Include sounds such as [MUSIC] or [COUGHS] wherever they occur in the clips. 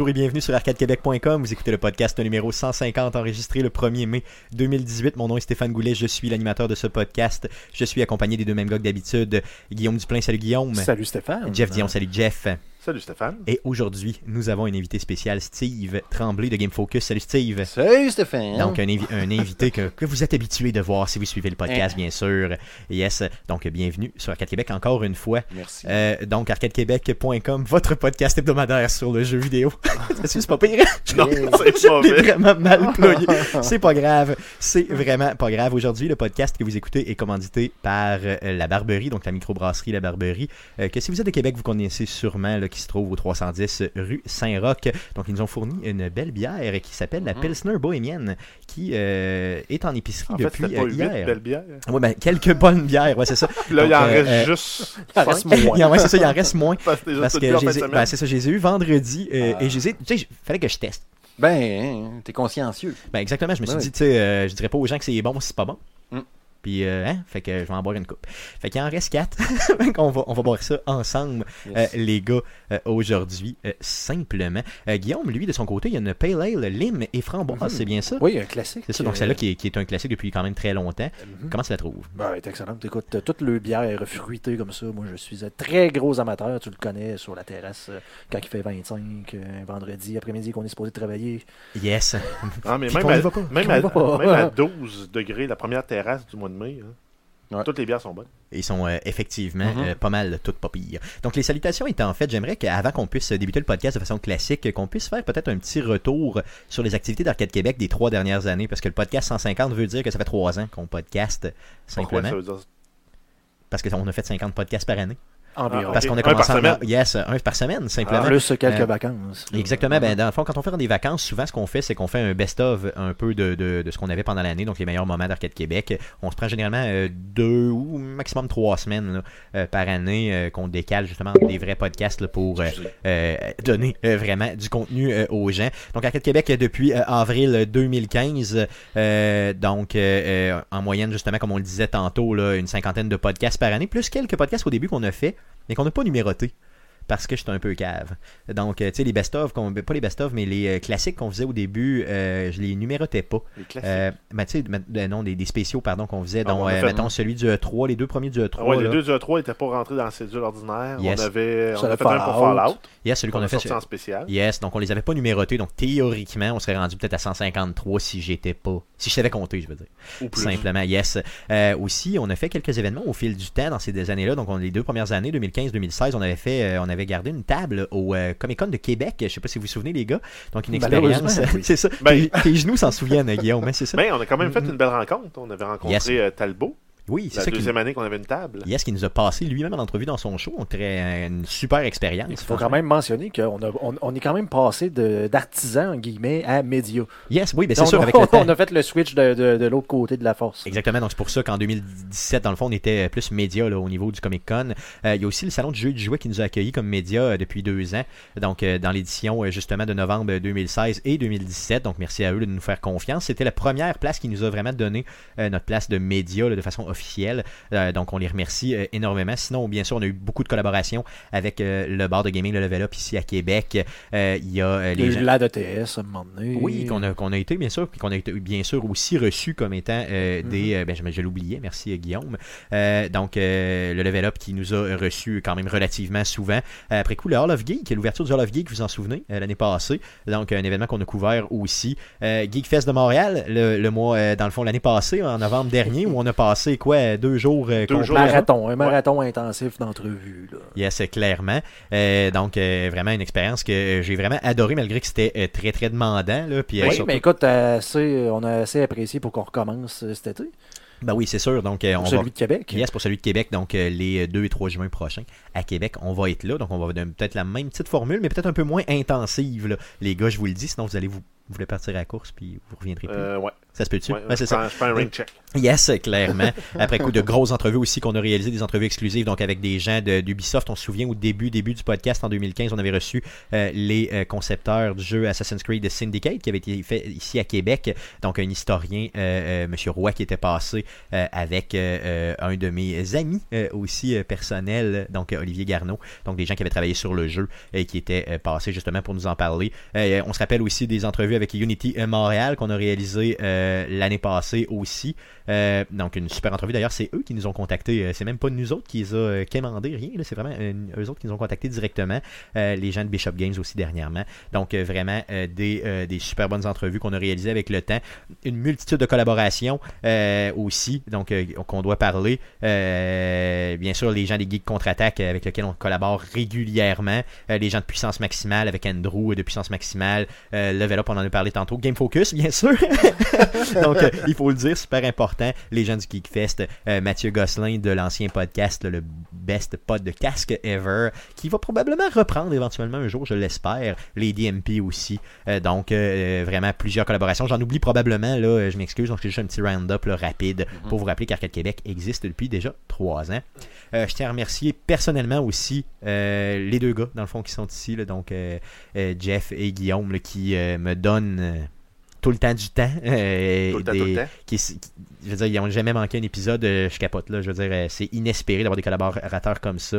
Bonjour et bienvenue sur arcadequebec.com. Vous écoutez le podcast numéro 150 enregistré le 1er mai 2018. Mon nom est Stéphane Goulet, je suis l'animateur de ce podcast. Je suis accompagné des deux mêmes gars que d'habitude. Guillaume Duplain, salut Guillaume. Salut Stéphane. Jeff Dion, salut Jeff. Salut Stéphane. Et aujourd'hui, nous avons un invité spécial, Steve Tremblay de Game Focus. Salut Steve. Salut Stéphane. Donc, un, invi- un invité que, que vous êtes habitué de voir si vous suivez le podcast, bien sûr. Yes. Donc, bienvenue sur Arcade Québec encore une fois. Merci. Euh, donc, arcadequebec.com, votre podcast hebdomadaire sur le jeu vidéo. [LAUGHS] [LAUGHS] c'est pas pire. [LAUGHS] Non, c'est J'ai mauvais. vraiment mal ployé. C'est pas grave. C'est vraiment pas grave. Aujourd'hui, le podcast que vous écoutez est commandité par euh, La Barberie, donc la microbrasserie La Barberie, euh, que si vous êtes de Québec, vous connaissez sûrement, là, qui se trouve au 310 rue Saint-Roch. Donc, ils nous ont fourni une belle bière qui s'appelle la Pilsner Bohémienne, qui euh, est en épicerie En fait, depuis c'était pas euh, hier. belles bières. Ouais, ben, quelques bonnes bières, ouais, c'est ça. Puis [LAUGHS] là, Donc, il en euh, reste euh, juste. Il en reste moins. Il en- ouais, c'est ça, il en reste moins. [LAUGHS] Parce que Parce ben, c'est ça, je les ai eu vendredi euh, Ah. et je les ai. Tu sais, il fallait que je teste. Ben, hein, t'es consciencieux. Ben exactement, je me suis Ben dit, tu sais, euh, je dirais pas aux gens que c'est bon si c'est pas bon. Mm. Puis, euh, hein, fait que je vais en boire une coupe. Fait qu'il en reste quatre. [LAUGHS] Fait qu'on va, on va boire ça ensemble, euh, les gars, euh, aujourd'hui, euh, simplement. Euh, Guillaume, lui, de son côté, il y a une Pale Ale, lime et framboise, Mhm. c'est bien ça? Oui, un classique. C'est ça, donc celle-là qui est, qui est un classique depuis quand même très longtemps. mhm. Comment tu la trouves? Ben, elle est excellente. Écoute, euh, toute le bière fruitée comme ça, moi je suis un très gros amateur. Tu le connais sur la terrasse quand il fait 25, euh, un vendredi après-midi qu'on est supposé travailler. Yes. Ah, mais même, à, va pas. même, à, va pas. même à 12 degrés, la première terrasse du mois de mai, hein, Ouais. toutes les bières sont bonnes. Ils sont euh, effectivement Mhm. euh, pas mal toutes pas pires. Donc les salutations étant en fait, j'aimerais qu'avant qu'on puisse débuter le podcast de façon classique, qu'on puisse faire peut-être un petit retour sur les activités d'Arcade Québec des trois dernières années, parce que le podcast 150 veut dire que ça fait trois ans qu'on podcast Pourquoi simplement, ça veut dire parce qu'on a fait 50 podcasts par année. Environ. Ah, Parce qu'on a Un par commencé en semaine. yes, un par semaine simplement. Plus quelques Euh, vacances. Exactement. Ben, dans le fond, quand on fait des vacances, souvent, ce qu'on fait, c'est qu'on fait un best-of un peu de, de, de ce qu'on avait pendant l'année, donc les meilleurs moments d'Arcade Québec. On se prend généralement euh, deux ou maximum trois semaines là, euh, par année euh, qu'on décale justement des vrais podcasts là, pour euh, euh, donner euh, vraiment du contenu euh, aux gens. Donc Arcade Québec depuis euh, avril 2015, euh, donc en moyenne justement comme on le disait tantôt, là, une cinquantaine de podcasts par année, plus quelques podcasts au début qu'on a fait, mais qu'on n'a pas numérotés. Parce que j'étais un peu cave. Donc, euh, tu sais, les best-of, qu'on- pas les best-of, mais les euh, classiques qu'on faisait au début, euh, je les numérotais pas. Les classiques? Euh, ben, tu sais, ben, euh, non, des, des spéciaux, pardon, qu'on faisait. Ah, dont, euh, fait- mettons, celui du E3, les deux premiers du E3. Ah ouais, les deux du E3 n'étaient pas rentrés dans la cédule ordinaire. Yes. On avait on fait un pour Fallout. Yes, celui qu'on a fait. sorti en spécial. Yes, donc on les avait pas numérotés, donc théoriquement, on serait rendu peut-être à 153 si j'étais pas. Si je savais compter, je veux dire. Ou plus. Simplement, yes. Euh, aussi, on a fait quelques événements au fil du temps dans ces deux années-là. Donc, on, les deux premières années, 2015-2016, on avait fait, euh, on avait gardé une table au euh, Comic Con de Québec. Je sais pas si vous vous souvenez, les gars. Donc, une expérience. [LAUGHS] Oui. c'est ça. Ben- tes, tes genoux s'en souviennent, Guillaume, hein, c'est ça? Mais on a quand même fait Mhm. une belle rencontre. On avait rencontré Yes. euh, Talbot, oui, c'est la ça deuxième année qu'on avait une table. yes, qui nous a passé lui-même en entrevue dans son show. On très, une super expérience. Il faut quand même mentionner qu'on on, on est quand même passé d'artisan, en guillemets, à média. Yes, oui, ben c'est sûr, on, avec le temps. [LAUGHS] on a fait le switch de, de- de l'autre côté de la force. Exactement, donc c'est pour ça qu'en 2017, dans le fond, on était plus média là, au niveau du Comic Con. Euh, il y a aussi le Salon du jeu et du jouet qui nous a accueillis comme média euh, depuis deux ans, donc euh, dans l'édition euh, justement de novembre 2016 et 2017. Donc merci à eux de nous faire confiance. C'était la première place qui nous a vraiment donné euh, notre place de média là, de façon officielle. Euh, donc on les remercie euh, énormément. Sinon, bien sûr, on a eu beaucoup de collaborations avec euh, le bar de gaming, le Level Up ici à Québec. Il y a les gens- la DTS à un moment donné. oui, qu'on a, qu'on a été, bien sûr, puis qu'on a été, bien sûr, aussi reçu comme étant euh, des. euh, ben, je, je l'oubliais, merci Guillaume. Euh, donc, le Level Up qui nous a reçus quand même relativement souvent. Après coup, le Hall of Geek, l'ouverture du Hall of Geek, vous vous en souvenez, l'année passée. Donc, un événement qu'on a couvert aussi. Geek Fest de Montréal, le, le mois, dans le fond, l'année passée, en novembre dernier, où on a passé, quoi, deux jours euh, Deux complets. jours. Marathon, un marathon intensif d'entrevue. là. Yes, clairement. Euh, donc, euh, vraiment une expérience que j'ai vraiment adoré, malgré que c'était euh, très, très demandant. Là, puis, euh, Oui, surtout- mais écoute, assez, on a assez apprécié pour qu'on recommence cet été. Ben oui, c'est sûr. Donc, on Pour va... celui de Québec. Yes, pour celui de Québec, donc les 2 et 3 juin prochains à Québec, on va être là. Donc, on va donner peut-être la même petite formule, mais peut-être un peu moins intensive. là. Les gars, je vous le dis, sinon vous allez vous, vous voulez partir à la course puis vous reviendrez plus. Euh, ouais. ça se peut-tu? ouais, Ouais, c'est je, ça. prends, je prends un ring check. Yes, clairement. [LAUGHS] Après coup de grosses entrevues aussi qu'on a réalisé, des entrevues exclusives donc avec des gens de- d'Ubisoft. On se souvient au début, début du podcast en 2015, on avait reçu euh, les euh, concepteurs du jeu Assassin's Creed Syndicate qui avait été fait ici à Québec. Donc un historien, Monsieur Roy, qui était passé avec un de mes amis aussi personnels, donc Olivier Garneau, donc des gens qui avaient travaillé sur le jeu et qui étaient passés justement pour nous en parler. On se rappelle aussi des entrevues avec Unity euh, Montréal qu'on a réalisé euh, l'année passée aussi. Euh, donc une super entrevue d'ailleurs, c'est eux qui nous ont contactés, c'est même pas nous autres qui les a quémandés, rien, c'est vraiment eux autres qui nous ont contactés directement. Les gens de Bishop Games aussi dernièrement. Donc vraiment des, des super bonnes entrevues qu'on a réalisées avec le temps. Une multitude de collaborations aussi, donc qu'on doit parler. Bien sûr, les gens des Geeks Contre-Attaque avec lesquels on collabore régulièrement. Les gens de Puissance Maximale avec Andrew de Puissance Maximale. Level Up, on en a parlé tantôt. Game Focus, [LAUGHS] bien sûr. [LAUGHS] donc euh, il faut le dire, super important. Les gens du Geekfest. Euh, Mathieu Gosselin de l'ancien podcast, le best pod de casque ever, qui va probablement reprendre éventuellement un jour, je l'espère. Les DMP aussi. Euh, donc euh, vraiment plusieurs collaborations. J'en oublie probablement, là, je m'excuse, donc c'est juste un petit round-up là, rapide pour vous rappeler qu'Arcade Québec existe depuis déjà trois ans. Je tiens à remercier personnellement aussi les deux gars, dans le fond, qui sont ici, là, donc Jeff et Guillaume, là, qui me donnent euh, tout le temps du temps. euh, Tout le temps, des- tout le temps. qui- qui- je veux dire, ils n'ont jamais manqué un épisode, euh, je capote là. Je veux dire, euh, c'est inespéré d'avoir des collaborateurs comme ça.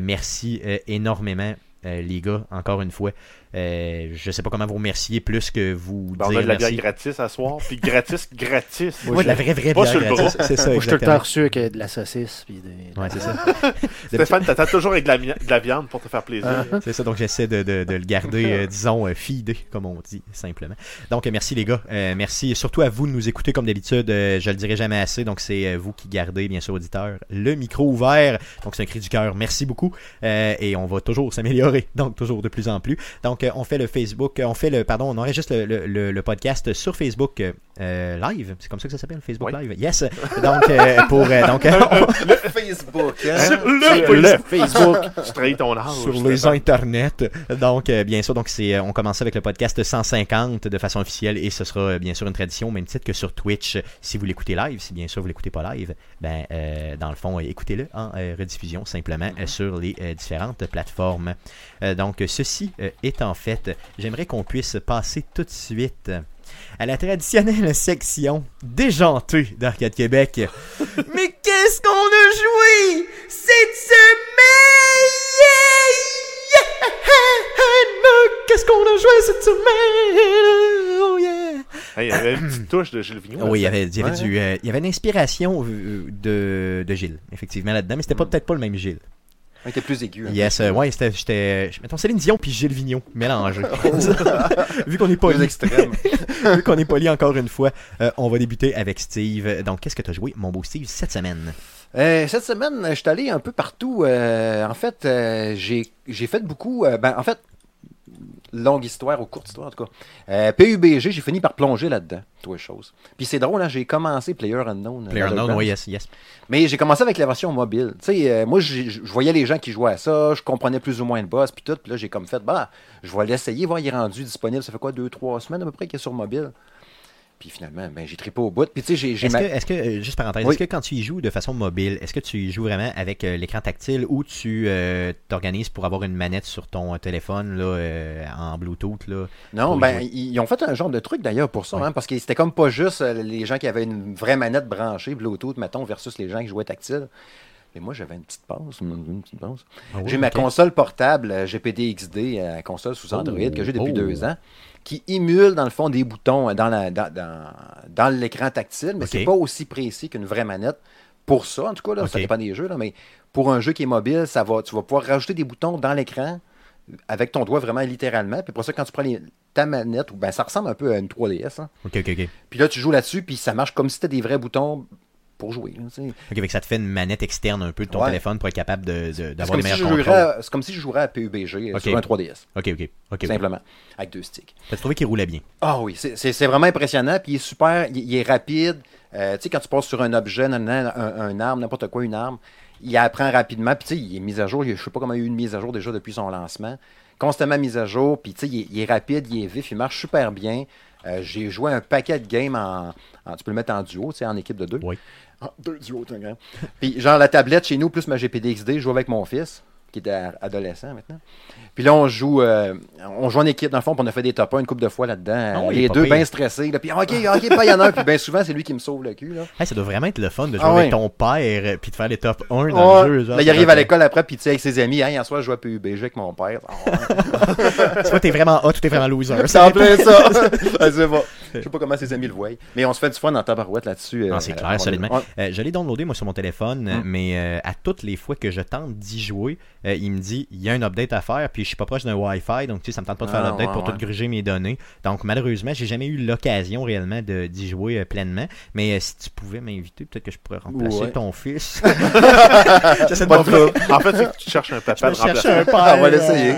Merci énormément, les gars, encore une fois. Euh, je sais pas comment vous remercier plus que vous Ben, on a de la bière merci. gratis à soir, puis gratis, gratis. Ouais, de la vraie, vraie Pas bière sur le gratis. bras. C'est ça, Moi, je suis tout le temps exactement. reçu avec euh, de la saucisse. Puis des... Ouais, c'est ça. [LAUGHS] Stéphane, t'attends toujours avec de la, mi- de la viande pour te faire plaisir. Ah. C'est ça, donc j'essaie de, de- de le garder, euh, disons, euh, feedé, comme on dit, simplement. Donc, euh, merci les gars. Euh, merci surtout à vous de nous écouter comme d'habitude. Euh, je le dirai jamais assez. Donc, c'est vous qui gardez, bien sûr, auditeur, le micro ouvert. Donc, c'est un cri du cœur. Merci beaucoup. Euh, et on va toujours s'améliorer. Donc, toujours de plus en plus. Donc, on fait le Facebook, euh, on fait le, pardon, on enregistre le, le, le- le podcast sur Facebook euh, Live. C'est comme ça que ça s'appelle, Facebook Oui. Live. Yes. Donc, euh, pour, euh, donc, [LAUGHS] Facebook, hein? Sur le, Facebook. Tu trahis ton âge. sur les internets. Donc, euh, bien sûr, donc c'est, euh, on commence avec le podcast 150 de façon officielle et ce sera euh, bien sûr une tradition au même titre que sur Twitch. Si vous l'écoutez live, si bien sûr vous l'écoutez pas live, ben euh, dans le fond, euh, écoutez-le en euh, rediffusion simplement euh, sur les euh, différentes plateformes. Euh, donc, ceci euh, étant fait, j'aimerais qu'on puisse passer tout de suite à la traditionnelle section déjantée d'Arcade Québec. [LAUGHS] Mais qu'est-ce qu'on a joué cette semaine? [LAUGHS] Qu'est-ce qu'on a joué cette semaine? Oh yeah! Hey, il y avait une petite touche de Gilles Vigneault. Oui, il y avait, il y avait, Ouais. du, euh, il y avait une inspiration euh, de, de Gilles, effectivement, là-dedans, mais c'était pas peut-être pas le même Gilles. Il était plus aigu. hein. Yes, euh, ouais, c'était, j'étais, mettons Céline Dion puis Gilles Vigneault mélangés. [LAUGHS] [LAUGHS] Vu qu'on est pas Plus extrême. [LAUGHS] Vu qu'on est poli encore une fois, euh, on va débuter avec Steve. Donc, qu'est-ce que tu as joué, mon beau Steve, cette semaine? Euh, cette semaine, je suis allé un peu partout. Euh, en fait, euh, j'ai j'ai fait beaucoup. ben, en fait, longue histoire ou courte histoire en tout cas. Euh, PUBG, j'ai fini par plonger là-dedans, trois choses. Puis c'est drôle, hein, j'ai commencé Player Unknown. Player Unknown, oui, yes, yes. Mais j'ai commencé avec la version mobile. Tu sais, euh, moi, je voyais les gens qui jouaient à ça, je comprenais plus ou moins le boss, puis tout. Puis là, j'ai comme fait, bah, je vais l'essayer, voir, il est rendu disponible. Ça fait quoi, deux, trois semaines à peu près qu'il est sur mobile? Puis finalement, ben, j'ai trippé au bout. Puis tu sais, j'ai- Est-ce ma- que, euh, juste parenthèse, Oui. est-ce que quand tu y joues de façon mobile, est-ce que tu y joues vraiment avec euh, l'écran tactile ou tu euh, t'organises pour avoir une manette sur ton téléphone là, euh, en Bluetooth là, Non, ben, ils ont fait un genre de truc d'ailleurs pour ça, hein, parce que c'était comme pas juste les gens qui avaient une vraie manette branchée, Bluetooth, mettons, versus les gens qui jouaient tactile. Mais moi, j'avais une petite passe. Une, petite passe. Ah oui, j'ai ma console portable euh, GPD XD, euh, console sous Android, Oh, que j'ai depuis oh. deux ans, qui émule, dans le fond, des boutons euh, dans, la, dans, dans, dans l'écran tactile, mais Ok. c'est pas aussi précis qu'une vraie manette. Pour ça, en tout cas, là, ça Ok. dépend des jeux, là, mais pour un jeu qui est mobile, ça va, tu vas pouvoir rajouter des boutons dans l'écran avec ton doigt vraiment littéralement. Puis pour ça, quand tu prends les- ta manette, ben, ça ressemble un peu à une 3DS. hein. Ok, ok, ok. Puis là, tu joues là-dessus, puis ça marche comme si c'était des vrais boutons pour jouer. là, tu. Ok, fait que ça te fait une manette externe un peu de ton Ouais. téléphone pour être capable de, de- C'est d'avoir comme, si je jouerais à- c'est comme si je jouerais à PUBG euh, sur un 3DS, Ok, ok, ok. ok. simplement, avec deux sticks. T'as trouvé qu'il roulait bien. Ah oui, c'est- vraiment impressionnant, puis il est super, il, il est rapide. Euh, tu sais, quand tu passes sur un objet, un, un, un arme, n'importe quoi, une arme, il apprend rapidement, puis tu sais, il est mis à jour, je sais pas comment il y a eu une mise à jour déjà depuis son lancement. Constamment mise à jour, puis tu sais, il, est- il est rapide, il est vif, il marche super bien. Euh, J'ai joué un paquet de games en, en- Tu peux le mettre en duo, tu sais, en équipe de deux. Oui. Ah, deux. Puis genre la tablette chez nous, plus ma GPD XD, je joue avec mon fils. qui était adolescent maintenant. Puis là, on joue, euh, on joue en équipe, dans le fond, puis on a fait des top 1 une couple de fois là-dedans. Ah les deux bien stressés. Là, puis, OK, OK, pas, il y en a un. Puis bien souvent, c'est lui qui me sauve le cul. Là. Hey, ça doit vraiment être le fun de jouer Ah avec ton père euh, puis de faire les top 1 dans le jeu. genre, là, il arrive à l'école après, puis tu sais, avec ses amis, hein, hier soir, je jouais à PUBG avec mon père. Ah. [LAUGHS] Soit t'es vraiment hot ou t'es vraiment loser. C'est en plein ça. [LAUGHS] Ah, c'est bon. Je sais pas comment ses amis le voient. Mais on se fait du fun en tabarouette là-dessus. Euh, c'est clair, solidement. on- Euh, je l'ai downloadé moi sur mon téléphone, Mm. mais à toutes les fois que je tente d'y jouer, il me dit il y a un update à faire, puis je suis pas proche d'un Wi-Fi, donc tu sais, ça me tente pas de faire Ah, l'update ouais, pour ouais. tout gruger mes données. Donc malheureusement, j'ai jamais eu l'occasion réellement de- d'y jouer euh, pleinement. Mais euh, si tu pouvais m'inviter, peut-être que je pourrais remplacer Ouais. ton fils. [LAUGHS] De Pas de. En fait, c'est que tu cherches un papa de Je un père. Ah, on va l'essayer.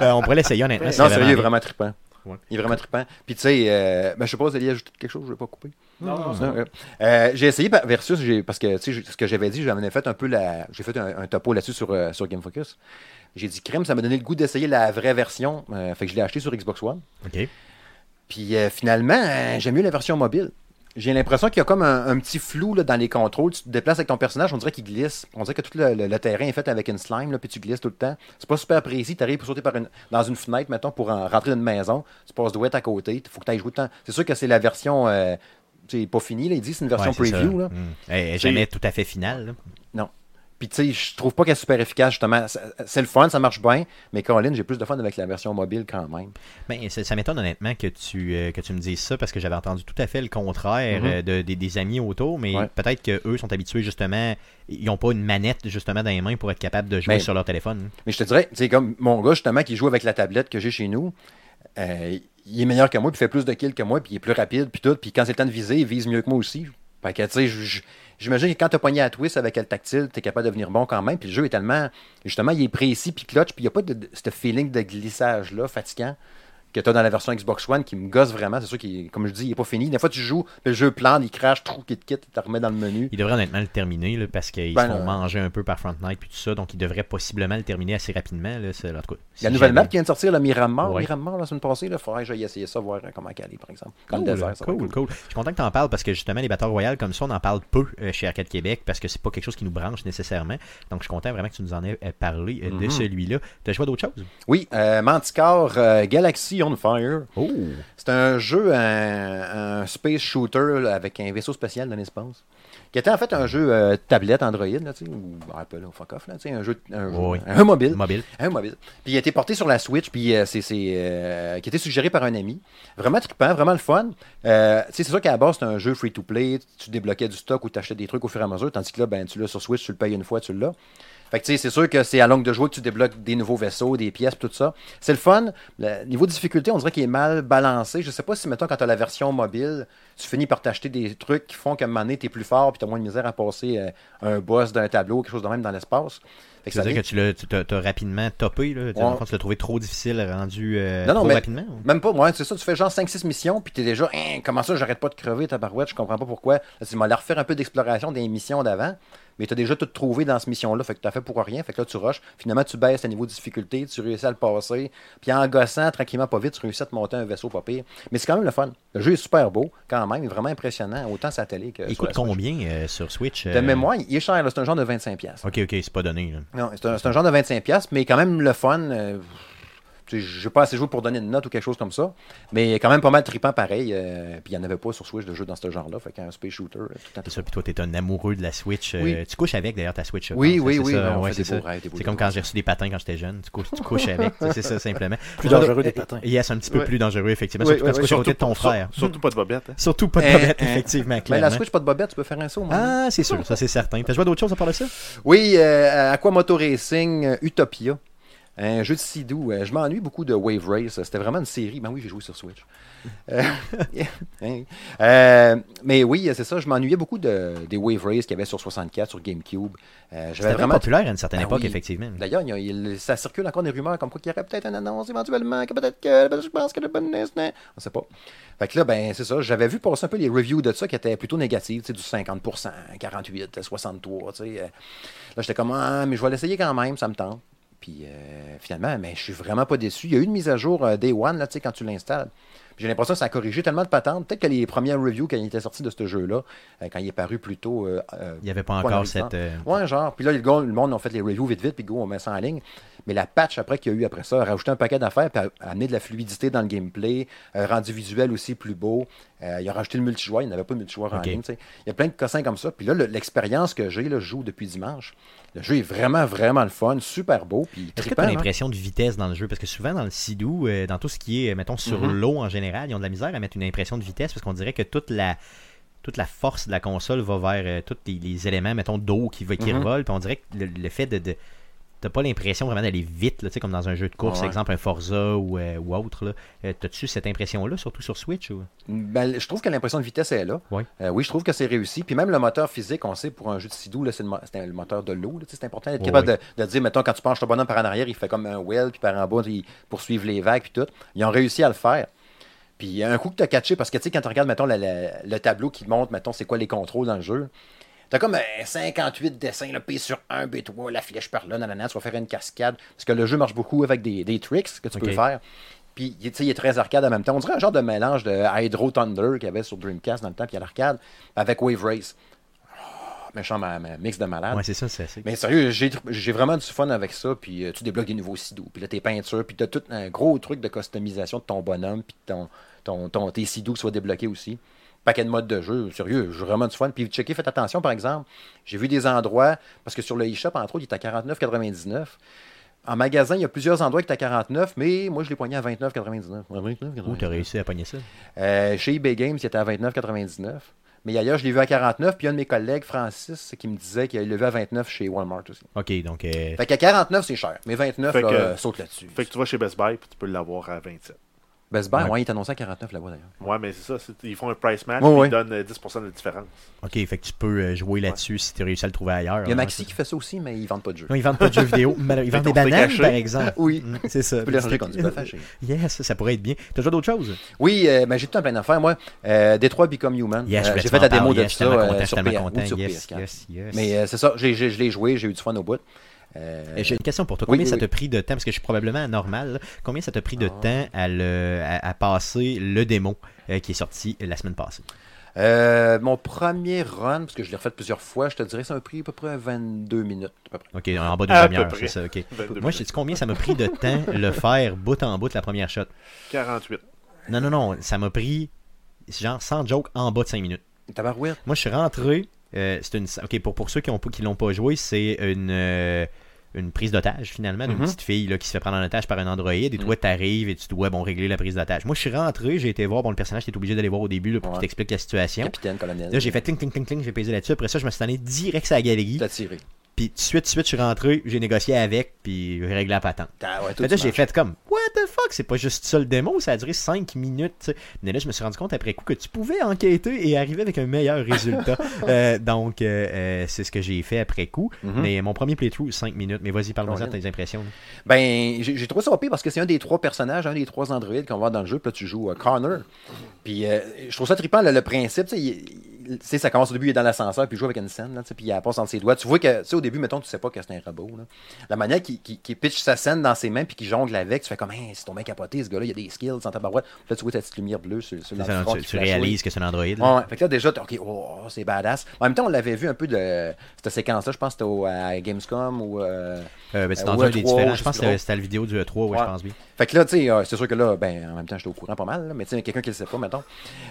Euh, on pourrait l'essayer honnêtement. Non, sérieux, bien. vraiment trippant. Ouais. Il est vraiment trippant. Puis tu sais, euh, ben, je sais pas, vous alliez ajouter quelque chose, je vais pas couper. Non, non, Non, euh, euh, j'ai essayé par- versus j'ai- parce que tu sais je- ce que j'avais dit j'avais fait un peu la j'ai fait un, un topo là-dessus sur euh, sur Game Focus j'ai dit crème ça m'a donné le goût d'essayer la vraie version Euh, fait que je l'ai acheté sur Xbox One Ok. puis euh, finalement euh, j'aime mieux la version mobile j'ai l'impression qu'il y a comme un, un petit flou là, dans les contrôles. Tu te déplaces avec ton personnage, on dirait qu'il glisse. On dirait que tout le, le- le terrain est fait avec une slime, là, puis tu glisses tout le temps. C'est pas super précis. Tu arrives pour sauter par une, dans une fenêtre, mettons, pour en- rentrer dans une maison. Tu passes douette à côté. Il faut que tu ailles jouer tout le temps. C'est sûr que c'est la version. euh, c'est pas fini, là. Il dit c'est une version Ouais, preview. Là. Mm. Elle est jamais tout à fait finale. là. Puis tu sais, je trouve pas qu'elle est super efficace, justement. C'est- le fun, ça marche bien, mais Caroline, j'ai plus de fun avec la version mobile quand même. Ben, ça, ça m'étonne honnêtement que tu, euh, que tu me dises ça parce que j'avais entendu tout à fait le contraire Mhm. euh, de, des- des amis autour, mais Ouais. peut-être qu'eux sont habitués justement, ils n'ont pas une manette justement dans les mains pour être capable de jouer Ben, sur leur téléphone. Mais je te dirais, c'est comme mon gars, justement, qui joue avec la tablette que j'ai chez nous, euh, il est meilleur que moi, puis il fait plus de kills que moi, puis il est plus rapide, puis tout. Puis quand c'est le temps de viser, il vise mieux que moi aussi. Fait que, tu sais, j'imagine que quand t'as pogné à twist avec le tactile, t'es capable de devenir bon quand même. Puis le jeu est tellement, justement, il est précis, puis clutch, puis il n'y a pas de, de- ce feeling de glissage-là, fatigant, que t'as dans la version Xbox One, qui me gosse vraiment. C'est sûr qu'il, comme je dis, il est pas fini. Des fois, tu joues, le jeu plante, il crache, trou, kit, kit, tu te remets dans le menu. Ils devraient honnêtement le terminer là, parce qu'ils Ben, se font là. manger un peu par Front Night puis tout ça, donc ils devraient possiblement le terminer assez rapidement. Là, c'est- en tout cas, Il y a si une nouvelle jamais- map qui vient de sortir, le Miramar. Ouais. Miramar, la semaine passée, il faudrait que j'aille essayer ça, voir euh, comment elle est, par exemple. Dans Cool, le désert, ça cool, cool. Je suis content que tu en parles parce que justement, les Battle Royale comme ça, on en parle peu euh, chez Arcade Québec parce que c'est pas quelque chose qui nous branche nécessairement. Donc, je suis content vraiment que tu nous en aies euh, parlé euh, de Mhm. celui-là. Tu as joué d'autres choses? Oui, euh, Manticore Galaxy Fire. Oh C'est un jeu, un, un space shooter là, avec un vaisseau spatial dans l'espace. Qui était en fait un jeu euh, tablette Android, là, ou Apple, ou fuck off, là, un jeu, un, jeu- Oui. un mobile. Mobile. Un mobile. Puis il a été porté sur la Switch, puis euh, c'est, euh, qui a été suggéré par un ami. Vraiment trippant, vraiment le fun. Euh, c'est sûr qu'à la base, c'est un jeu free-to-play. Tu débloquais du stock ou tu achetais des trucs au fur et à mesure, tandis que là, ben, tu l'as sur Switch, tu le payes une fois, tu l'as. Fait que tu sais, c'est sûr que c'est à longue de jouer que tu débloques des nouveaux vaisseaux, des pièces, tout ça. C'est le fun. Le niveau de difficulté, on dirait qu'il est mal balancé. Je sais pas si, mettons, quand tu as la version mobile, tu finis par t'acheter des trucs qui font qu'à un moment donné, tu es plus fort puis tu as moins de misère à passer euh, un boss d'un tableau, quelque chose de même dans l'espace. Fait que tu l'as rapidement topé, là? Ouais. tu l'as trouvé trop difficile, rendu euh, Non, non, trop mais- rapidement. ou? Même pas, moi, c'est ça, tu fais genre 5-6 missions, puis t'es déjà, Hein, comment ça, j'arrête pas de crever ta barouette, je comprends pas pourquoi. Là, tu m'as refaire un peu d'exploration des missions d'avant, mais t'as déjà tout trouvé dans cette mission-là, fait que t'as fait pour rien, fait que là, tu rushes, finalement, tu baisses le niveau de difficulté, tu réussis à le passer, puis en gossant tranquillement, pas vite, tu réussis à te monter un vaisseau pas pire. Mais c'est quand même le fun. Le jeu est super beau, quand même, il est vraiment impressionnant, autant la télé que Il coûte combien euh, sur Switch De euh, mémoire, il est cher, c'est un genre de 25$. piastres. Ok, ok, c'est pas donné. là. Non, c'est un, genre de 25$, piastres, mais quand même le fun. euh, tu j'ai pas assez joué pour donner une note ou quelque chose comme ça. Mais quand même pas mal trippant pareil. euh, puis il n'y en avait pas sur Switch de jeux dans ce genre-là. Fait qu'un space shooter, euh, tout le temps. C'est ça, puis toi, t'es un amoureux de la Switch. euh, Oui. Tu couches avec d'ailleurs ta Switch. Oui, pense, oui, c'est oui, ouais, c'est comme quand j'ai reçu des patins quand j'étais jeune. Tu couches, tu couches avec. [LAUGHS] c'est ça, simplement. Plus dangereux euh, des patins. Yes, un petit peu Ouais. plus dangereux, effectivement. Oui, surtout quand oui, tu couches à côté de ton frère. Surtout pas de bobette. hein. Surtout pas de Hein, bobette, hein. effectivement, Mais la Switch, pas de bobette, tu peux faire un saut. moi. Ah, c'est sûr, ça c'est certain. T'as joué d'autres choses à part de ça? Oui, euh, Aqua Moto Racing Utopia. Un jeu de Sidou. Euh, je m'ennuie beaucoup de Wave Race. C'était vraiment une série. Ben oui, j'ai joué sur Switch. Euh, [LAUGHS] hein. Euh, mais oui, c'est ça. Je m'ennuyais beaucoup de, des Wave Race qu'il y avait sur 64, sur GameCube. Euh, C'était vraiment populaire à une certaine Ben époque, oui. effectivement. D'ailleurs, ça circule encore des rumeurs comme quoi qu'il y aurait peut-être une annonce éventuellement, que peut-être que je pense que le non. On sait pas. Fait que là, ben, c'est ça. J'avais vu passer un peu les reviews de ça qui étaient plutôt négatives, du 50%, 48, 63, tu sais. euh. Là, j'étais comme, ah, mais je vais l'essayer quand même, ça me tente. Puis euh, finalement, mais je suis vraiment pas déçu. Il y a eu une mise à jour euh, Day One, là, tu sais, quand tu l'installes. J'ai l'impression que ça a corrigé tellement de patentes. Peut-être que les premières reviews, quand il était sorti de ce jeu-là, euh, quand il est paru plus tôt. Il n'y avait pas encore cette. Ouais, genre. Puis là, le monde a fait les reviews vite, vite, puis go, on met ça en ligne. Mais la patch après qu'il y a eu après ça a rajouté un paquet d'affaires, puis a, amené de la fluidité dans le gameplay, euh, rendu visuel aussi plus beau. Euh, il a rajouté le multijoueur, il n'avait pas de multijoueur en ligne. tu sais. Il y a plein de cossins comme ça. Puis là, le- l'expérience que j'ai, je joue depuis dimanche. Le jeu est vraiment, vraiment le fun, super beau. Est-ce que tu as hein. l'impression de vitesse dans le jeu? Parce que souvent dans le Sidou, euh, dans tout ce qui est, mettons, sur Mhm. l'eau en général, ils ont de la misère à mettre une impression de vitesse parce qu'on dirait que toute la toute la force de la console va vers euh, tous les, les éléments, mettons, d'eau qui, va- qui revolent. Puis on dirait que le, le fait de. de T'as pas l'impression vraiment d'aller vite, là, comme dans un jeu de course, Ouais. exemple un Forza ou, euh, ou autre. Euh, T'as-tu cette impression-là, surtout sur Switch? Ou... Ben, je trouve que l'impression de vitesse est là. Oui. Euh, oui, je trouve que c'est réussi. Puis même le moteur physique, on sait, pour un jeu de Sidou, c'est le, moteur de l'eau. C'est important d'être capable. De, de dire, mettons, quand tu penches ton bonhomme par en arrière, il fait comme un well, puis par en bas, il poursuivre les vagues, puis tout. Ils ont réussi à le faire. Puis un coup que tu as catché, parce que tu sais, quand tu regardes, mettons, la- la- le tableau qui montre, mettons, c'est quoi les contrôles dans le jeu, T'as comme euh, 58 dessins, là, P sur 1, B3, la flèche par là, nanana, tu vas faire une cascade. Parce que le jeu marche beaucoup avec des, des tricks que tu peux faire. Puis, tu sais, il est très arcade en même temps. On dirait un genre de mélange de Hydro Thunder qu'il y avait sur Dreamcast dans le temps, puis à l'arcade, avec Wave Race. Oh, méchant ma- ma- mix de malade. Ouais, c'est ça, c'est assez. Mais sérieux, j'ai vraiment du fun avec ça. Puis euh, tu débloques des nouveaux sidoux. Puis là, tes peintures. Puis tu as tout un gros truc de customisation de ton bonhomme. Puis ton, ton, ton, tes sidoux qui soient débloqués aussi. Paquet de modes de jeu. Sérieux, j'ai vraiment du fun. Puis checker, faites attention, par exemple. J'ai vu des endroits, parce que sur le eShop, entre autres, il est à 49,99. En magasin, il y a plusieurs endroits qui est à 49, mais moi, je l'ai poigné à 29,99. À 29,99. Où t'as réussi à pogner ça? Euh, chez eBay Games, il était à 29,99. Mais ailleurs, je l'ai vu à 49. Puis un de mes collègues, Francis, qui me disait qu'il l'a vu à 29 chez Walmart aussi. Ok, donc. euh, Fait qu'à 49, c'est cher. Mais 29, Fait là, que- euh, saute là-dessus. Fait que tu vas chez Best Buy puis tu peux l'avoir à 27. Best Buy, Ouais. ouais. il est annoncé à 49 là-bas d'ailleurs. Ouais, mais c'est ça. c'est- Ils font un price match Ouais, ouais. ils donnent euh, 10% de différence. ok, fait que tu peux euh, jouer là-dessus si tu réussi à le trouver ailleurs. Il y a hein, Maxi qui fait ça aussi, mais ils vendent pas de jeu. Non, ils vendent pas de jeux vidéo. [LAUGHS] mais Ils vendent des bananes, par exemple. [LAUGHS] Oui. Mm, C'est ça. Tu peux les ranger comme du bœuf haché. Yes, ça pourrait être bien. T'as joué d'autres choses? Oui, euh, ben, j'ai tout un plein d'affaires, moi. Euh, Détroit Become Human. Yes, Euh, j'ai fait la démo de ça euh, sur, tellement PS content. ou sur Yes, PS4. yes, yes. Mais euh, c'est ça, je l'ai joué, j'ai eu du fun au bout. Euh, J'ai une question pour toi. Combien oui, ça oui. t'a pris de temps, parce que je suis probablement anormal, là. combien ça t'a pris de Ah. temps à, le, à, à passer le démo euh, qui est sorti la semaine passée? euh, mon premier run, parce que je l'ai refait plusieurs fois, je te dirais, ça m'a pris à peu près 22 minutes. À peu près. Ok, en bas d'une À peu demi-heure, près. c'est ça, ok. [LAUGHS] 22 Moi, je te dis combien ça m'a pris de temps [LAUGHS] le faire bout en bout la première shot? 48. Non, non, non, ça m'a pris, genre, sans joke, en bas de 5 minutes. Tabarouette. Moi, je suis rentré. euh, c'est une. Ok, pour, pour ceux qui ont pas- qui l'ont pas joué, c'est une. Une prise d'otage finalement d'une Mhm. petite fille là, qui se fait prendre en otage par un Android et toi Mhm. t'arrives et tu dois bon régler la prise d'otage. Moi je suis rentré, j'ai été voir bon le personnage t'es obligé d'aller voir au début là, pour Ouais. qu'il t'explique la situation. Capitaine, colonel. Là j'ai fait cling cling cling cling, j'ai pesé là-dessus. Après ça je me suis allé direct sur la galerie. T'as tiré. Puis tout de suite, suite je suis rentré, j'ai négocié avec puis j'ai réglé la patente. Ah ouais, Fait toi, là, j'ai fait comme What the fuck, c'est pas juste ça le démo, ça a duré 5 minutes. Mais là, je me suis rendu compte après coup que tu pouvais enquêter et arriver avec un meilleur résultat. [LAUGHS] Euh, donc, euh, euh, c'est ce que j'ai fait après coup. Mhm. Mais mon premier playthrough, 5 minutes. Mais vas-y, parle-moi de tes impressions. Ben, j'ai trouvé ça parce que c'est un des trois personnages, un des trois androïdes qu'on va voir dans le jeu. Puis là, tu joues euh, Connor. Puis euh, je trouve ça trippant, le, le principe. Tu sais, tu sais, ça commence au début, il est dans l'ascenseur, puis il joue avec une scène, là, puis il la passe entre ses doigts. Tu vois que, tu sais, au début, mettons, tu sais pas que c'est un robot. Là. La manière qu'il qu'il pitch sa scène dans ses mains, puis qu'il jongle avec, tu fais comme, hey, c'est ton mec capoté, ce gars-là, il y a des skills sans tabarouette. Là, tu vois ta petite lumière bleue sur, sur ça, front tu, réalises que c'est un Android. là. Ouais. Fait que là, déjà, OK, oh, c'est badass. En même temps, on l'avait vu un peu de cette séquence-là, je pense que c'était à Gamescom ou. euh, Euh, ben, c'est dans un des E3, différents. je pense que c'était la vidéo du E3, ouais, Ouais. je pense bien. Fait que là, tu sais, euh, c'est sûr que là, ben, en même temps, j'étais au courant pas mal, là, mais tu sais, quelqu'un qui le sait pas, mettons.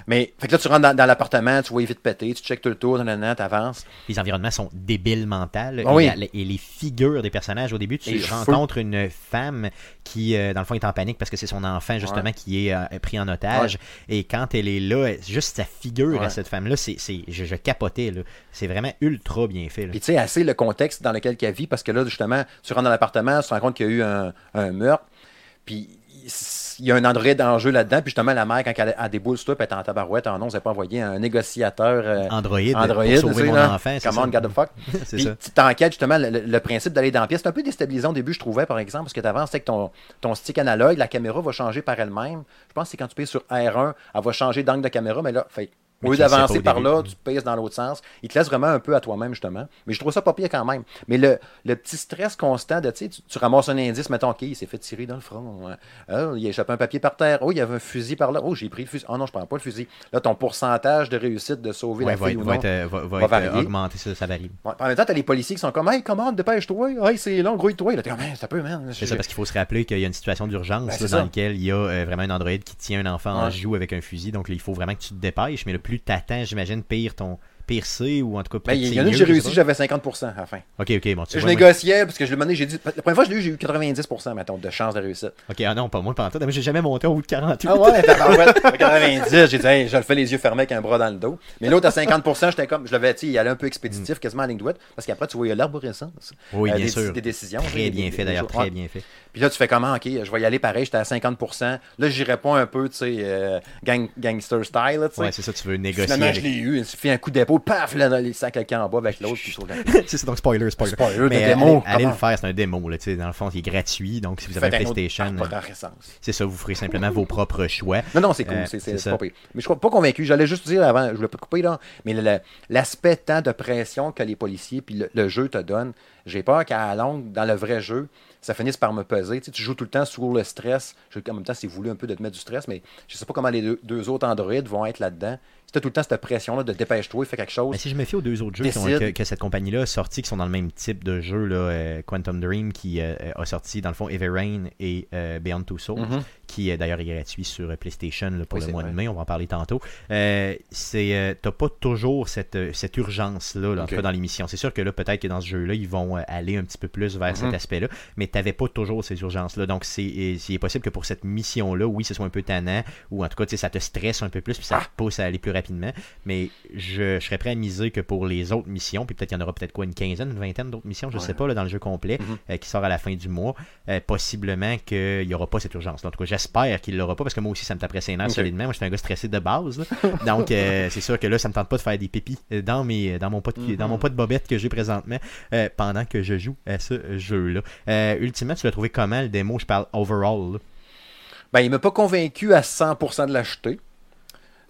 Mais, fait que là, tu rentres dans, dans l'appartement, tu vois vite péter, tu checkes tout le tour, nanana, t'avances. Les environnements sont débiles mentales. Oui. et, la- et les figures des personnages, au début, tu rencontres une femme qui, euh, dans le fond, est en panique parce que c'est son enfant, justement, qui est euh, pris en otage. Et quand elle est là, juste sa figure Ouais. à cette femme-là, c'est, c'est- je, je capotais. là. C'est vraiment ultra bien fait. là. Puis tu sais, assez le contexte dans lequel elle vit, parce que là, justement, tu rentres dans l'appartement, tu te rends compte qu'il y a eu un, un meurtre, puis il y a un androïde en jeu là-dedans, puis justement, la mère, quand elle a des boules sur toi, elle est en tabarouette, en non, elle pas envoyé un négociateur euh, Android, Android, pour sauver mon enfant. c'est Come on, the fuck. [LAUGHS] c'est Puis ça. tu t'enquêtes justement le, principe d'aller dans la pièce. C'est un peu déstabilisant au début, je trouvais, par exemple, parce que tu avances avec ton, ton stick analogue, la caméra va changer par elle-même. Je pense que c'est quand tu payes sur R1, elle va changer d'angle de caméra, mais là, fait, Au lieu d'avancer par début. là, tu pèses dans l'autre sens. Il te laisse vraiment un peu à toi-même, justement. Mais je trouve ça pas pire quand même. Mais le, le petit stress constant de, tu sais, tu, ramasses un indice, mettons, OK, il s'est fait tirer dans le front. Ouais. Ah, il a échappé un papier par terre. Oh, il y avait un fusil par là. Oh, j'ai pris le fusil. Oh non, je prends pas le fusil. Là, ton pourcentage de réussite de sauver Ouais, la va fille être, ou va non. être, va- va va être, varier. augmenté, ça, ça varie. Ouais. En même temps, t'as les policiers qui sont comme, hey, commande, dépêche-toi. Hey, c'est long, grouille-toi. Là, t'es comme, ça peut, man. C'est ça, parce qu'il faut se rappeler qu'il y a une situation d'urgence Ben, dans laquelle il y a euh, vraiment un androïde qui tient un enfant en joue avec un fusil. Donc, là, il faut vraiment que tu te dépêches. Mais le plus t'attends, j'imagine, pire ton pire C ou en tout cas Ben, il y en a une, mieux, j'ai réussi, j'avais 50% à la fin. Ok, ok, bon, tu Je vois, moi- négociais, parce que je demandais, j'ai dit, la première fois que je l'ai eu, j'ai eu 90%, mettons, de chance de réussite. Ok, ah non, pas moi, pas en tout. Mais j'ai jamais monté au bout de 48. Ah ouais, tabarouette. [LAUGHS] À 90, j'ai dit, hey, je le fais les yeux fermés avec un bras dans le dos. Mais l'autre à 50%, j'étais comme, je l'avais, tu sais, il allait un peu expéditif, quasiment à ligne parce qu'après, tu voyais l'arborescence. Oui, euh, bien des, sûr. Des décisions. Très bien fait d'ailleurs, très ouais. bien fait. Puis là, tu fais comment, ok, je vais y aller pareil, j'étais à 50%. Là, j'irais pas un peu, tu sais, euh, gang, gangster style, tu sais. Ouais, c'est ça, tu veux négocier. Finalement, je l'ai eu, il suffit un coup d'épaule, paf, là, il sac quelqu'un en bas avec l'autre, [LAUGHS] c'est donc spoiler, spoiler. Spoiler Mais démo, allez, le faire, c'est un démo. Là, tu sais, dans le fond, il est gratuit. Donc, si vous avez un PlayStation, c'est ça, vous ferez simplement vos propres choix. Non, non, c'est cool, Euh, c'est pas pire. Mais je suis pas convaincu. J'allais juste dire avant, je voulais pas te couper là, mais l'aspect tant de pression que les policiers puis le, le jeu te donne, j'ai peur qu'à la longue, dans le vrai jeu, ça finisse par me peser. Tu, sais, tu joues tout le temps sous le stress. Je, en même temps, c'est voulu un peu de te mettre du stress, mais je sais pas comment les deux, deux autres androïdes vont être là-dedans. C'était tout le temps cette pression-là de dépêche-toi, fais quelque chose. Mais si je me fie aux deux autres jeux qui ont- Décide. que, que cette compagnie-là a sortis, qui sont dans le même type de jeu, là, euh, Quantum Dream, qui euh, a sorti dans le fond Ever Rain et euh, Beyond Two Souls, Mhm. Qui euh, d'ailleurs est gratuit sur euh, PlayStation là, pour Oui, le mois de mai, on va en parler tantôt. Euh, c'est, euh, t'as pas toujours cette, cette urgence-là, là, en Ok. tout cas dans l'émission. C'est sûr que là, peut-être que dans ce jeu-là, ils vont aller un petit peu plus vers cet Mhm. aspect-là, mais t'avais pas toujours ces urgences-là. Donc, c'est, est possible que pour cette mission-là, oui, ce soit un peu tannant, ou en tout cas, ça te stresse un peu plus, puis ça Ah! te pousse à aller plus rapidement. Mais je, je serais prêt à miser que pour les autres missions, puis peut-être qu'il y en aura peut-être quoi, une quinzaine, une vingtaine d'autres missions, je Ouais. sais pas, là, dans le jeu complet, Mhm. euh, qui sort à la fin du mois, euh, possiblement qu'il n'y aura pas cette urgence. En tout cas, j'espère qu'il l'aura pas, parce que moi aussi, ça me taperait ses nerfs Ok. solidement. Moi, je suis un gars stressé de base. là. Donc, euh, [LAUGHS] c'est sûr que là, ça me tente pas de faire des pépis dans, mes, dans, mon pot de, Mhm. dans mon pot de bobette que j'ai présentement euh, pendant que je joue à ce jeu-là. Euh, ultimement, tu l'as trouvé comment, le démo? Je parle overall. là. Ben, il m'a pas convaincu à 100% de l'acheter.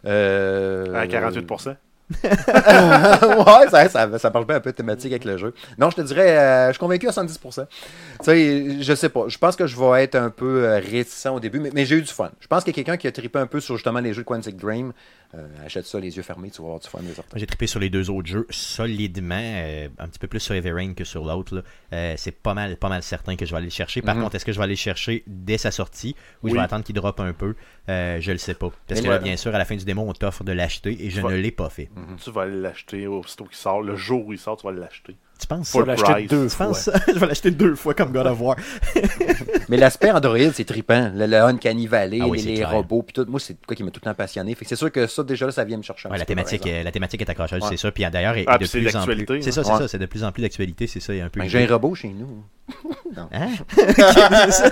Euh... À 48%. [LAUGHS] ouais, ça, ça, ça parle bien un peu de thématique avec le jeu. Non, je te dirais, euh, je suis convaincu à 110%. Tu sais, je sais pas. Je pense que je vais être un peu euh, réticent au début, mais, mais j'ai eu du fun. Je pense qu'il y a quelqu'un qui a trippé un peu sur justement les jeux de Quantic Dream. Euh, achète ça les yeux fermés, tu vas avoir du fun, J'ai trippé sur les deux autres jeux solidement, euh, un petit peu plus sur Everrain que sur l'autre. Euh, c'est pas mal, pas mal certain que je vais aller le chercher. Par Mhm. contre, est-ce que je vais aller le chercher dès sa sortie? Ou je vais attendre qu'il drop un peu Euh, Je le sais pas. Parce Mais que là, bien sûr, à la fin du démo, on t'offre de l'acheter et je Tu vas- ne l'ai pas fait. Tu vas aller l'acheter aussitôt qu'il sort. Le jour où il sort, tu vas l'acheter. Tu penses Full ça? l'acheter price. deux Tu fois. [LAUGHS] je vais l'acheter deux fois comme God of War. [LAUGHS] Mais l'aspect Android, c'est trippant. Le, le Uncanny Valley, Ah oui, les, c'est robots, puis tout. Moi, c'est quoi qui m'a tout le temps passionné. Fait que c'est sûr que ça, déjà là, ça vient me chercher Ouais, la, thématique, euh, la thématique est accrocheuse, Ouais. c'est ça. Puis d'ailleurs, est Ah, c'est plus en plus. d'actualité, C'est hein. ça, c'est Ouais. ça. C'est de plus en plus d'actualité. C'est ça. Il y a un peu. Ben, j'ai un robot chez nous. [LAUGHS] Hein? [LAUGHS] C'est ça.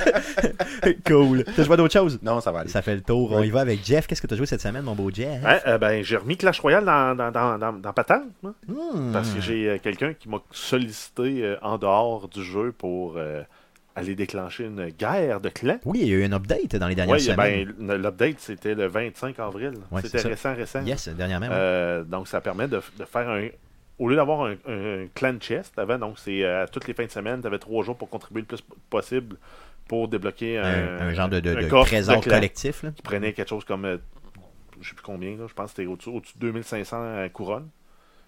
cool. T'as joué à d'autres choses? Non, ça va aller. Ça fait le tour. On y va avec Jeff. Qu'est-ce que tu as joué cette semaine, mon beau Jeff? Hein, euh, ben, j'ai remis Clash Royale dans, dans, dans, dans, dans Patente, moi, Hmm. parce que j'ai euh, quelqu'un qui m'a sollicité euh, en dehors du jeu pour euh, aller déclencher une guerre de clans. Oui, il y a eu un update dans les dernières Oui, semaines. ben, l'update, c'était le 25 avril. Ouais, c'était récent, récent. yes, dernièrement. ouais. Euh, donc, ça permet de, de faire un. Au lieu d'avoir un, un clan chest avant, donc c'est euh, toutes les fins de semaine, tu avais trois jours pour contribuer le plus possible pour débloquer un, un, un genre de, de, de trésor collectif. Là. qui prenait quelque chose comme, euh, je sais plus combien, là, je pense que c'était au-dessus au-dessus de 2500 couronnes.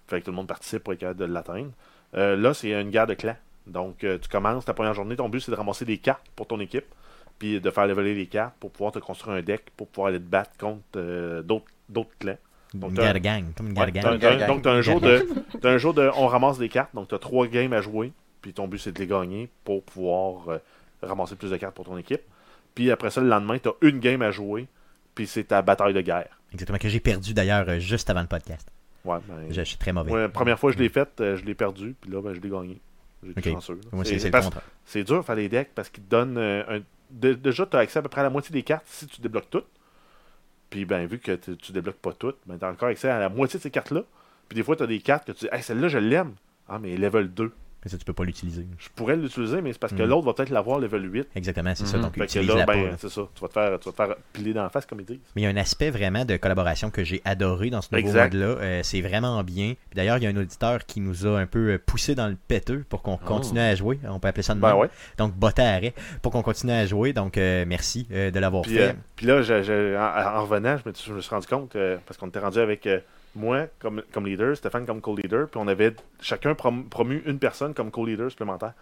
Fait que tout le monde participe pour être capable de l'atteindre. Euh, là, c'est une guerre de clans. Donc, euh, tu commences ta première journée, ton but c'est de ramasser des cartes pour ton équipe, puis de faire leveler les cartes pour pouvoir te construire un deck, pour pouvoir aller te battre contre euh, d'autres d'autres clans. Donc, Une t'as- guerre de gang. Comme une guerre Ouais, gang. gang. donc, tu as un jour de, [LAUGHS] t'as un jour de. On ramasse des cartes, donc tu as trois games à jouer, puis ton but c'est de les gagner pour pouvoir euh, ramasser plus de cartes pour ton équipe. Puis après ça, le lendemain, tu as une game à jouer, puis c'est ta bataille de guerre. Exactement, que j'ai perdu d'ailleurs euh, juste avant le podcast. Ouais, ben, Je, je suis très mauvais. ouais, la première fois que je l'ai faite, euh, je l'ai perdu, puis là, ben, je l'ai gagné. J'ai été Ok. chanceux. là. Moi, C'est- dur de faire les decks parce qu'ils te donnent euh, un. dé- déjà, tu as accès à peu près à la moitié des cartes si tu débloques toutes. Puis, ben, vu que tu débloques pas toutes, ben, tu as encore accès à la moitié de ces cartes-là. Puis, des fois, tu as des cartes que tu dis, hey, celle-là, je l'aime. Ah, mais level 2. Mais ça, tu peux pas l'utiliser. Je pourrais l'utiliser, mais c'est parce que Mhm. l'autre va peut-être l'avoir level 8. Exactement, c'est ça. Mhm. Donc, Fait là, ben, là. c'est ça. Tu vas, te faire, tu vas te faire piler dans la face, comme ils disent. Mais il y a un aspect vraiment de collaboration que j'ai adoré dans ce nouveau mode-là. Euh, c'est vraiment bien. Puis D'ailleurs, il y a un auditeur qui nous a un peu euh, poussé dans le péteux pour qu'on continue à jouer. On peut appeler ça de Ben ouais. Donc, botté à arrêt pour qu'on continue à jouer. Donc, euh, merci euh, de l'avoir fait. puis là, je- je- en, en revenant, je me, je me suis rendu compte, parce qu'on était rendu avec moi comme, comme leader, Stéphane comme co-leader, puis on avait chacun prom- promu une personne comme co-leader supplémentaire.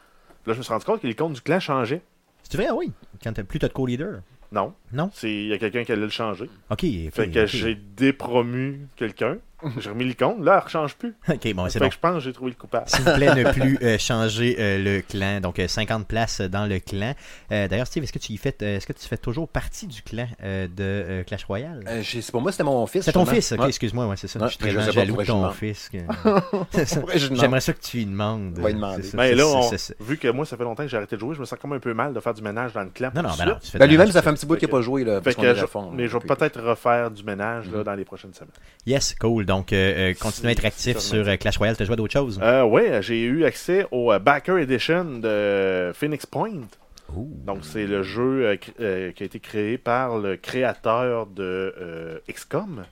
Là, je me suis rendu compte que les comptes du clan changeaient. C'est vrai, oui. Quand t'as plus de co-leader. Non. Non? C'est- Il y a quelqu'un qui allait le changer. Ok. ok, Fait que j'ai dépromu quelqu'un. [LAUGHS] J'ai remis le compte. Là, elle ne rechange plus. [LAUGHS] Ok, bon, c'est fait bon. que je pense que j'ai trouvé le coupable. S'il vous plaît, ne [LAUGHS] plus euh, changer euh, le clan. Donc, euh, 50 places dans le clan. Euh, D'ailleurs, Steve, est-ce que tu y fais, euh, est-ce que tu fais toujours partie du clan euh, de euh, Clash Royale? Euh, pour moi, c'était mon fils. C'est ton fils, ok, Ouais. excuse-moi, ouais, c'est ça. Ouais, je suis je pas, jaloux de ton fils. que-. J'aimerais ça que tu lui demandes. Va lui demander. Ça, Mais c'est- là, on- vu que moi, ça fait longtemps que j'ai arrêté de jouer, je me sens comme un peu mal de faire du ménage dans le clan. Non, non, ben non. Ben, lui-même, ça fait un petit bout qu'il n'a pas joué. Est mais je vais peut-être refaire du ménage là, dans les prochaines semaines. Yes, cool. Donc, euh, euh, continue à être actif sur euh, Clash Royale. Tu as joué à d'autres choses? Euh, ouais, j'ai eu accès au Backer Edition de Phoenix Point. Donc, c'est le jeu euh, qui a été créé par le créateur de XCOM.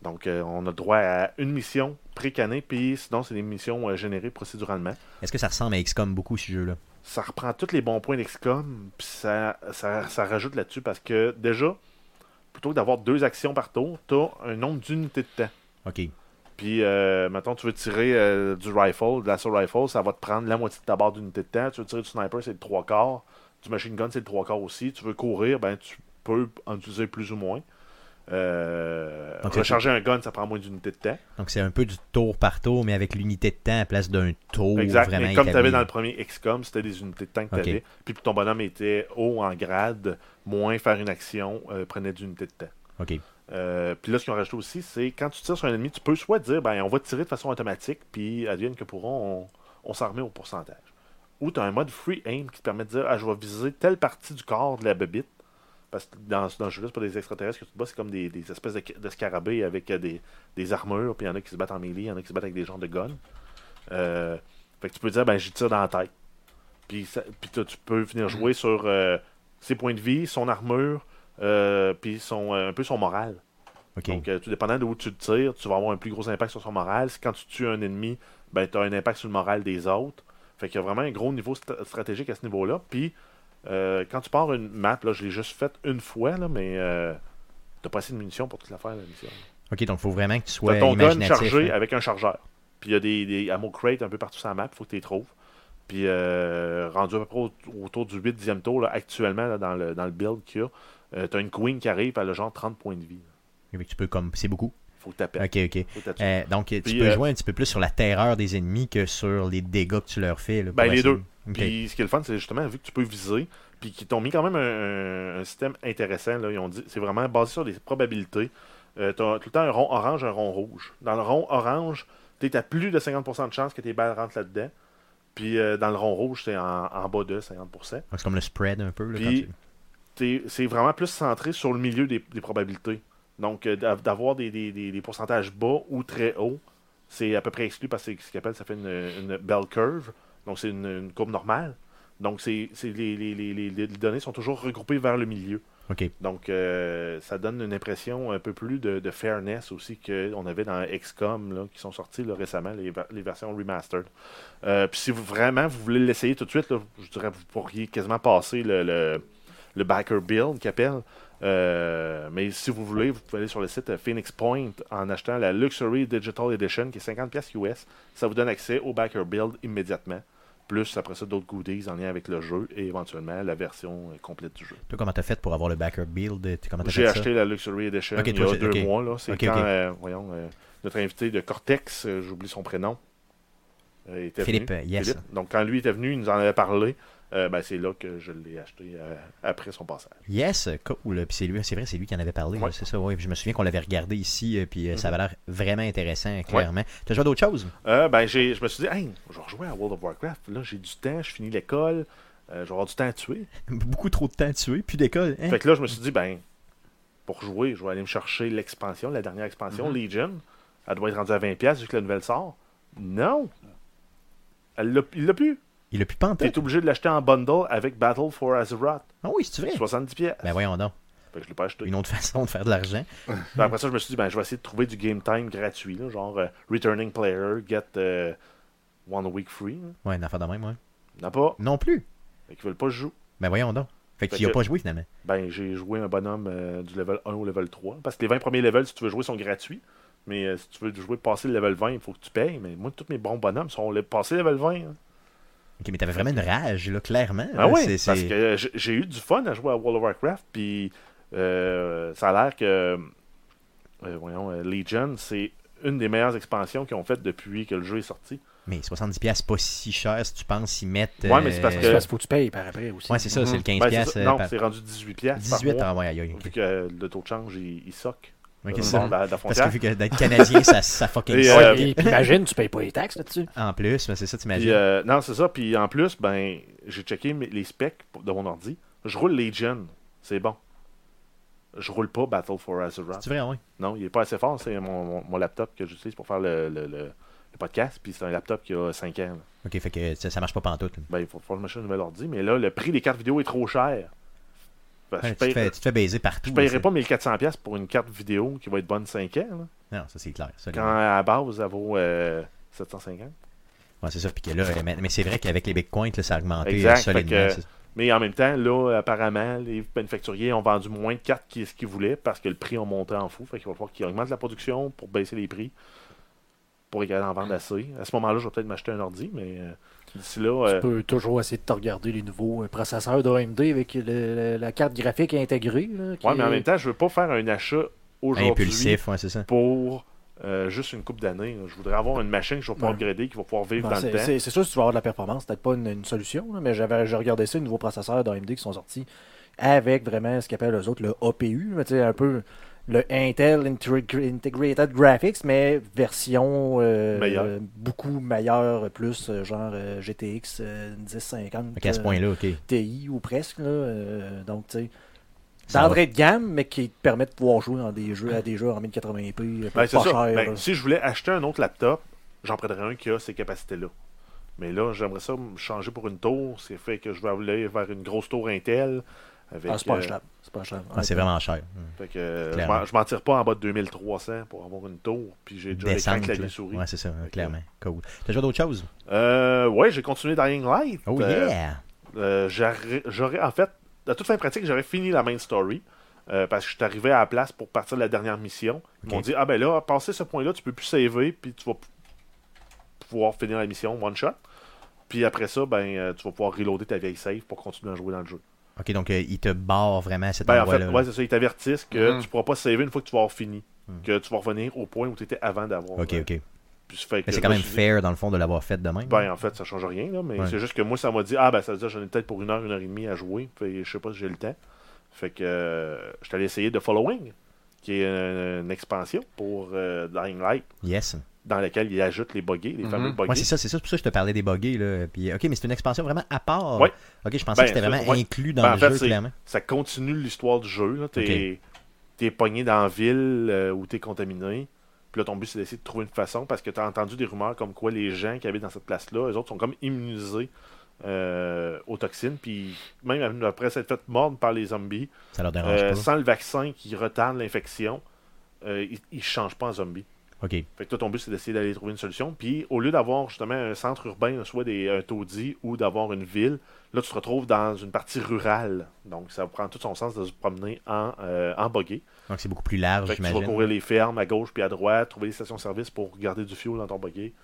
Donc, on a droit à une mission pré-canée, puis sinon, c'est des missions générées procéduralement. Est-ce que ça ressemble à XCOM beaucoup, ce jeu-là? Ça reprend tous les bons points d'XCOM, puis ça, ça, ça rajoute là-dessus parce que déjà, plutôt que d'avoir deux actions par tour, tu as un nombre d'unités de temps. Ok. Puis, euh, mettons, tu veux tirer euh, du rifle, de l'assaut rifle, ça va te prendre la moitié de ta barre d'unité de temps. Tu veux tirer du sniper, c'est le trois quarts. Du machine gun, c'est le trois quarts aussi. Tu veux courir, ben tu peux en utiliser plus ou moins. Euh, Donc, recharger un gun, ça prend moins d'unités de temps. Donc, c'est un peu du tour par tour, mais avec l'unité de temps à place d'un tour exact. vraiment Mais comme tu avais dans le premier XCOM, c'était des unités de temps que tu avais. Puis ton bonhomme était haut en grade, moins faire une action euh, prenait d'unités de temps. Ok. Euh, puis là, ce qu'ils ont rajouté aussi, c'est quand tu tires sur un ennemi, tu peux soit dire, ben, on va tirer de façon automatique, puis advienne que pourra, on, on s'en remet au pourcentage. Ou tu as un mode free aim qui te permet de dire, ah, je vais viser telle partie du corps de la bébite. Parce que dans, dans ce jeu-là, c'est pas des extraterrestres que tu te bats, c'est comme des, des espèces de, de scarabées avec euh, des, des armures, puis il y en a qui se battent en melee, il y en a qui se battent avec des genres de guns. Euh, fait que tu peux dire, ben, j'y tire dans la tête. Puis, ça- puis tu peux venir jouer sur euh, ses points de vie, son armure, euh, puis son, euh, un peu son moral. Donc, euh, tout dépendant de où tu te tires, tu vas avoir un plus gros impact sur son moral. Si quand tu tues un ennemi, ben, tu as un impact sur le moral des autres. Fait qu'il y a vraiment un gros niveau st- stratégique à ce niveau-là. Puis, euh, quand tu pars une map, là, je l'ai juste faite une fois, là, mais euh, t'as pas assez de munitions pour toute la faire, la mission. ok, donc il faut vraiment que tu sois T'as ton gun chargé hein. avec un chargeur. Puis il y a des, des ammo crates un peu partout sur la map, il faut que tu les trouves. Puis euh, rendu à peu près au- autour du 8-10e tour, là, actuellement, là, dans, le, dans le build qu'il y a, euh, t'as une queen qui arrive, elle a genre 30 points de vie. Que Tu peux comme. C'est beaucoup. Faut que. Ok, ok. Faut. Euh, donc, tu peux euh, jouer un petit peu plus sur la terreur des ennemis que sur les dégâts que tu leur fais. là, Ben, les essayer- deux. Puis ce qui est le fun, c'est justement, vu que tu peux viser, puis qu'ils t'ont mis quand même un, système intéressant, là, ils ont dit, c'est vraiment basé sur des probabilités. Euh, t'as tout le temps un rond orange, un rond rouge. Dans le rond orange, t'es à plus de 50% de chance que tes balles rentrent là-dedans. Puis euh, dans le rond rouge, c'est en, en bas de 50%. Donc, C'est comme le spread un peu. Là, Puis- c'est vraiment plus centré sur le milieu des, des probabilités. Donc, euh, d'av- d'avoir des, des- des- pourcentages bas ou très hauts, c'est à peu près exclu parce que c'est ce qu'on appelle, ça fait une, une bell curve. Donc, c'est une, une courbe normale. Donc, c'est les, les- les- les- données sont toujours regroupées vers le milieu. Donc, euh, ça donne une impression un peu plus de, de fairness aussi qu'on avait dans XCOM, là, qui sont sortis là, récemment, les, les versions remastered. Euh, Puis si vous, vraiment vous voulez l'essayer tout de suite, là, je dirais que vous pourriez quasiment passer le, le, le backer build qu'il appelle. Euh, mais si vous voulez, vous pouvez aller sur le site euh, Phoenix Point en achetant la Luxury Digital Edition qui est 50$ US. Ça vous donne accès au backer build immédiatement. Plus après ça d'autres goodies en lien avec le jeu et éventuellement la version euh, complète du jeu. Toi, comment t'as fait pour avoir le backer build? J'ai acheté la Luxury Edition Ok, il y toi, a deux mois. C'est quand, euh, voyons, euh, notre invité de Cortex, j'oublie son prénom, était Philippe, venu. euh, yes. Philippe. Donc quand lui était venu, il nous en avait parlé. Euh, ben, c'est là que je l'ai acheté euh, après son passage. Yes, cool. Puis c'est lui, c'est vrai, c'est lui qui en avait parlé. Ouais. C'est ça. Puis je me souviens qu'on l'avait regardé ici, euh, puis euh, ça Mhm. avait l'air vraiment intéressant, clairement. T'as joué à d'autres choses? Euh, ben, j'ai, je me suis dit, hey, je vais rejouer à World of Warcraft. Là, j'ai du temps, je finis l'école, euh, je vais avoir du temps à tuer. [LAUGHS] Beaucoup trop de temps tué, plus d'école. Hein? Fait que là, je me suis dit, ben, pour jouer, je vais aller me chercher l'expansion, la dernière expansion, Mhm. Legion. Elle doit être rendue à 20$ vu que la nouvelle sort. Non! Elle l'a- il l'a plus. Il a plus pas en T'es obligé de l'acheter en bundle avec Battle for Azeroth. Ah oui, c'est vrai? 70 pièces. Ben voyons donc. Fait que je l'ai pas acheté. Une autre [LAUGHS] façon de faire de l'argent. [LAUGHS] Après ça, je me suis dit, ben, je vais essayer de trouver du game time gratuit, là, genre euh, Returning Player, Get euh, One Week Free. là. Ouais, une affaire de même, ouais. Il n'y en a pas. Non plus. Fait qu'ils veulent pas que je joue. Ben voyons donc. Fait Fait as que- pas joué finalement. Ben, j'ai joué un bonhomme euh, du level 1 au level 3. Parce que les 20 premiers levels, si tu veux jouer, sont gratuits. Mais euh, si tu veux jouer passer le level 20, il faut que tu payes. Mais moi, tous mes bons bonhommes sont passés le level 20. hein. Ok, mais t'avais vraiment une rage, là, clairement. Ah là. oui, parce que j'ai- j'ai eu du fun à jouer à World of Warcraft, puis euh, ça a l'air que, euh, voyons, euh, Legion, c'est une des meilleures expansions qu'ils ont faites depuis que le jeu est sorti. Mais 70$ c'est pas si cher si tu penses y mettre. Ouais, mais c'est parce que- parce faut que tu payes par après aussi. Ouais, c'est ça, c'est le 15$. Ben, non, par- c'est rendu 18 piastres 18, par ah mois, ouais, aïe, aïe, ok. vu que euh, le taux de change, il, il soque. Ok, c'est au ça. bord de la, de la Parce que vu que d'être canadien, ça, ça fucking Et, euh, Et puis imagine, tu payes pas les taxes là-dessus. [LAUGHS] En plus, ben, c'est ça, Puis, t'imagines. euh, non, c'est ça. Puis en plus, ben, j'ai checké les specs de mon ordi. Je roule Legion. C'est bon. Je roule pas Battle for Azeroth. C'est vrai, oui. Non, il est pas assez fort. C'est mon, mon- mon laptop que j'utilise pour faire le, le- le- le podcast. Puis c'est un laptop qui a 5 ans. là. Ok, fait que ça, ça marche pas pantoute. Ben, il faut faut que je m'achète un nouvel ordi. Mais là, le prix des cartes vidéo est trop cher. Ben, Ouais, je tu, te fais, tu te fais baiser partout. je paierai là, pas 1400$ piastres pour une carte vidéo qui va être bonne 5 ans. là. Non, ça c'est clair. ça, Quand à la base, ça vaut euh, 750$. Ouais, c'est ça. Puis que là, euh, mais, c'est vrai qu'avec les bitcoins, là, ça a augmenté Exact, euh, solidement. que- Mais en même temps, là, apparemment, les manufacturiers ont vendu moins de cartes qu'ils voulaient parce que le prix a monté en fou. Fait qu'il va falloir qu'ils augmentent la production pour baisser les prix pour d'en vendre assez. À ce moment-là, je vais peut-être m'acheter un ordi, mais euh, là, euh, Tu peux toujours essayer de te regarder les nouveaux euh, processeurs d'AMD avec le- le- la carte graphique intégrée. Là, qui ouais, mais en est- même temps, je veux pas faire un achat aujourd'hui Impulsif, ouais, c'est ça. pour euh, juste une coupe d'années. Je voudrais avoir une machine que je vais pouvoir upgrader, qui va pouvoir vivre Bon, dans le c'est temps. c'est- c'est sûr, si tu vas avoir de la performance, c'est peut-être pas une, une solution, là, mais j'avais j'ai regardé ça, les nouveaux processeurs d'AMD qui sont sortis avec vraiment ce qu'appellent eux autres le APU, sais, un peu le Intel Integ- Integrated Graphics, mais version euh, euh, beaucoup meilleure, plus euh, genre euh, GTX euh, 1050 Ok, à ce euh, point-là, ok. TI ou presque. Là, euh, donc, tu sais, Ça d'entrée de gamme, mais qui te permet de pouvoir jouer dans des jeux, à des jeux en 1080p, Ben, pas cher. Ben, là. si je voulais acheter un autre laptop, j'en prendrais un qui a ces capacités-là. Mais là, j'aimerais ça me changer pour une tour. C'est fait que je vais aller vers une grosse tour Intel. Avec, Ah, c'est pas euh, achetable. C'est pas achetable. Ah, c'est vraiment cher. Hmm. fait que, euh, je m'en- tire pas en bas de 2300 pour avoir une tour. Puis j'ai déjà Descente. là. souris. Ouais, c'est ça, Fait que- clairement. Cool. T'as joué d'autres choses? Euh, ouais, j'ai continué Dying Light. Oh Euh, yeah! euh, j'aurais, en fait, à toute fin pratique, j'aurais fini la main story. euh, parce que je suis arrivé à la place pour partir de la dernière mission. Ils m'ont dit Ah ben là, à passer ce point-là, tu peux plus saver, puis tu vas pouvoir finir la mission one shot. Puis après ça, ben euh, tu vas pouvoir reloader ta vieille save pour continuer à jouer dans le jeu. Ok, donc euh, il te barre vraiment à cet Ben en fait, ouais, c'est ça, ils t'avertissent que Mhm. tu pourras pas saver une fois que tu vas avoir fini. Mhm. Que tu vas revenir au point où tu étais avant d'avoir. ok, euh, ok. Mais c'est quand me même dit, fair, dans le fond, de l'avoir fait de même. Ben, en fait, ça change rien, là, mais Ouais. c'est juste que moi, ça m'a dit, ah, ben, ça veut dire que j'en ai peut-être pour une heure, une heure et demie à jouer. Fait, je sais pas si j'ai le temps. Fait que euh, je t'allais essayer de Following, qui est une, une expansion pour euh, Dying Light, Yes. Dans laquelle il ajoute les buggés, les Mhm. fameux buggés. Ouais, c'est ça, c'est ça. C'est pour ça que je te parlais des buggés. Là. Puis, ok, mais c'est une expansion vraiment à part. Ouais. Ok, je pensais Ben, que c'était ça, vraiment ouais. inclus dans Ben, en le fait, jeu, c'est- clairement. Ça continue l'histoire du jeu. T'es t'es pogné dans la ville euh, où t'es contaminé. Puis là, ton but, c'est d'essayer de trouver une façon, parce que t'as entendu des rumeurs comme quoi les gens qui habitent dans cette place-là, eux autres sont comme immunisés euh, aux toxines. Puis même après s'être fait mordre par les zombies, Ça leur dérange Euh, pas. sans le vaccin qui retarde l'infection, euh, il ne change pas en zombie. Ok. Fait que toi, ton but, c'est d'essayer d'aller trouver une solution. Puis, au lieu d'avoir justement un centre urbain, soit des, un taudis ou d'avoir une ville, là, tu te retrouves dans une partie rurale. Donc, ça prend tout son sens de se promener en, euh, en buggy. Donc c'est beaucoup plus large, que tu vas j'imagine. courir les fermes à gauche puis à droite, trouver les stations-service pour garder du fuel dans ton buggy,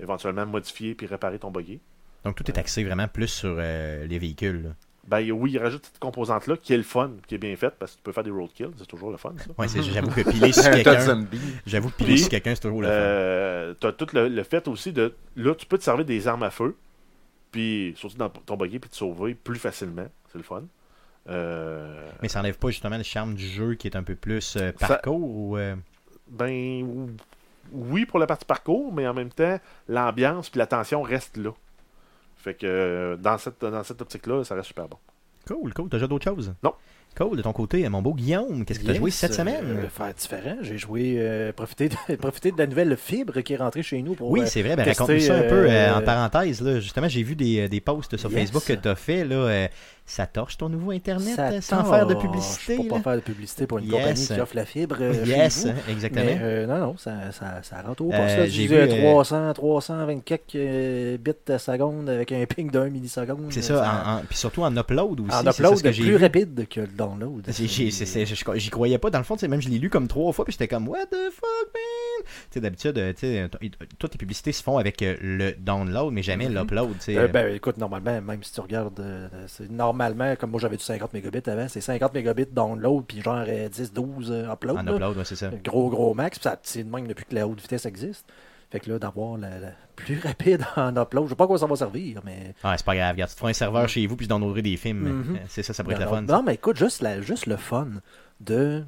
éventuellement modifier puis réparer ton buggy. Donc tout est axé vraiment plus sur euh, les véhicules. là. Ben oui, il rajoute cette composante-là qui est le fun, qui est bien faite parce que tu peux faire des roadkills, c'est toujours le fun, ça. Ouais, c'est- j'avoue que [LAUGHS] piler sur quelqu'un, j'avoue que piler sur quelqu'un, c'est toujours le fun. Euh, t'as tout le, le fait aussi de. Là, tu peux te servir des armes à feu, puis surtout dans ton buggy, puis te sauver plus facilement. C'est le fun. Euh, Mais ça enlève pas justement le charme du jeu qui est un peu plus euh, Ça- parcours ou. euh, ben. ou- Oui, pour la partie parcours, mais en même temps, l'ambiance puis la tension restent là. Fait que euh, dans cette, dans cette optique-là, ça reste super bon. Cool, cool. T'as déjà d'autres choses? Non. Cool, de ton côté, mon beau Guillaume, qu'est-ce que tu as joué cette euh, semaine? faire différent. J'ai joué, euh, profiter, de, [LAUGHS] profiter de la nouvelle fibre qui est rentrée chez nous pour Oui, euh, c'est vrai. Ben, raconte-nous ça un peu euh, euh, en parenthèse. Là. Justement, j'ai vu des, des posts sur Yes. Facebook que tu as fait. Là, euh, ça torche ton nouveau Internet ça euh, sans faire de publicité. Pour pas faire de publicité pour une Yes. compagnie qui offre la fibre. euh, Yes, exactement. Mais euh, non, non, ça, ça, ça rentre au poste. j'ai vu, euh, euh, 300, 324 euh, bits à seconde avec un ping d'un milliseconde. C'est ça, en- en- puis surtout en upload aussi. en c'est ça upload, ce que est j'ai plus vu. rapide que le download. C'est- c'est- J'y croyais pas. Dans le fond, même je l'ai lu comme trois fois, puis j'étais comme, What the fuck, man? Tu sais, d'habitude, toutes les publicités se font avec le download, mais jamais l'upload. tu sais. Euh, ben, écoute, normalement, même si tu regardes, c'est normalement, comme moi j'avais du 50 mégabits avant, c'est 50 mégabits download, puis genre euh, 10, 12 euh, upload. en là. upload, ouais, c'est ça. Gros, gros max, puis ça- c'est de même depuis que la haute vitesse existe. Fait que là, d'avoir la, la plus [LAUGHS] rapide en upload, je sais pas à quoi ça va servir, mais. Ah, c'est pas grave, regarde, tu te feras un serveur chez vous, puis tu downloaderas des films. Mhm. Euh, C'est ça, ça pourrait être non, fun. non, mais écoute, juste, la, juste le fun de.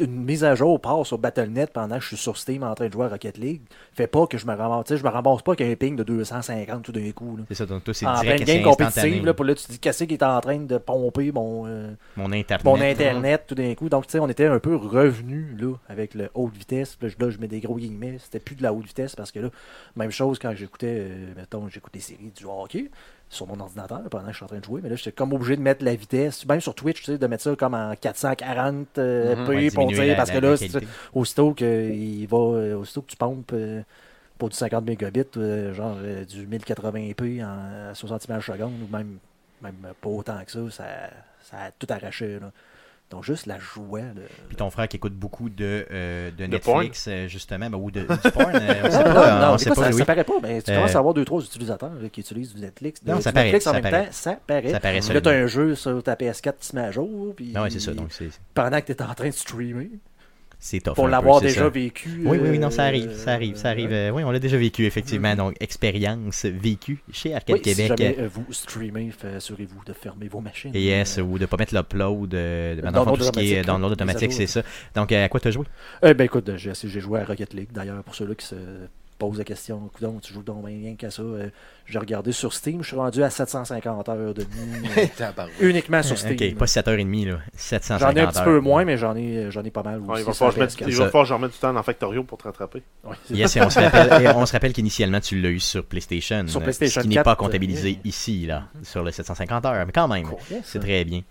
Une mise à jour part sur Battle.net pendant que je suis sur Steam en train de jouer à Rocket League fait pas que je me ramasse. Tu sais, je me ramasse pas avec un ping de 250 tout d'un coup. C'est ça, donc toi, c'est En direct, pleine game compétitive, là, pour là, tu te dis qu'est-ce qui est en train de pomper mon, euh, Mon Internet. mon Internet tout d'un coup. Donc, tu sais, on était un peu revenu là, avec le haute vitesse. Là, je mets des gros guillemets. C'était plus de la haute vitesse parce que là, même chose quand j'écoutais, euh, mettons, j'écoutais des séries du hockey sur mon ordinateur pendant que je suis en train de jouer. Mais là, j'étais comme obligé de mettre la vitesse, même sur Twitch, tu sais, de mettre ça comme en 440 euh, Mhm. p pour dire, la- parce la- que là, aussitôt que, il va, euh, aussitôt que tu pompes euh, pour du 50 mégabits, euh, genre du 1080p en 60 images secondes, ou même, même pas autant que ça, ça, ça a tout arraché. Là. Donc, juste la joie. là. Puis ton frère qui écoute beaucoup de, euh, de De Netflix, euh, justement, ben, ou de, du porn, euh, on [LAUGHS] sait Non, pas, non, on des sait pas, ça, ça paraît pas, mais tu Euh, commences à avoir deux, trois utilisateurs là, qui utilisent du Netflix. Non, du ça paraît, Netflix en ça même paraît. temps, ça paraît. Ça paraît Là, tu as un jeu sur ta PS4 qui se met à jour. Puis ouais, c'est ça, donc c'est Pendant que tu es en train de streamer, c'est tough. pour l'avoir déjà ça. vécu. Oui, oui, oui, non, euh, ça arrive, ça arrive, ça arrive. euh, euh, oui, on l'a déjà vécu, effectivement. Mhm. Donc, expérience vécue chez Arcade oui, si Québec. jamais euh, vous streamez, assurez-vous de fermer vos machines. Yes, ou de pas mettre l'upload, euh, dans tout ce qui est download automatique, c'est ça. Donc, euh, à quoi t'as joué? Euh, ben écoute, j'ai j'ai joué à Rocket League d'ailleurs, pour ceux-là qui se posent la question, coudonc, tu joues donc bien rien qu'à ça. Euh, j'ai regardé sur Steam, je suis rendu à 750 heures de nuit. [LAUGHS] euh, uniquement sur Steam. Ok, pas 7h30, là. 750 J'en ai un petit heures. peu moins, mais j'en ai, j'en ai pas mal aussi. Ouais, il va falloir que je PS4. mette- du temps dans Factorio pour te rattraper. Ouais, c'est Yes, et on se rappelle, et on se rappelle qu'initialement, tu l'as eu sur PlayStation. Sur euh, PlayStation Ce qui n'est 4, pas comptabilisé euh, ici, là, sur le 750 heures. Mais quand même, c'est très bien.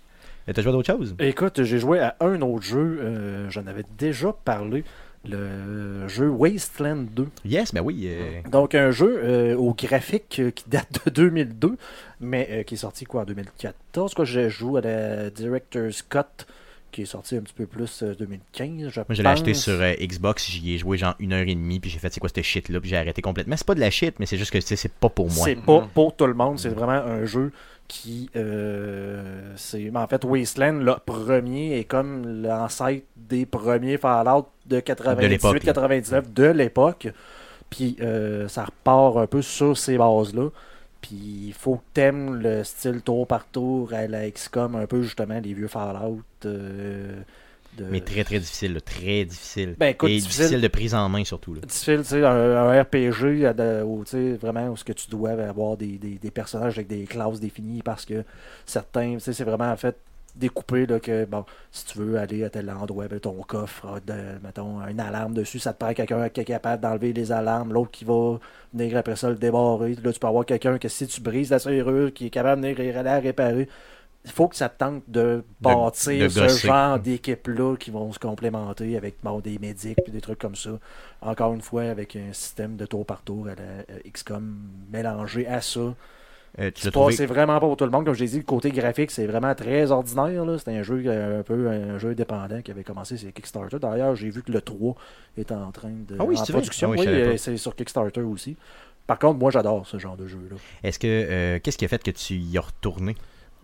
Euh, T'as joué à d'autres choses? Écoute, j'ai joué à un autre jeu, euh, j'en avais déjà parlé, le jeu Wasteland 2. Yes, ben oui. euh, Donc un jeu euh, au graphique euh, qui date de [LAUGHS] 2002, mais qui est sorti quoi en 2014. Quoi, je joue à la Director's Cut, qui est sorti un petit peu plus euh, 2015. Je Moi, je l'ai acheté sur Xbox, j'y ai joué genre une heure et demie, puis j'ai fait c'est quoi cette shit là, puis j'ai arrêté complètement. C'est pas de la shit, mais c'est juste que c'est pas pour moi. C'est pas pour tout le monde, c'est vraiment un jeu qui euh, c'est en fait Wasteland le premier est comme l'ancêtre des premiers Fallout de De l'époque, 98 99 de l'époque. Puis euh, ça repart un peu sur ces bases là puis il faut que t'aimes le style tour par tour à la XCOM un peu justement les vieux Fallout euh, de- Mais très très difficile, là, très difficile. Ben, écoute, et difficile. difficile de prise en main surtout. Là. difficile, tu sais, un, un RPG de- où, tu sais, vraiment où ce que tu dois avoir des, des, des personnages avec des classes définies parce que certains, tu sais, c'est vraiment en fait découpé là, que bon, si tu veux aller à tel endroit, ben, ton coffre de, mettons, une alarme dessus, ça te prend quelqu'un qui est capable d'enlever les alarmes, l'autre qui va venir après ça le débarrer. Là, tu peux avoir quelqu'un que si tu brises la serrure, qui est capable de venir la réparer. Il faut que ça te tente de bâtir de ce gosser. genre d'équipe-là qui vont se complémenter avec bon, des médics et des trucs comme ça. Encore une fois, avec un système de tour par tour à la euh, XCOM mélangé à ça. Euh, C'est trouvé. Vraiment pas pour tout le monde. Comme je l'ai dit, le côté graphique, c'est vraiment très ordinaire. C'est un jeu euh, un peu un jeu dépendant qui avait commencé sur Kickstarter. D'ailleurs, j'ai vu que le 3 est en train de Ah oui, en production. Ah oui, c'est sur Kickstarter aussi. Par contre, moi j'adore ce genre de jeu-là. Est-ce que euh, qu'est-ce qui a fait que tu y as retourné?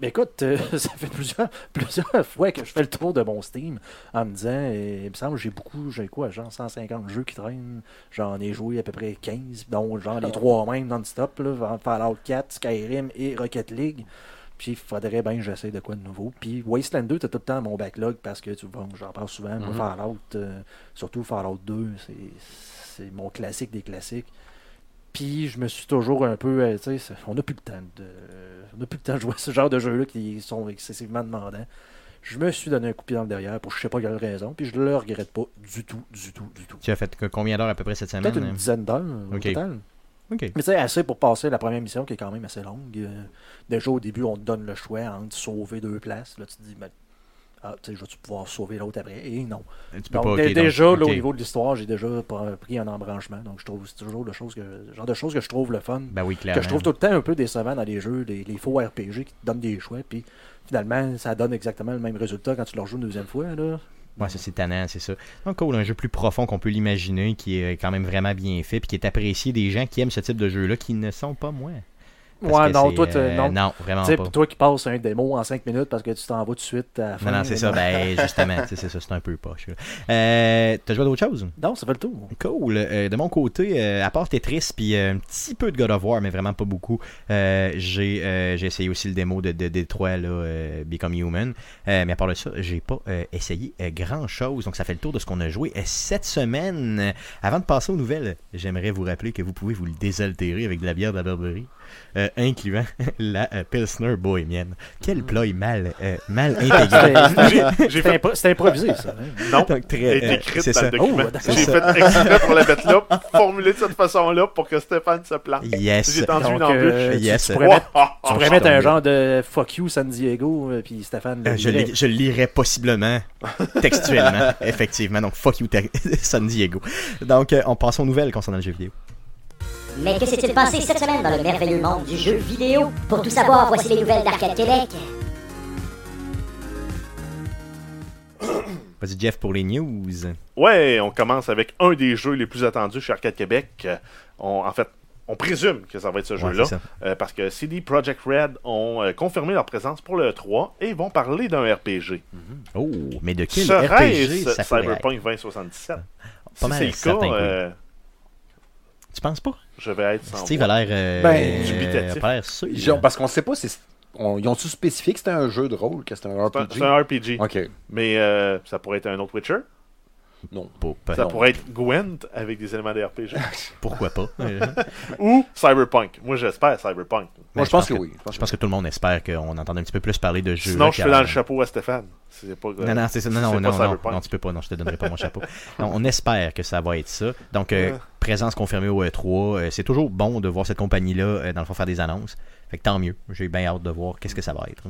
Mais écoute, euh, [LAUGHS] ça fait plusieurs, plusieurs fois que je fais le tour de mon Steam en me disant, il me semble que j'ai beaucoup, j'ai quoi, genre 150 jeux qui traînent. J'en ai joué à peu près 15, dont genre les trois mêmes non-stop, Fallout 4, Skyrim et Rocket League. Puis il faudrait bien que j'essaie de quoi de nouveau. Puis Wasteland 2, t'as tout le temps mon backlog parce que tu bon, j'en parle souvent. Mhm. Fallout, euh, surtout Fallout 2, c'est, c'est mon classique des classiques. Puis je me suis toujours un peu, euh, on n'a plus le temps de, on n'a plus le temps de jouer à ce genre de jeux-là qui sont excessivement demandants. Je me suis donné un coup de pied dans le derrière pour je sais pas quelle raison, puis je le regrette pas du tout, du tout, du tout. Tu as fait combien d'heures à peu près cette semaine? Peut-être une dizaine d'heures au total. Mais tu sais, assez pour passer la première mission qui est quand même assez longue. Euh, déjà au début, on te donne le choix entre sauver deux places. Là, tu te dis, ben, ah, tu sais, je pouvoir sauver l'autre après? Et non. Tu peux Donc, pas, déjà, donc, là, au niveau de l'histoire, j'ai déjà pr- pris un embranchement. Donc, je trouve c'est toujours le, chose que, le genre de choses que je trouve le fun. Ben oui, clairement. que je trouve tout le temps un peu décevant dans les jeux, les, les faux RPG qui te donnent des choix. Puis finalement, ça donne exactement le même résultat quand tu le rejoues une deuxième fois. Là. Ouais, ça c'est tannant, c'est ça. Donc cool, un jeu plus profond qu'on peut l'imaginer, qui est quand même vraiment bien fait, puis qui est apprécié des gens qui aiment ce type de jeu-là, qui ne sont pas moi. Ouais, non, toi, euh, non. non, vraiment pas. toi qui passes un démo en 5 minutes parce que tu t'en vas tout de suite à la fin. Non, non, c'est ça, ben [LAUGHS] justement, c'est ça, c'est un peu poche. Euh, T'as joué à d'autres choses? Non, ça fait le tour. Cool. Euh, de mon côté, à part Tetris, puis un petit peu de God of War, mais vraiment pas beaucoup, j'ai essayé aussi le démo de, de là, euh, Become Human. Mais à part de ça, j'ai pas essayé grand-chose. Donc ça fait le tour de ce qu'on a joué cette semaine. Avant de passer aux nouvelles, j'aimerais vous rappeler que vous pouvez vous le désaltérer avec de la bière de la Barberie, euh, incluant [LAUGHS] la euh, Pilsner Bohemienne. Quel plat mal, euh, mal [LAUGHS] intégré. C'était [LAUGHS] impro- improvisé, ça. hein. non. Donc, très, euh, c'est dans ça. le document. Oh. J'ai fait exprès pour la mettre là, formulée de cette façon-là pour que Stéphane se plante. Yes. J'ai tendu Donc, une embûche. euh, Yes. tu pourrais mettre, tu pourrais je mettre suis un genre de fuck you San Diego, puis Stéphane. le Euh, je, je le lirais possiblement, textuellement, effectivement. Donc, fuck you, San Diego. Donc, euh, on passe aux nouvelles concernant le jeu vidéo. Mais que s'est-il passé cette semaine dans le merveilleux monde du jeu vidéo Pour tout savoir, voici les nouvelles d'Arcade Québec. [COUGHS] Vas-y, Jeff, pour les news. Ouais, on commence avec un des jeux les plus attendus chez Arcade Québec. Euh, On, en fait, on présume que ça va être ce Ouais, jeu-là. euh, parce que CD Projekt Red ont euh, confirmé leur présence pour le 3 et vont parler d'un RPG. Oh, mais de quel Serait-ce RPG ça? Cyberpunk 2077? Pas si mal c'est le certain cas, oui. Tu penses pas? je vais être sans Steve voix. a l'air... Euh, Ben, dubitatif. a pas l'air sûr. Ont- parce qu'on sait pas si. on- ils ont-tu spécifié que c'était un jeu de rôle, que c'était un C'est un- RPG C'est un RPG. Ok. Mais euh, ça pourrait être un autre Witcher. Non. Ça Non. pourrait être Gwent avec des éléments de RPG. [LAUGHS] Pourquoi pas? [LAUGHS] Euh, Ou Cyberpunk. Moi, j'espère Cyberpunk. Moi, je pense que oui. Je pense que tout le monde espère qu'on entende un petit peu plus parler de jeux. Sinon, je fais dans le chapeau à Stéphane. Pas, Non, non, c'est ça. Non, non, non, non, tu peux pas. Non, je te donnerai pas mon chapeau. [LAUGHS] Non, on espère que ça va être ça. Donc, euh, Ouais. présence confirmée au E3. Euh, c'est toujours bon de voir cette compagnie-là, euh, dans le fond, faire des annonces. Fait que tant mieux. J'ai bien hâte de voir qu'est-ce que ça va être.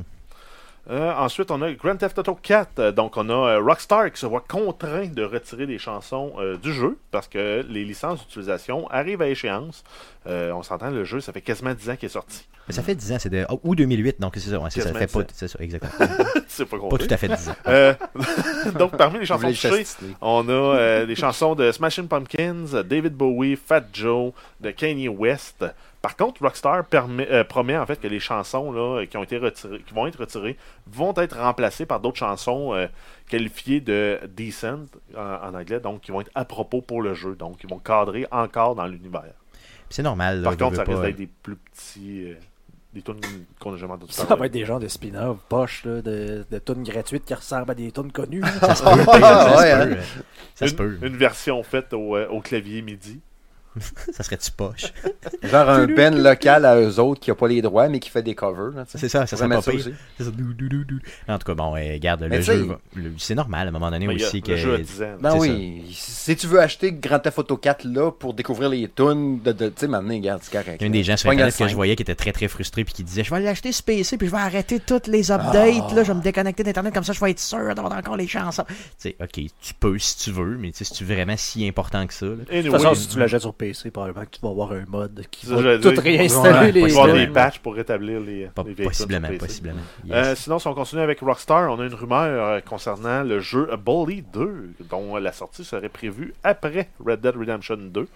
Euh, ensuite, on a Grand Theft Auto 4. Euh, Donc, on a euh, Rockstar qui se voit contraint de retirer des chansons euh, du jeu parce que les licences d'utilisation arrivent à échéance. Euh, on s'entend, le jeu, ça fait quasiment 10 ans qu'il est sorti. Mais ça fait 10 ans, c'est de. oh, ou 2008, donc c'est ça. ouais, c'est ça, fait Quasiment pas. 10 C'est ça, exactement. [LAUGHS] C'est pas pas tout à fait 10 ans. Euh, [LAUGHS] donc, parmi les chansons touchées, on a euh, des chansons de Smashing Pumpkins, David Bowie, Fat Joe, de Kanye West. Par contre, Rockstar permet- euh, promet en fait que les chansons là, qui ont été retirées, qui vont être retirées, vont être remplacées par d'autres chansons euh, qualifiées de decent en, en anglais, donc qui vont être à propos pour le jeu, donc qui vont cadrer encore dans l'univers. C'est normal. là, Par contre, ça risque d'être des plus petits, euh, des tunes qu'on n'a jamais entendu Ça parler. va être des genres de spin-off poches là, de, de tunes gratuites qui ressemblent à des tunes connues. Ça se peut, ça se une, peut. une version faite au, euh, au clavier MIDI. Ça serait-tu poche? Genre un band local à eux autres qui a pas les droits, mais qui fait des covers. C'est ça, ça serait pas pire. ça, dou, dou, dou, dou. En tout cas, bon, euh, regarde, Mais le jeu, c'est normal à un moment donné Mais a aussi le que. jeu à 10 ans. Ben oui. Si tu veux acheter Grand Theft Auto 4 là pour découvrir les tunes de, de tu sais maintenant regarde, c'est correct. Il y a une des gens sur Internet que je voyais qui était très très frustré puis qui disait Je vais l'acheter sur PC puis je vais arrêter toutes les updates, là, je vais me déconnecter d'Internet comme ça je vais être sûr d'avoir encore les chansons. Tu sais, ok, tu peux si tu veux, mais si tu veux vraiment si important que ça. là? De toute façon, si tu l'achètes sur PC, probablement que tu vas avoir un mode qui Ça, va tout dire. réinstaller Ouais, il va y les avoir possiblement. des patchs pour rétablir les, Pas- les vieilles tunes sur possiblement, PC. possiblement. Euh, sinon, si on continue avec Rockstar, on a une rumeur euh, concernant le jeu Bully 2, dont la sortie serait prévue après Red Dead Redemption 2.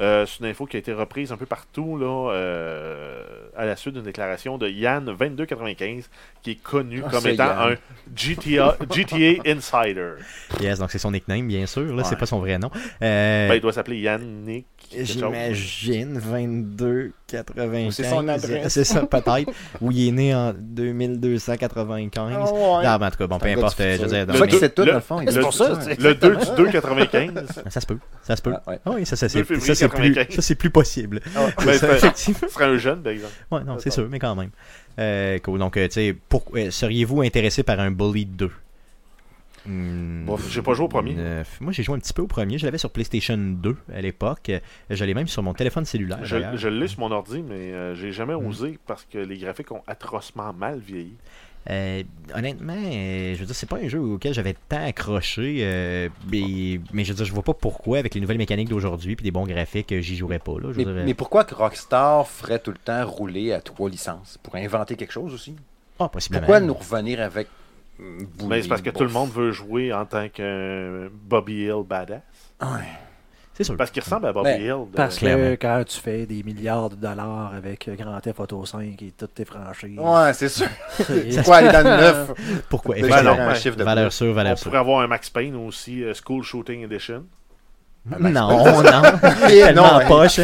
Euh, c'est une info qui a été reprise un peu partout là, euh, à la suite d'une déclaration de Yann2295, qui est connu Ah, comme c'est étant Yann. un GTA, GTA Insider. Yes, donc c'est son nickname, bien sûr, là, c'est Ouais. pas son vrai nom. Euh, Ben, il doit s'appeler Yannick. J'imagine 22 95. C'est son adresse. C'est ça, peut-être. [LAUGHS] Où il est né en 2295. Ah ouais. Non, mais en tout cas, bon, peu C'est importe. euh, je veux dire, C'est le- sait tout, le- dans le fond. C'est pour ça, c'est- Le 2 du 295. [LAUGHS] Ça se peut, ça se peut. Ah, ouais. Ah oui, ça, ça, 2 c'est c'est plus, 95. ça, c'est plus possible. [LAUGHS] Ben, Ça, c'est- effectivement. Ce serait un jeune, par exemple. Ouais, non, c'est sûr, mais quand même. Euh, cool. Donc, euh, tu sais, pour- euh, seriez-vous intéressé par un Bully 2 Hmm, Bon, j'ai pas joué au premier. euh, moi, j'ai joué un petit peu au premier. Je l'avais sur PlayStation 2 à l'époque. Euh, Je l'ai même sur mon téléphone cellulaire. Je, l'ai sur mon ordi, mais euh, j'ai jamais Mm. osé parce que les graphiques ont atrocement mal vieilli. Euh, honnêtement, euh, je veux dire, c'est pas un jeu auquel j'avais tant accroché, euh, mais, mais je veux dire, je vois pas pourquoi, avec les nouvelles mécaniques d'aujourd'hui puis des bons graphiques, j'y jouerais pas. Là, Mais, dire, mais pourquoi que Rockstar ferait tout le temps rouler à trois licences? Pour inventer quelque chose aussi? Ah, possiblement. Pourquoi nous revenir avec. Mais c'est parce que bof? tout le monde veut jouer en tant qu'un Bobby Hill badass. Ouais. C'est sûr. Parce qu'il ressemble à Bobby Ben, Hill. de- Parce que quand tu fais des milliards de dollars avec Grand Theft Auto 5 et toutes tes franchises. Ouais, c'est sûr. [LAUGHS] c'est- Pourquoi aller dans le neuf? [LAUGHS] Pourquoi Ben non, un chiffre de Valeur sûre, On valeur sûre. pourrait avoir un Max Payne aussi, euh, School Shooting Edition. Non, [LAUGHS] non. tellement poche,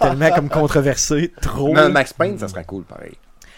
tellement comme controversé, trop. Mais un Max Payne, ça serait cool, pareil.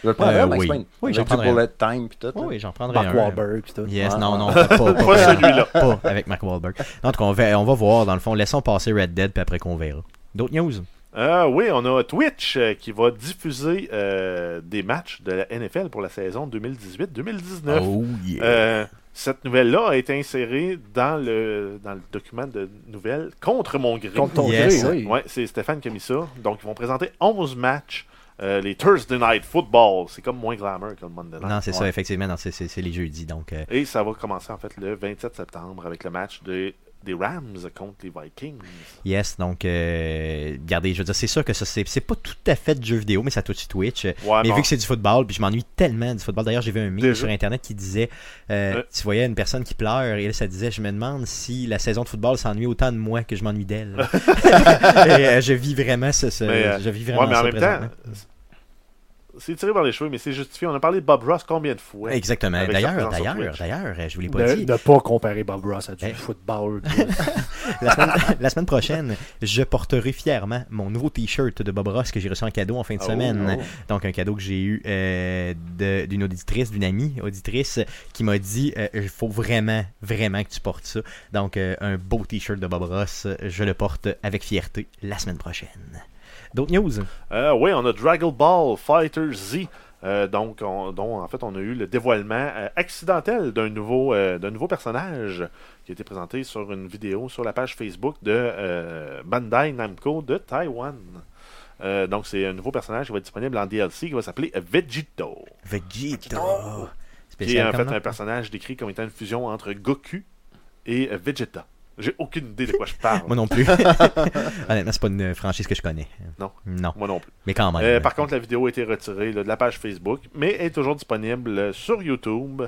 Je vais le prendre, Euh, un, Max oui. Payne. Oui, j'en prendrais un. bullet time pis tout. Oui, j'en prendrais Mark un. Wahlberg tout. Yes, Ah, non, non, [LAUGHS] pas, pas, Pas celui-là. [LAUGHS] pas avec Mark Wahlberg. Donc, on va, on va voir, dans le fond, laissons passer Red Dead, puis après qu'on verra. D'autres news? Euh, oui, on a Twitch euh, qui va diffuser euh, des matchs de la NFL pour la saison 2018-2019. Oh yeah. Euh, cette nouvelle-là a été insérée dans le, dans le document de nouvelles contre mon gré. Contre ton Yes. gré, oui. Ouais, c'est Stéphane qui a mis ça. Donc, ils vont présenter 11 matchs. Euh, les Thursday Night Football. C'est comme moins glamour que le Monday Night. non, c'est ça, effectivement, c'est- les jeudis. Donc, euh, Et ça va commencer en fait le 27 septembre avec le match de- des Rams contre les Vikings. yes, donc, euh, regardez, je veux dire, c'est sûr que ça, c'est c'est pas tout à fait de jeu vidéo, mais ça touche Twitch. Ouais, mais vu que c'est du football, puis je m'ennuie tellement du football. D'ailleurs, j'ai vu un meme sur Internet qui disait euh, Euh. Tu voyais une personne qui pleure, et là, ça disait Je me demande si la saison de football s'ennuie autant de moi que je m'ennuie d'elle. [LAUGHS] et euh, je vis vraiment ce. ce- Mais, euh, je vis vraiment Ouais, mais en ça même temps. C'est tiré par les cheveux, mais c'est justifié. On a parlé de Bob Ross combien de fois? Exactement. D'ailleurs, d'ailleurs, d'ailleurs, je vous l'ai pas Ne, dit. ne pas comparer Bob Ross à du Eh. football. [LAUGHS] La semaine, la semaine prochaine, je porterai fièrement mon nouveau t-shirt de Bob Ross que j'ai reçu en cadeau en fin de Oh, semaine. oh. Donc, un cadeau que j'ai eu euh, de- d'une auditrice, d'une amie auditrice, qui m'a dit euh, il faut vraiment, vraiment que tu portes ça. Donc, euh, un beau t-shirt de Bob Ross, je le porte avec fierté la semaine prochaine. D'autres news? Euh, oui, on a Dragon Ball Fighter Z. euh, donc, on- dont en fait, on a eu le dévoilement euh, accidentel d'un nouveau, euh, d'un nouveau personnage qui a été présenté sur une vidéo sur la page Facebook de euh, Bandai Namco de Taïwan. Euh, donc, c'est un nouveau personnage qui va être disponible en DLC qui va s'appeler Vegito. Vegeta. Qui est en fait un personnage décrit comme étant une fusion entre Goku et Vegeta. J'ai aucune idée de quoi je parle. Moi non plus. [LAUGHS] Honnêtement, c'est pas une franchise que je connais. Non. Non, Moi non plus. mais quand même. Euh, par contre, la vidéo a été retirée là, de la page Facebook, mais est toujours disponible euh, sur YouTube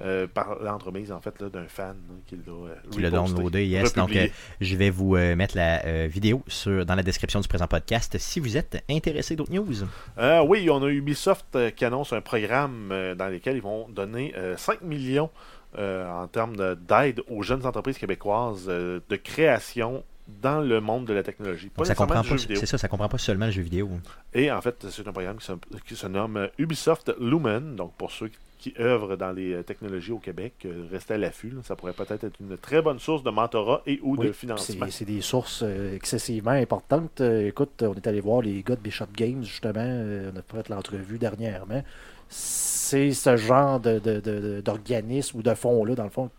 euh, par l'entremise en fait d'un fan là, qui l'a euh, qui l'a downloadé, yes. Donc, euh, je vais vous euh, mettre la euh, vidéo sur, dans la description du présent podcast si vous êtes intéressé d'autres news. Euh, oui, on a Ubisoft euh, qui annonce un programme euh, dans lequel ils vont donner euh, 5 millions euh, en termes de- d'aide aux jeunes entreprises québécoises euh, de création dans le monde de la technologie. Pas ça comprend pas, jeu vidéo. c'est ça, ça comprend pas seulement le jeu vidéo. Et en fait, c'est un programme qui se, qui se nomme euh, Ubisoft Lumen. Donc, pour ceux qui œuvrent dans les technologies au Québec, euh, restez à l'affût. Ça pourrait peut-être être une très bonne source de mentorat et ou de financement. c'est c'est des sources euh, excessivement importantes. Euh, écoute, on est allé voir les gars de Bishop Games, justement. euh, on a fait l'entrevue dernièrement. C'est ce genre de- de- de- de- d'organisme ou de fonds-là, dans le fond,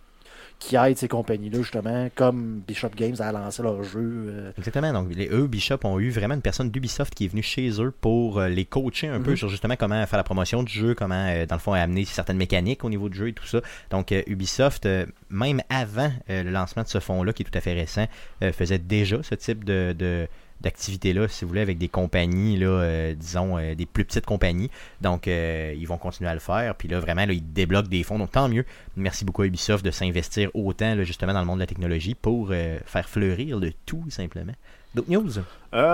qui aide ces compagnies-là, justement, comme Bishop Games à lancer leur jeu. euh, Exactement. Donc, les, eux, Bishop, ont eu vraiment une personne d'Ubisoft qui est venue chez eux pour euh, les coacher un peu Mhm. sur justement comment faire la promotion du jeu, comment, euh, dans le fond, amener certaines mécaniques au niveau du jeu et tout ça. Donc, Ubisoft, même avant le lancement de ce fonds-là, qui est tout à fait récent, faisait déjà ce type de. de d'activité-là, si vous voulez, avec des compagnies, là, euh, disons, euh, des plus petites compagnies. Donc, euh, ils vont continuer à le faire. Puis là, vraiment, là, ils débloquent des fonds. Donc, tant mieux. Merci beaucoup à Ubisoft de s'investir autant, là, justement, dans le monde de la technologie pour faire fleurir le tout, simplement. D'autres news?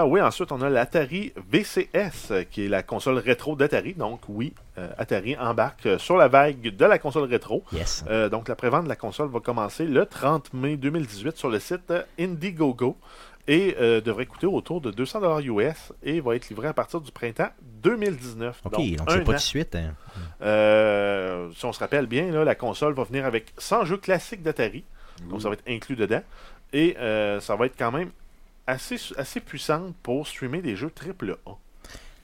Oui, ensuite, on a l'Atari VCS, qui est la console rétro d'Atari. Donc, oui, Atari embarque sur la vague de la console rétro. Yes. Donc, la prévente de la console va commencer le 30 mai 2018 sur le site Indiegogo et euh, devrait coûter autour de 200 US et va être livré à partir du printemps 2019. OK, donc, c'est pas de suite. hein. Euh, si on se rappelle bien, là, la console va venir avec 100 jeux classiques d'Atari. Donc, ça va être inclus dedans. Et euh, ça va être quand même assez, assez puissante pour streamer des jeux AAA.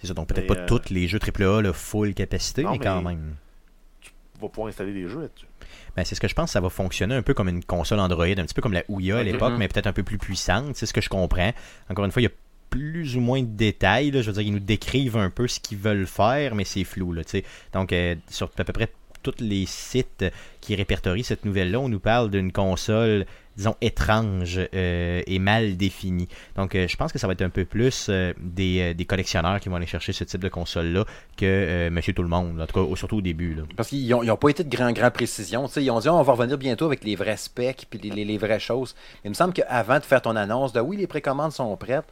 C'est ça, donc peut-être Mais, pas tous les jeux AAA, là, full capacité, non, mais quand mais- même. va pouvoir installer des jeux là-dessus. Ben, c'est ce que je pense, ça va fonctionner un peu comme une console Android, un petit peu comme la Ouya à l'époque, Mhm. mais peut-être un peu plus puissante. C'est ce que je comprends. Encore une fois, il y a plus ou moins de détails. là. Je veux dire, ils nous décrivent un peu ce qu'ils veulent faire, mais c'est flou. Là, tu sais. Donc, euh, sur à peu près tous les sites qui répertorient cette nouvelle-là, on nous parle d'une console, disons, étrange euh, et mal définie. Donc, euh, je pense que ça va être un peu plus euh, des, des collectionneurs qui vont aller chercher ce type de console-là que euh, Monsieur Tout-le-Monde, en tout cas, surtout au début. Là. Parce qu'ils n'ont pas été de grand, grand précision. Tu sais, ils ont dit on va revenir bientôt avec les vrais specs puis les, les- les vraies choses. Mais il me semble qu'avant de faire ton annonce de oui, les précommandes sont prêtes,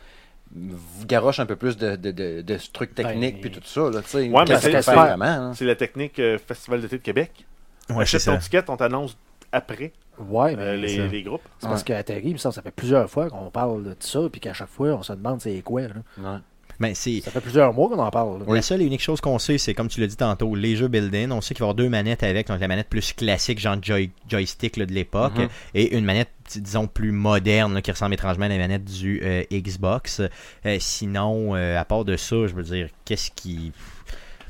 vous garoche un peu plus de, de, de, de trucs techniques Ben, puis tout ça. Là, tu sais. Ouais, mais Qu'est-ce c'est- hein? C'est la technique euh, Festival d'été de Québec. Ouais, Achète c'est ton ça. ticket, on t'annonce après Ouais, mais euh, les, ça. les groupes. c'est parce qu'à Terry, semble, ça fait plusieurs fois qu'on parle de ça, puis qu'à chaque fois, on se demande c'est quoi. là. Ouais. Ben, c'est... Ça fait plusieurs mois qu'on en parle. là. La seule et unique chose qu'on sait, c'est comme tu l'as dit tantôt, les jeux build-in. On sait qu'il va y avoir deux manettes avec, donc la manette plus classique, genre joy- joystick là, de l'époque, Mhm. et une manette, disons, plus moderne, là, qui ressemble étrangement à la manette du euh, Xbox. Euh, sinon, euh, à part de ça, je veux dire, qu'est-ce qui.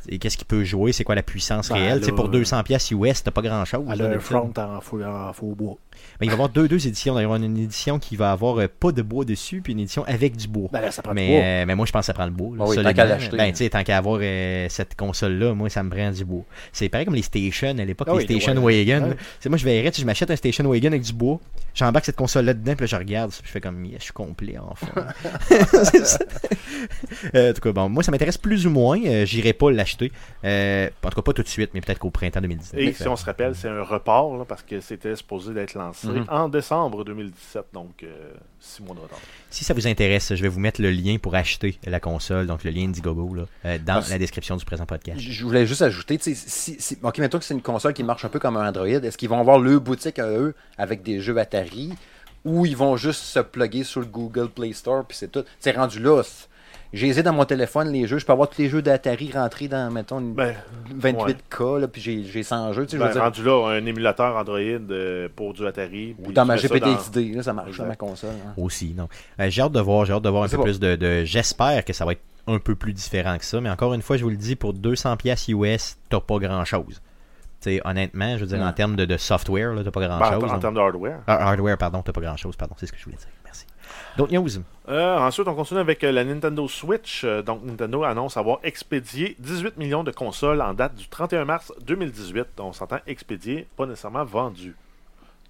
Et Qu'est-ce qui peut jouer, c'est quoi la puissance Ben, réelle? Là, pour 200 pièces US, t'as pas grand chose. Elle a un front en faux, en faux bois. Mais il va y avoir deux, deux éditions. Il va y avoir une édition qui va avoir euh, pas de bois dessus, puis une édition avec du bois. Ben là, ça prend du Mais, bois. euh, mais moi, je pense que ça prend le bois. là, Ah oui, tant qu'à l'acheter. Ben, tu sais, tant qu'à avoir euh, cette console-là, moi, ça me prend du bois. C'est pareil comme les Station à l'époque, Ah les oui, Station ouais. Wagon. Ouais. C'est moi, je verrais, je m'achète un Station Wagon avec du bois, j'embarque cette console-là dedans, puis là, je regarde, puis je fais comme, yes, je suis complet, enfin. [LAUGHS] [LAUGHS] Euh, en tout cas, bon, moi, ça m'intéresse plus ou moins. Euh, J'irai pas l'acheter. Euh, en tout cas, pas tout de suite, mais peut-être qu'au printemps 2019. Et si on se rappelle, c'est un report là, parce que c'était supposé d'être lancé Mhm. en décembre 2017, donc euh, six mois de retard. Si ça vous intéresse, je vais vous mettre le lien pour acheter la console, donc le lien Indiegogo, là, euh, dans Parce- la description du présent podcast. Je voulais juste ajouter, tu sais, si, si, ok, mettons que c'est une console qui marche un peu comme un Android, est-ce qu'ils vont avoir le boutique à eux avec des jeux Atari ou ils vont juste se plugger sur le Google Play Store puis c'est tout? C'est rendu là. J'ai dans mon téléphone les jeux, je peux avoir tous les jeux d'Atari rentrés dans, mettons, une Ben, 28K, là, puis j'ai j'ai 100 jeux, tu sais, je ben, dire. rendu là, un émulateur Android euh, pour du Atari. Ou dans ma ça dans- là, ça marche Exact. dans ma console. hein. aussi. Non. Euh, j'ai hâte de voir, j'ai hâte de voir un peu pas. plus de, de- J'espère que ça va être un peu plus différent que ça, mais encore une fois, je vous le dis, pour 200 pièces US, t'as pas grand chose. honnêtement, je veux dire, en termes de, de software, là, t'as pas grand Ben, chose. en, en termes de hardware. hardware, pardon, t'as pas grand chose, pardon, c'est ce que je voulais dire. Merci. D'autres news? Euh, ensuite, on continue avec euh, la Nintendo Switch. Euh, donc, Nintendo annonce avoir expédié 18 millions de consoles en date du 31 mars 2018. On s'entend expédié, pas nécessairement vendu.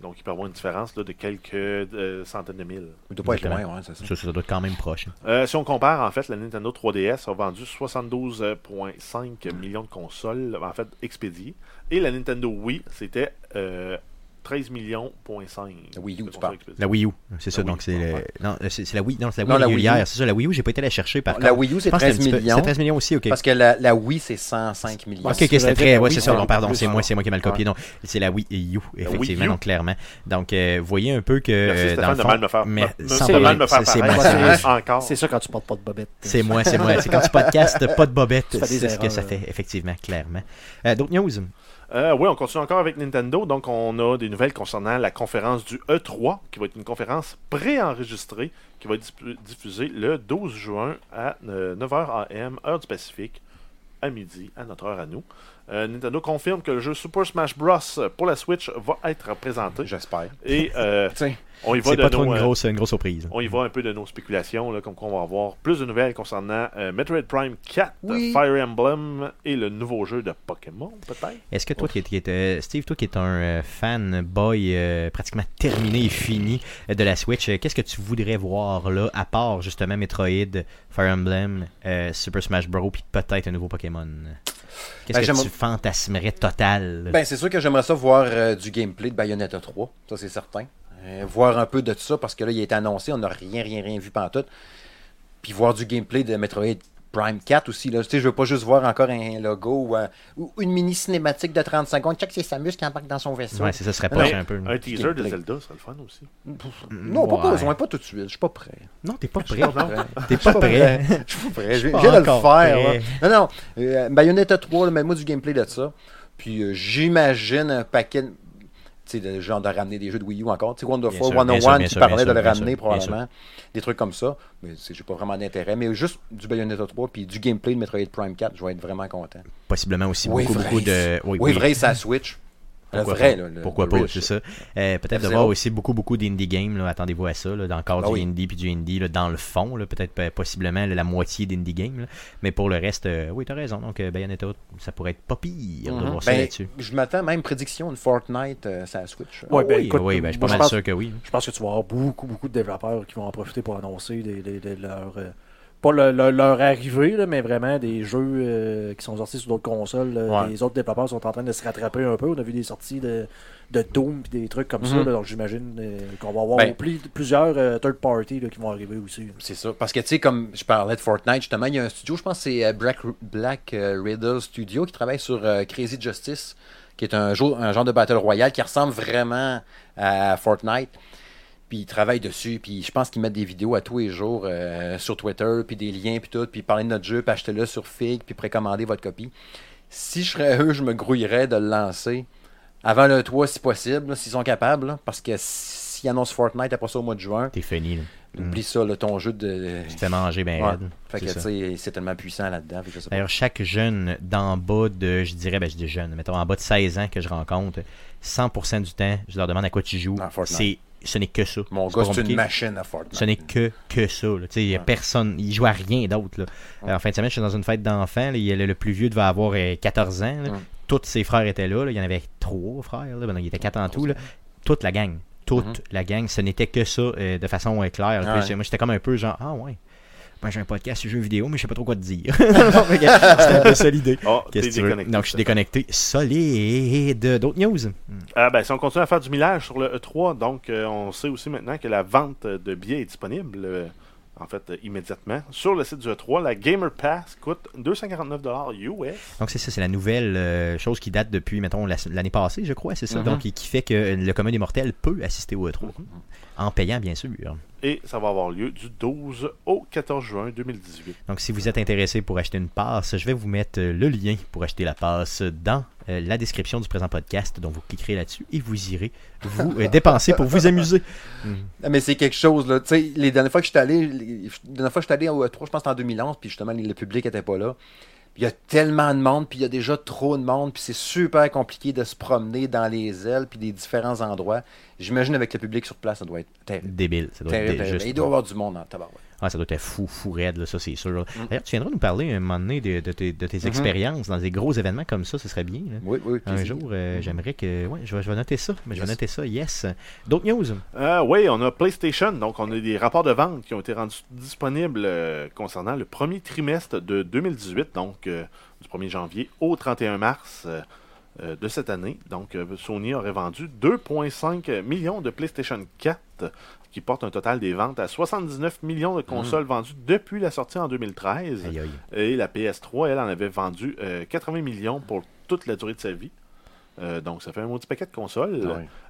Donc, il peut y avoir une différence là, de quelques euh, centaines de mille. Il doit pas être Exactement. loin, ouais, c'est ça. ça, ça doit être quand même proche. hein. Euh, si on compare, en fait, la Nintendo 3DS a vendu 72,5 millions de consoles, en fait, expédiées. Et la Nintendo Wii, c'était euh, 13 millions, point 5. La Wii U, tu parles. La Wii U, c'est ça, Wii, donc c'est le... Non, c'est c'est la Wii, non, c'est la Wii Non, la Wii régulière, U. c'est ça, la Wii U, j'ai pas été la chercher par La contre. Wii U, c'est Je pense que 13 un petit peu- millions. C'est 13 millions aussi, ok. Parce que la, la Wii, c'est 105 millions. Ok, ok, c'était très. Ouais, oui, c'est ça, non, pardon, c'est moi, c'est moi qui ai mal copié. Non, c'est la Wii U, effectivement, donc clairement. Donc, euh, vous voyez un peu que. Dans de mal me faire, mais sans de mal me faire c'est- c'est moi, ça quand tu portes pas de bobette. C'est moi, c'est moi. C'est quand tu podcastes, pas de bobette. [LAUGHS] C'est ce que ça fait, effectivement, clairement. Euh, D'autres news? Euh, oui, on continue encore avec Nintendo. Donc, on a des nouvelles concernant la conférence du E3, qui va être une conférence préenregistrée, qui va être diffusée le 12 juin à euh, 9h AM, heure du Pacifique, à midi, à notre heure à nous. Euh, Nintendo confirme que le jeu Super Smash Bros. pour la Switch va être présenté. J'espère. Et euh, [LAUGHS] Tiens, on y va C'est de pas trop nos, une euh, grosse, une grosse surprise. on y va un peu de nos spéculations, là, comme quoi on va avoir plus de nouvelles concernant euh, Metroid Prime 4, Oui. Fire Emblem et le nouveau jeu de Pokémon, peut-être? Est-ce que toi, qui euh, Steve, toi qui es un euh, fan boy euh, pratiquement terminé et fini de la Switch, euh, qu'est-ce que tu voudrais voir là, à part justement Metroid, Fire Emblem, euh, Super Smash Bros, puis peut-être un nouveau Pokémon? Qu'est-ce Ben, que j'aimerais- tu fantasmerais total? Ben, c'est sûr que j'aimerais ça voir euh, du gameplay de Bayonetta 3. Ça, c'est certain. Euh, voir un peu de ça parce que là, il a été annoncé, on n'a rien, rien, rien vu pantoute. Puis voir du gameplay de Metroid Prime 4 aussi. Là. Tu sais, je veux pas juste voir encore un logo ou, un- ou une mini cinématique de 30 secondes. Check, c'est Samus qui embarque dans son vaisseau. Ouais, c'est ça, serait Mais un peu. Un teaser de. Zelda serait le fun aussi. non, pas Ouais. besoin, pas tout de suite. Je suis pas prêt. Non, t'es pas prêt. Pas. T'es pas prêt. Je suis pas prêt. Je viens pas de le faire. là. Non, non. Euh, Bayonetta 3, là, mets-moi du gameplay de ça. Puis euh, j'imagine un paquet. De- genre de ramener des jeux de Wii U encore. Tu sais, Wonderful Bien sûr, bien 101 sûr, bien qui parlait de le ramener probablement. Des trucs comme ça. Mais j'ai pas vraiment d'intérêt. Mais juste du Bayonetta 3 puis du gameplay de Metroid Prime 4, je vais être vraiment content. Possiblement aussi beaucoup, beaucoup de. Oui, vrai, ça Switch. Le Pourquoi vrai, pas, là, le- Pourquoi le pas, real c'est ça. Euh, Peut-être de voir aussi beaucoup, beaucoup d'indie games. Attendez-vous à ça, là, dans le cadre Ah du oui. indie puis du indie, là, dans le fond. Peut-être pas- possiblement la moitié d'indie games. là. Mais pour le reste, euh, oui, t'as raison. Donc, euh, Bayonetta, ça pourrait être pas pire de Mhm. voir ça Ben, là-dessus. je m'attends même prédiction de Fortnite, euh, ça Switch. Ouais, ben, oui, écoute, oui, ben, je suis pas mal pense- sûr que oui. Je pense que tu vas avoir beaucoup, beaucoup de développeurs qui vont en profiter pour annoncer des, des- des- leur, euh, pas le- le- leur arrivée, là, mais vraiment des jeux euh, qui sont sortis sur d'autres consoles. là. Ouais. Les autres développeurs sont en train de se rattraper un peu. On a vu des sorties de, de Doom et des trucs comme ça. Mhm. là. donc j'imagine euh, qu'on va avoir Ben- plusieurs euh, third party là, qui vont arriver aussi. C'est ça. Parce que, tu sais, comme je parlais de Fortnite, justement, il y a un studio, je pense que c'est Black, Black Riddle Studio, qui travaille sur Crazy Justice, qui est un, jeu- un genre de Battle Royale qui ressemble vraiment à Fortnite. Puis ils travaillent dessus, puis je pense qu'ils mettent des vidéos à tous les jours euh, sur Twitter, puis des liens, puis tout, puis parler de notre jeu, puis achetez-le sur Fig, puis précommander votre copie. Si je serais eux, je me grouillerais de le lancer avant le 3 si possible, s'ils sont capables, là, parce que s'ils annoncent Fortnite après ça au mois de juin, T'es fini. là. Oublie ça, là, ton jeu de. Fais manger ben Ouais. raide. Fait que, C'est tu ça. sais, c'est tellement puissant là-dedans. D'ailleurs, chaque jeune d'en bas de, je dirais, ben je dis jeune, mettons en bas de 16 ans que je rencontre, 100% du temps, je leur demande à quoi tu joues. Fortnite. C'est, ce n'est que ça. Mon gars, c'est une machine à Fortnite. Ce n'est que, que ça. Il n'y a Ouais. personne. Il joue à rien d'autre. Euh, En fin de semaine, je suis dans une fête d'enfants. Le, le plus vieux devait avoir euh, 14 ans. là. Ouais. Tous ses frères étaient là, là. Il y en avait trois frères. Là. Ben, il y était quatre en tout. là. Toute la gang. Toute Mhm. la gang. Ce n'était que ça euh, de façon euh, claire. Ah Puis. Moi, j'étais comme un peu genre, ah ouais. Ben, j'ai un podcast sur jeux vidéo, mais je sais pas trop quoi te dire. [LAUGHS] C'était un peu ça l'idée. Oh. Donc, je suis déconnecté. Solide. D'autres news? Ah, ben, si on continue à faire du millage sur le E3, donc euh, on sait aussi maintenant que la vente de billets est disponible, euh, en fait, euh, immédiatement. Sur le site du E3, la Gamer Pass coûte 249$ US. Donc, c'est ça, c'est la nouvelle euh, chose qui date depuis, mettons, la- l'année passée, je crois, c'est ça. Mhm. Donc, qui qui fait que le commun des mortels peut assister au E3. En payant, bien sûr. Et ça va avoir lieu du 12 au 14 juin 2018. Donc, si vous êtes intéressé pour acheter une passe, je vais vous mettre euh, le lien pour acheter la passe dans euh, la description du présent podcast. Donc, vous cliquerez là-dessus et vous irez vous euh, dépenser pour vous amuser. [LAUGHS] Ah, mais c'est quelque chose, là. Tu sais, les dernières fois que je suis allé, les, les dernières fois que je suis allé au E3, je pense que c'était en 2011, puis justement, le public était pas là. Il y a tellement de monde, puis il y a déjà trop de monde, puis c'est super compliqué de se promener dans les ailes, puis des différents endroits. J'imagine avec le public sur place, ça doit être terrible. Débile. Ça doit être Terrible, dé- terrible. juste- Il doit y avoir du monde en tabarouette. Ah, ça doit être fou, fou raide, là, ça c'est sûr. Mm. D'ailleurs, tu viendras nous parler un moment donné de, de tes, de tes Mhm. expériences dans des gros événements comme ça, ce serait bien. là. Oui, oui. Un plaisir. jour, euh, j'aimerais que. Ouais, je vais, je vais noter ça. Mais je vais noter ça, yes. D'autres news? Euh, oui, on a PlayStation, donc on a des rapports de vente qui ont été rendus disponibles euh, concernant le premier trimestre de 2018, donc du 1er janvier au 31 mars de cette année. Donc euh, Sony aurait vendu 2,5 millions de PlayStation 4, ce qui porte un total des ventes à 79 millions de consoles vendues depuis la sortie en 2013. Aïe aïe. Et la PS3, elle en avait vendu euh, 80 millions pour toute la durée de sa vie. Euh, donc ça fait un maudit paquet de consoles.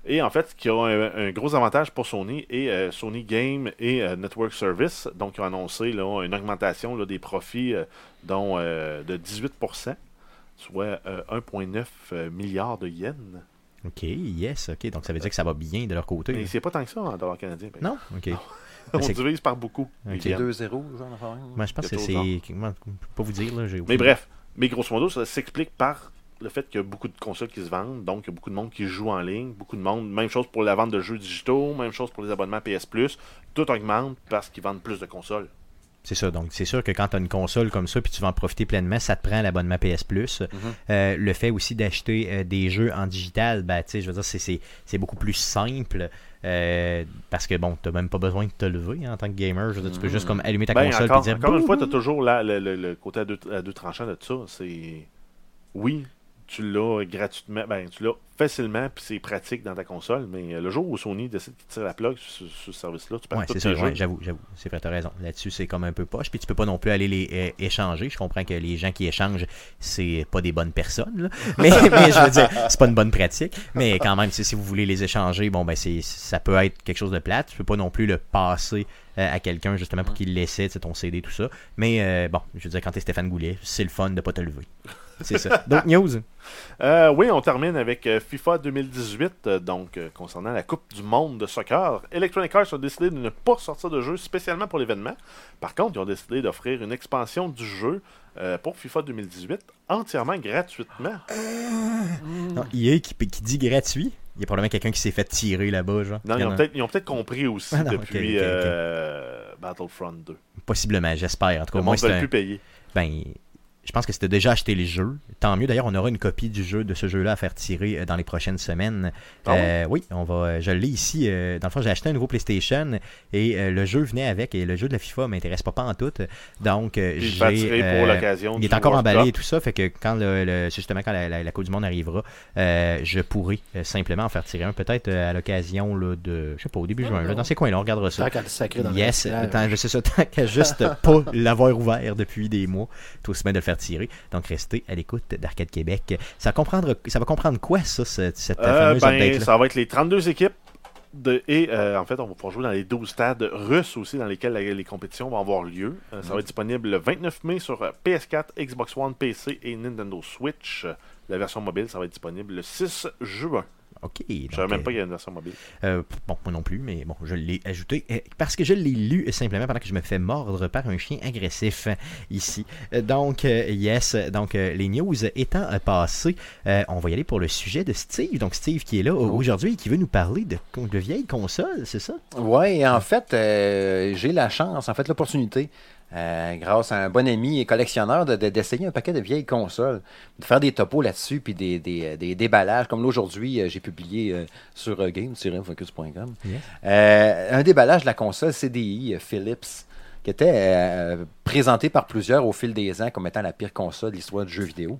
Et en fait, ce qui a un, un gros avantage pour Sony et euh, Sony Game et euh, Network Service, donc ils ont annoncé là, une augmentation là, des profits euh, dont, euh, de 18%, soit euh, 1,9 euh, milliards de yens. Ok, yes, ok. Donc ça veut dire que ça va bien de leur côté. Mais c'est pas tant que ça en dollars canadiens. par Non? Ok. On c'est- divise par beaucoup. les Ok. C'est yens. 2-0, genre, enfin, je pense que c'est. je peux pas vous dire, là. j'ai Mais bref, mais grosso modo, ça s'explique par le fait qu'il y a beaucoup de consoles qui se vendent, donc il y a beaucoup de monde qui joue en ligne, beaucoup de monde, même chose pour la vente de jeux digitaux, même chose pour les abonnements PS Plus, tout augmente parce qu'ils vendent plus de consoles. C'est ça. Donc, c'est sûr que quand tu as une console comme ça puis tu vas en profiter pleinement, ça te prend l'abonnement PS Plus. Mhm. Euh, le fait aussi d'acheter euh, des jeux en digital, ben, je veux dire, c'est- c'est c'est beaucoup plus simple. euh, parce que bon, t'as même pas besoin de te lever hein, en tant que gamer. Je veux dire, tu peux juste comme allumer ta Ben, console et dire encore une fois, tu as toujours la- le, le- le côté à deux, à deux tranchants de ça. C'est oui, tu l'as gratuitement, ben tu l'as facilement, puis c'est pratique dans ta console, mais le jour où Sony décide de tirer la plug sur, sur ce service-là, tu perds Ouais, tous c'est ouais, j'avoue, j'avoue. C'est vrai, t'as raison. Là-dessus, c'est comme un peu poche. Puis tu peux pas non plus aller les euh, échanger. Je comprends que les gens qui échangent, c'est pas des bonnes personnes. là. [LAUGHS] Mais, mais je veux dire, c'est pas une bonne pratique. Mais quand même, tu si vous voulez les échanger, bon, ben c'est ça peut être quelque chose de plate. Tu peux pas non plus le passer euh, à quelqu'un justement pour qu'il l'essaie, tu ton CD, tout ça. Mais euh, bon, je veux dire, quand t'es Stéphane Goulet, c'est le fun de pas te lever. C'est ça. Donc, [LAUGHS] news? Euh, oui, on termine avec euh, FIFA 2018, euh, donc euh, concernant la Coupe du Monde de soccer. Electronic Arts a décidé de ne pas sortir de jeu spécialement pour l'événement. Par contre, ils ont décidé d'offrir une expansion du jeu euh, pour FIFA 2018 entièrement gratuitement. Non, EA qui, qui dit gratuit. Il y a probablement quelqu'un qui s'est fait tirer là-bas, genre. Non, ils ont peut-être ils ont peut-être compris aussi Ah non, depuis euh, Battlefront 2. Possiblement, j'espère. En tout cas, Le moi, monde c'est un- plus payer. Ben, je pense que c'était déjà acheté les jeux. Tant mieux. D'ailleurs, on aura une copie du jeu de ce jeu-là à faire tirer euh, dans les prochaines semaines. Ah ouais? Euh, oui, on va. euh, Je l'ai ici. dans le fond, j'ai acheté un nouveau PlayStation et euh, le jeu venait avec. Et le jeu de la FIFA m'intéresse pas, pas en tout. Donc, j'ai. pour euh, l'occasion. il est encore World emballé et tout ça, fait que quand le, le- justement quand la, la- la Coupe du Monde arrivera, euh, je pourrai simplement en faire tirer un, peut-être à l'occasion là, de, je sais pas, au début juin, là, dans ces coins-là, on regardera ça. Tant sacrer dans le Yes, tant, je sais ça, tant qu'à juste [LAUGHS] pas l'avoir ouvert depuis des mois, tout aussi bien de le faire tirer. Donc restez à l'écoute d'Arcade Québec. Ça va comprendre, ça va comprendre quoi ça, cette, cette Euh, fameuse ben, ça va être les 32 équipes. De, et euh, en fait, on va pouvoir jouer dans les 12 stades russes aussi dans lesquels la- les compétitions vont avoir lieu. Euh, ça va être disponible le 29 mai sur euh, PS4, Xbox One, PC et Nintendo Switch. Euh, La version mobile, ça va être disponible le 6 juin. Ok. Je donc, savais même euh, pas qu'il y a une version mobile. Euh, bon, moi non plus, mais bon, je l'ai ajouté euh, parce que je l'ai lu simplement pendant que je me fais mordre par un chien agressif ici. Donc, yes, donc les news étant passées, on va y aller pour le sujet de Steve. Donc, Steve qui est là Oh. aujourd'hui et qui veut nous parler de, de vieilles consoles, c'est ça? Oui, en fait, euh, j'ai la chance, en fait, l'opportunité, euh, grâce à un bon ami et collectionneur, de- de- d'essayer un paquet de vieilles consoles, de faire des topos là-dessus, puis des, des, des déballages. Comme là, aujourd'hui, euh, j'ai publié euh, sur euh, game-focus.com Yes. euh, un déballage de la console CDI euh, Philips, qui était euh, présenté par plusieurs au fil des ans comme étant la pire console de l'histoire du jeu vidéo.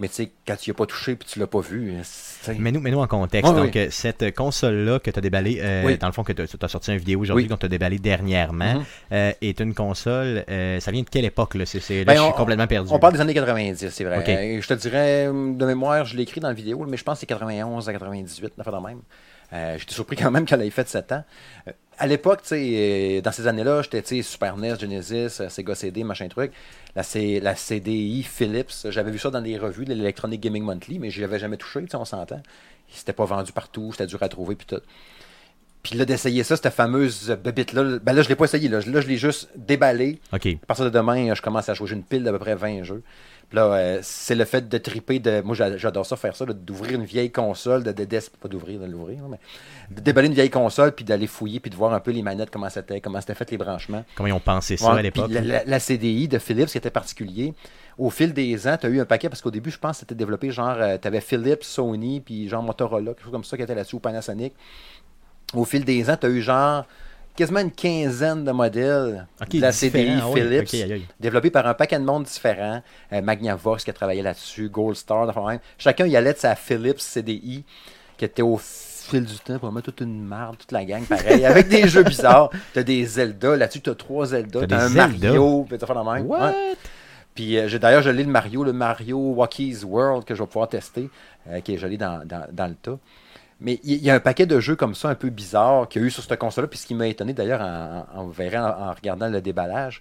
Mais tu sais, quand tu n'y as pas touché puis tu l'as pas vu, euh, c'est- Mets-nous mets-nous en contexte. Donc, euh, cette console-là que tu as déballée, euh, Oui. dans le fond, que tu as sorti une vidéo aujourd'hui, Oui. qu'on t'a déballée dernièrement, Mhm. euh, est une console. euh, ça vient de quelle époque là? Ben, je suis complètement perdu. On parle des années 90, c'est vrai. Euh, Je te dirais, euh, de mémoire, je l'ai écrit dans la vidéo, mais je pense que c'est 91 à 98, une affaire de même. Euh, J'étais surpris quand même qu'elle ait fait 7 ans. À l'époque, tu sais, euh, dans ces années-là, j'étais tu sais, Super NES, Genesis, euh, Sega CD, machin truc. La, C- la CDI Philips, j'avais vu ça dans des revues de l'Electronic Gaming Monthly, mais je l'avais jamais touché, tu sais, on s'entend. C'était pas vendu partout, c'était dur à trouver, puis tout. Puis là, d'essayer ça, cette fameuse bébite-là, ben là, je l'ai pas essayé, là, là je l'ai juste déballé. Ok. À partir de demain, je commence à jouer. Une pile d'à peu près 20 jeux. Là, euh, c'est le fait de triper de. Moi, j'a- j'adore ça, faire ça, d'ouvrir une vieille console, de, de, de- pas d'ouvrir, de l'ouvrir, là, mais de déballer une vieille console, puis d'aller fouiller, puis de voir un peu les manettes, comment c'était, comment c'était fait les branchements. Comment ils ont pensé ça Ouais, à l'époque la, la- la CDI de Philips, qui était particulier, au fil des ans, tu as eu un paquet, parce qu'au début, je pense que c'était développé genre, tu avais Philips, Sony, puis genre Motorola, quelque chose comme ça qui était là-dessus, ou Panasonic. Au fil des ans, tu as eu genre quasiment une quinzaine de modèles de la CDI Philips, développés par un paquet de monde différents. Euh, Magnavox qui a travaillé là-dessus, Gold Star, enfin, chacun y allait de sa Philips CDI, qui était au fil du temps, probablement toute une marde, toute la gang, pareil, avec des jeux bizarres. [LAUGHS] T'as des Zelda, là-dessus t'as trois Zelda, T'as un Zelda? Mario, puis t'as fait la même. What? Puis euh, j'ai- d'ailleurs, je lis le Mario, le Mario Walkie's World que je vais pouvoir tester, euh, qui est joli dans, dans, dans le tas. Mais il y, a un paquet de jeux comme ça, un peu bizarres, qu'il y a eu sur cette console-là. Puis ce qui m'a étonné d'ailleurs, en, en, en verrant, en, en regardant le déballage,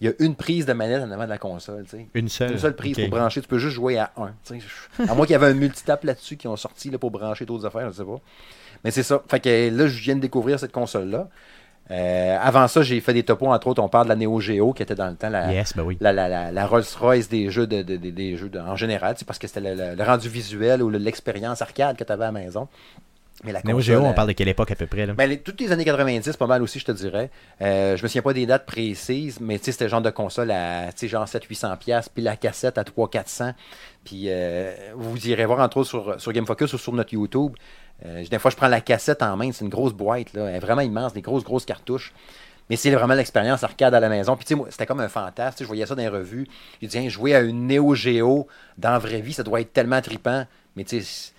il y a une prise de manette en avant de la console. Une seule. Une seule prise pour brancher. Tu peux juste jouer à un. À moins qu'il y avait un multitap là-dessus qui ont sorti là, pour brancher d'autres affaires, je sais pas. Mais c'est ça. Fait que là, je viens de découvrir cette console-là. Euh, avant ça, j'ai fait des topos, entre autres, on parle de la Neo Geo, qui était dans le temps la, Yes, ben oui. la, la, la, la Rolls-Royce des jeux, de, de- de- des jeux en général, parce que c'était le, rendu visuel ou le- l'expérience arcade que tu avais à la maison. Mais la Neo Geo, on euh, parle de quelle époque à peu près là? ben, les- toutes les années 90, pas mal aussi, je te dirais. Euh, je me souviens pas des dates précises, mais c'était le genre de console à, genre 700-800$, piastres, puis la cassette à 300-400$. Puis euh, vous irez voir, entre autres, sur, sur Game Focus ou sur notre YouTube. Euh, des fois, je prends la cassette en main, c'est une grosse boîte, là, elle est vraiment immense, des grosses, grosses cartouches. Mais c'est vraiment l'expérience arcade à la maison. Puis tu sais, c'était comme un fantasme. Je voyais ça dans les revues. Dit, Tiens, jouer à une Neo Geo dans la vraie vie, ça doit être tellement trippant. Mais tu sais,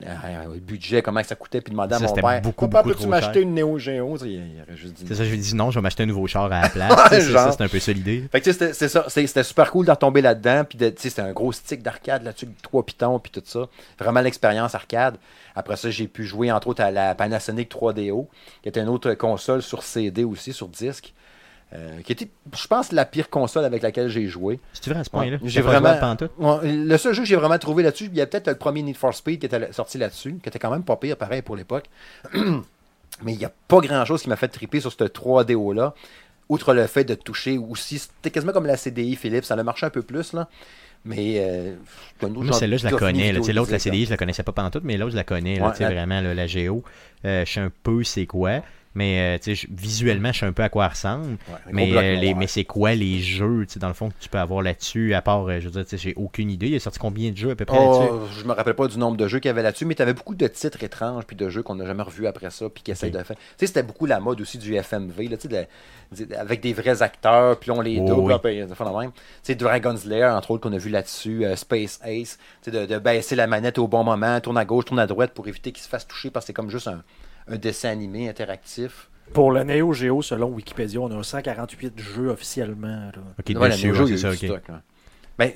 le budget, comment ça coûtait, puis demander à Ça, mon père, beaucoup, Papa, peux-tu m'acheter une Neo Geo? Il il aurait juste dit C'est ça, je lui dis non, je vais m'acheter un nouveau char à la [LAUGHS] place. C'est ça, c'est un peu ça l'idée. Fait que tu sais, c'était ça, c'était super cool de retomber là-dedans, puis c'était un gros stick d'arcade là-dessus, trois pitons, puis tout ça. Vraiment l'expérience arcade. Après ça, j'ai pu jouer entre autres à la Panasonic 3DO, qui était une autre console sur CD aussi, sur disque. Euh, qui était, je pense, la pire console avec laquelle j'ai joué. Tu veux à ce point-là, j'ai vraiment- le seul jeu que j'ai vraiment trouvé là-dessus, il y a peut-être le premier Need for Speed qui était sorti là-dessus, qui était quand même pas pire, pareil pour l'époque. [CLEARS THROAT] Mais il n'y a pas grand-chose qui m'a fait triper sur ce 3DO-là. Outre le fait de toucher aussi, c'était quasiment comme la CDI Philips, ça a marché un peu plus, là. Mais euh, c'est celle-là, je la connais. L'autre, la CDI, je la connaissais pas pantoute, mais l'autre, je la connais. Ouais, la- vraiment, là, la Géo. Euh, je sais un peu c'est quoi? Mais euh, visuellement, je sais un peu à quoi elle ressemble. Ouais, mais euh, les, mais c'est quoi les jeux, dans le fond, que tu peux avoir là-dessus, à part, euh, je veux dire, tu sais, j'ai aucune idée. Il est sorti combien de jeux à peu près là-dessus? Oh, je me rappelle pas du nombre de jeux qu'il y avait là-dessus, mais tu avais beaucoup de titres étranges puis de jeux qu'on n'a jamais revus après ça puis qui essayent Ok. de faire. Tu sais, c'était beaucoup la mode aussi du FMV, là, tu sais, de de- avec des vrais acteurs, puis on les Oh, double, oui. puis fait la même. Tu sais, Dragon's Lair, entre autres, qu'on a vu là-dessus, euh, Space Ace, tu sais, de, de baisser la manette au bon moment, tourne à gauche, tourne à droite pour éviter qu'il se fasse toucher parce que c'est comme juste un, un dessin animé interactif. Pour le Neo Geo, selon Wikipédia, on a 148 jeux officiellement. là. Ok, Ouais, la dessus, Neo Geo, c'est ça, ok. stock. Ben,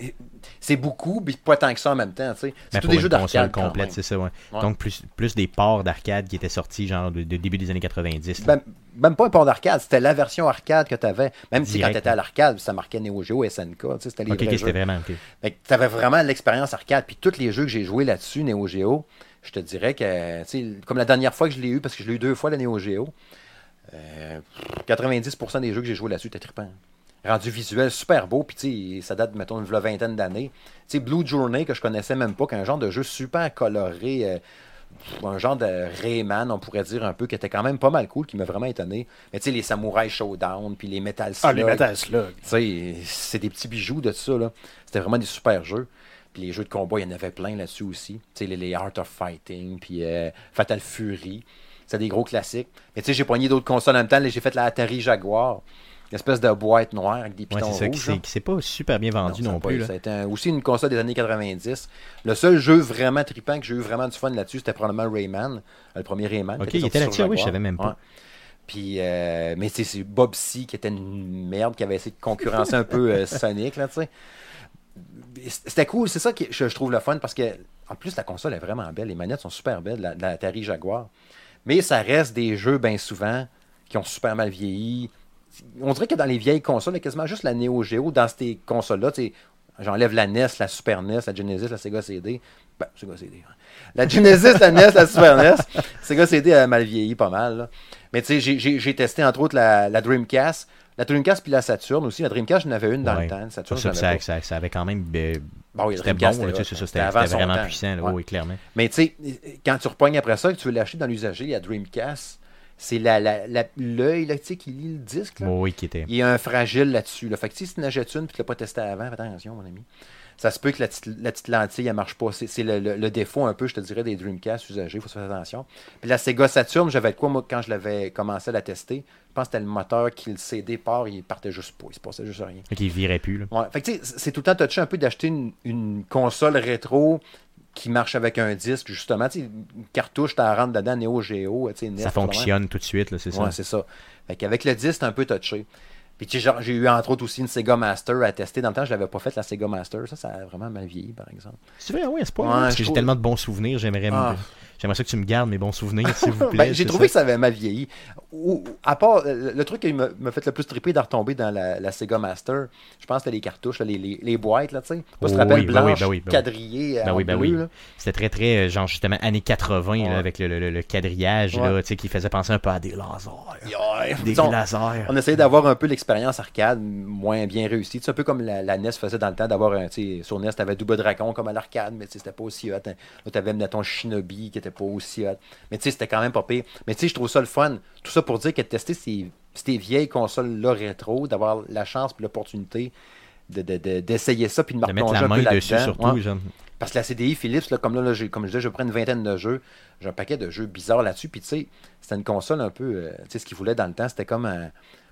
c'est beaucoup, mais pas tant que ça en même temps, tu sais. Mais C'est tous pour des une jeux d'arcade complète, c'est ça, ouais. Ouais. Donc, plus, plus des ports d'arcade qui étaient sortis, genre, de, de début des années 90. là. Ben, même pas un port d'arcade, c'était la version arcade que tu avais. Même si quand tu étais à l'arcade, ça marquait Neo Geo, SNK, c'était les ok, vrais jeux. vraiment, ok. tu avais vraiment l'expérience arcade. Puis tous les jeux que j'ai joués là-dessus, Neo Geo, je te dirais que, comme la dernière fois que je l'ai eu, parce que je l'ai eu deux fois, la Neo Geo, euh, 90% des jeux que j'ai joués là-dessus étaient trippants. Rendu visuel, super beau, puis ça date, mettons, d'une vingtaine d'années. Tu sais, Blue Journey, que je connaissais même pas, qu'un genre de jeu super coloré, euh, un genre de Rayman, on pourrait dire un peu, qui était quand même pas mal cool, qui m'a vraiment étonné. Mais tu sais, les Samurai Showdown, puis les Metal Ah, Slug, les Metal Slug. tu sais, c'est des petits bijoux de ça, là. C'était vraiment des super jeux. Puis les jeux de combat, il y en avait plein là-dessus aussi. Tu sais, les, les Art of Fighting, puis euh, Fatal Fury. C'est des gros classiques. Mais tu sais, j'ai poigné d'autres consoles en même temps. J'ai fait la Atari Jaguar. Une espèce de boîte noire avec des Ouais, pitons c'est ça, qui rouges. là. qui s'est pas super bien vendu ça non, plus. Ça un- aussi une console des années 90. Le seul jeu vraiment trippant que j'ai eu vraiment du fun là-dessus, c'était probablement Rayman. Le premier Rayman. Ok, qui il était là-dessus, oui, je savais même pas. Ouais. Puis, euh, mais c'est c'est Bob C qui était une merde, qui avait essayé de concurrencer un peu euh, [LAUGHS] Sonic, là, tu sais. C'était cool, c'est ça que je, trouve le fun parce que, en plus, la console est vraiment belle. Les manettes sont super belles, la, la Atari Jaguar. Mais ça reste des jeux, bien souvent, qui ont super mal vieilli. On dirait que dans les vieilles consoles, il y a quasiment juste la Neo Geo dans ces consoles-là. J'enlève la NES, la Super NES, la Genesis, la Sega CD. Ben, Sega CD. hein. La Genesis, la NES, la Super NES. Sega CD a mal vieilli pas mal. là. Mais tu sais, j'ai- testé entre autres la, la Dreamcast. La Dreamcast puis la Saturn aussi. La Dreamcast, j'en avais une dans Ouais. le temps. La Saturn, Ça, ça, ça, ça avait quand même. euh, Bon, oui, c'était bon, c'était vraiment temps. puissant, là, Ouais. oui, clairement. Mais tu sais, quand tu repognes après ça, que tu veux l'acheter dans l'usager, la Dreamcast, c'est l'œil la, la, là, qui lit le disque. là. Oui, qui était. Il y a un fragile là-dessus. Là. Fait que si tu n'achètes une et tu l'as pas testé avant, attention, mon ami. Ça se peut que la petite, la petite lentille, elle marche pas. C'est, le, le- le défaut un peu, je te dirais, des Dreamcast usagés. Il faut faire attention. Puis la Sega Saturn, j'avais de quoi, moi, quand je l'avais commencé à la tester. Je pense que c'était le moteur qui, le CD part, il partait juste pas. Il se passait juste rien. Qui virait plus. Là. Ouais. Fait que tu sais, c'est tout le temps touché un peu d'acheter une, une console rétro qui marche avec un disque, justement. Tu sais, une cartouche, tu rentres dedans, Neo Geo, tu sais, NES, Ça fonctionne tout de suite, c'est ça. Ouais, c'est ça. Fait qu'avec le disque, c'est un peu touché. Puis tu sais, genre, j'ai eu entre autres aussi une Sega Master à tester. Dans le temps, je l'avais pas faite, la Sega Master. Ça, ça a vraiment mal vieilli, par exemple. C'est vrai, oui, c'est pas Ouais, parce que j'ai trouve- tellement de bons souvenirs, j'aimerais me- Ah. J'aimerais ça que tu me gardes mes bons souvenirs, s'il vous [LAUGHS] plaît. Ben, j'ai trouvé ça. que ça avait mal vieilli. Ou, à part, le, truc qui m'a fait le plus triper de retomber dans la, la Sega Master, je pense que c'était les cartouches, là, les, les, les boîtes, là, tu sais. Oui, blanche, ben oui, ben oui. quadrillée, Ben oui, ben là. C'était très, très, euh, genre, justement, années 80, Ouais. là, avec le, le- le- le quadrillage, Ouais. là, tu sais, qui faisait penser un peu à des lasers. Des Disons, lasers. On essayait d'avoir un peu l'expérience arcade moins bien réussie. C'est un peu comme la, la NES faisait dans le temps d'avoir un. tu sais, Sur NES, tu avais Double Dragon comme à l'arcade, mais c'était pas aussi hot. Là, tu avais ton Shinobi qui était pas aussi hot. Mais tu sais, c'était quand même pas pire. Mais tu sais, je trouve ça le fun. Tout ça pour dire que de tester ces, ces vieilles consoles-là rétro, d'avoir la chance et l'opportunité de- de- de- d'essayer ça puis de De mettre la un peu main dessus, surtout. Ouais. genre. Parce que la CDI Philips, là, comme là, comme je disais, je prends une vingtaine de jeux. J'ai un paquet de jeux bizarres là-dessus. Puis tu sais, c'était une console un peu. euh, tu sais, ce qu'ils voulaient dans le temps, c'était comme un.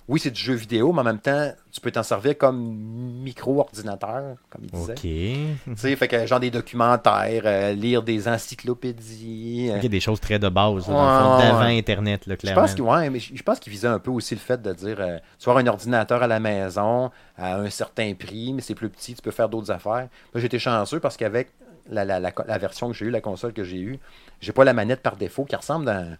Oui, c'est du jeu vidéo, mais en même temps, tu peux t'en servir comme micro-ordinateur, comme ils disaient. Ok. Tu sais, fait que genre des documentaires, euh, lire des encyclopédies. euh, Il y a des choses très de base, là, dans Ouais, le fond, d'avant ouais. Internet, là, Je clairement. pense qu'il ouais, mais je je pense qu'il visait un peu aussi le fait de dire euh, tu vas avoir un ordinateur à la maison à un certain prix, mais c'est plus petit, tu peux faire d'autres affaires. Moi, j'étais chanceux parce qu'avec la, la- la- la version que j'ai eue, la console que j'ai eue, j'ai pas la manette par défaut qui ressemble dans.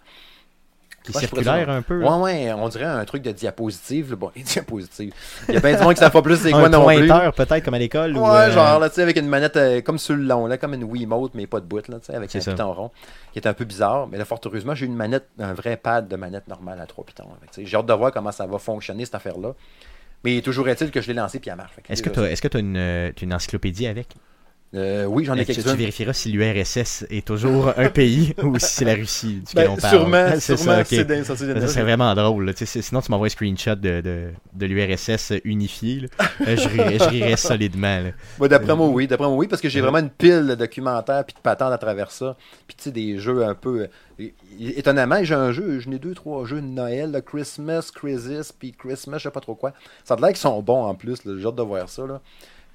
Qui circulaire un peu. Ouais, ouais, on dirait un truc de diapositive. là. Bon, diapositive. Il y a bien du monde qui savent pas plus c'est un quoi non plus. pointeur peut-être comme à l'école. Ouais, ou, euh, genre, là, tu sais, avec une manette euh, comme sur le long, là, comme une Wiimote, mais pas de bout, là, tu sais, avec un ça. piton rond, qui est un peu bizarre. Mais là, fort heureusement, j'ai une manette, un vrai pad de manette normale à trois pitons. J'ai hâte de voir comment ça va fonctionner, cette affaire-là. Mais toujours est-il que je l'ai lancé puis elle marche. Est-ce que tu as, une, euh, t'as une encyclopédie avec? Euh, oui, j'en ai Euh, tu, vérifieras si l'URSS est toujours [LAUGHS] un pays ou si c'est la Russie duquel Ben, on parle? sûrement, [LAUGHS] c'est ça, ça, vraiment drôle. sinon, tu m'envoies un screenshot de, de, de l'URSS unifié. là. Euh, je, rirais, je rirais [LAUGHS] solidement. d'après moi, oui. D'après moi, oui, parce que j'ai vraiment une pile de documentaires puis de patentes à travers ça. Puis, tu sais, des jeux un peu. euh, Étonnamment, j'ai un jeu, j'en ai deux, trois jeux de Noël, là, Christmas, Crisis, puis Christmas, je sais pas trop quoi. Ça a l'air qu'ils sont bons en plus, j'ai hâte de voir ça. Là.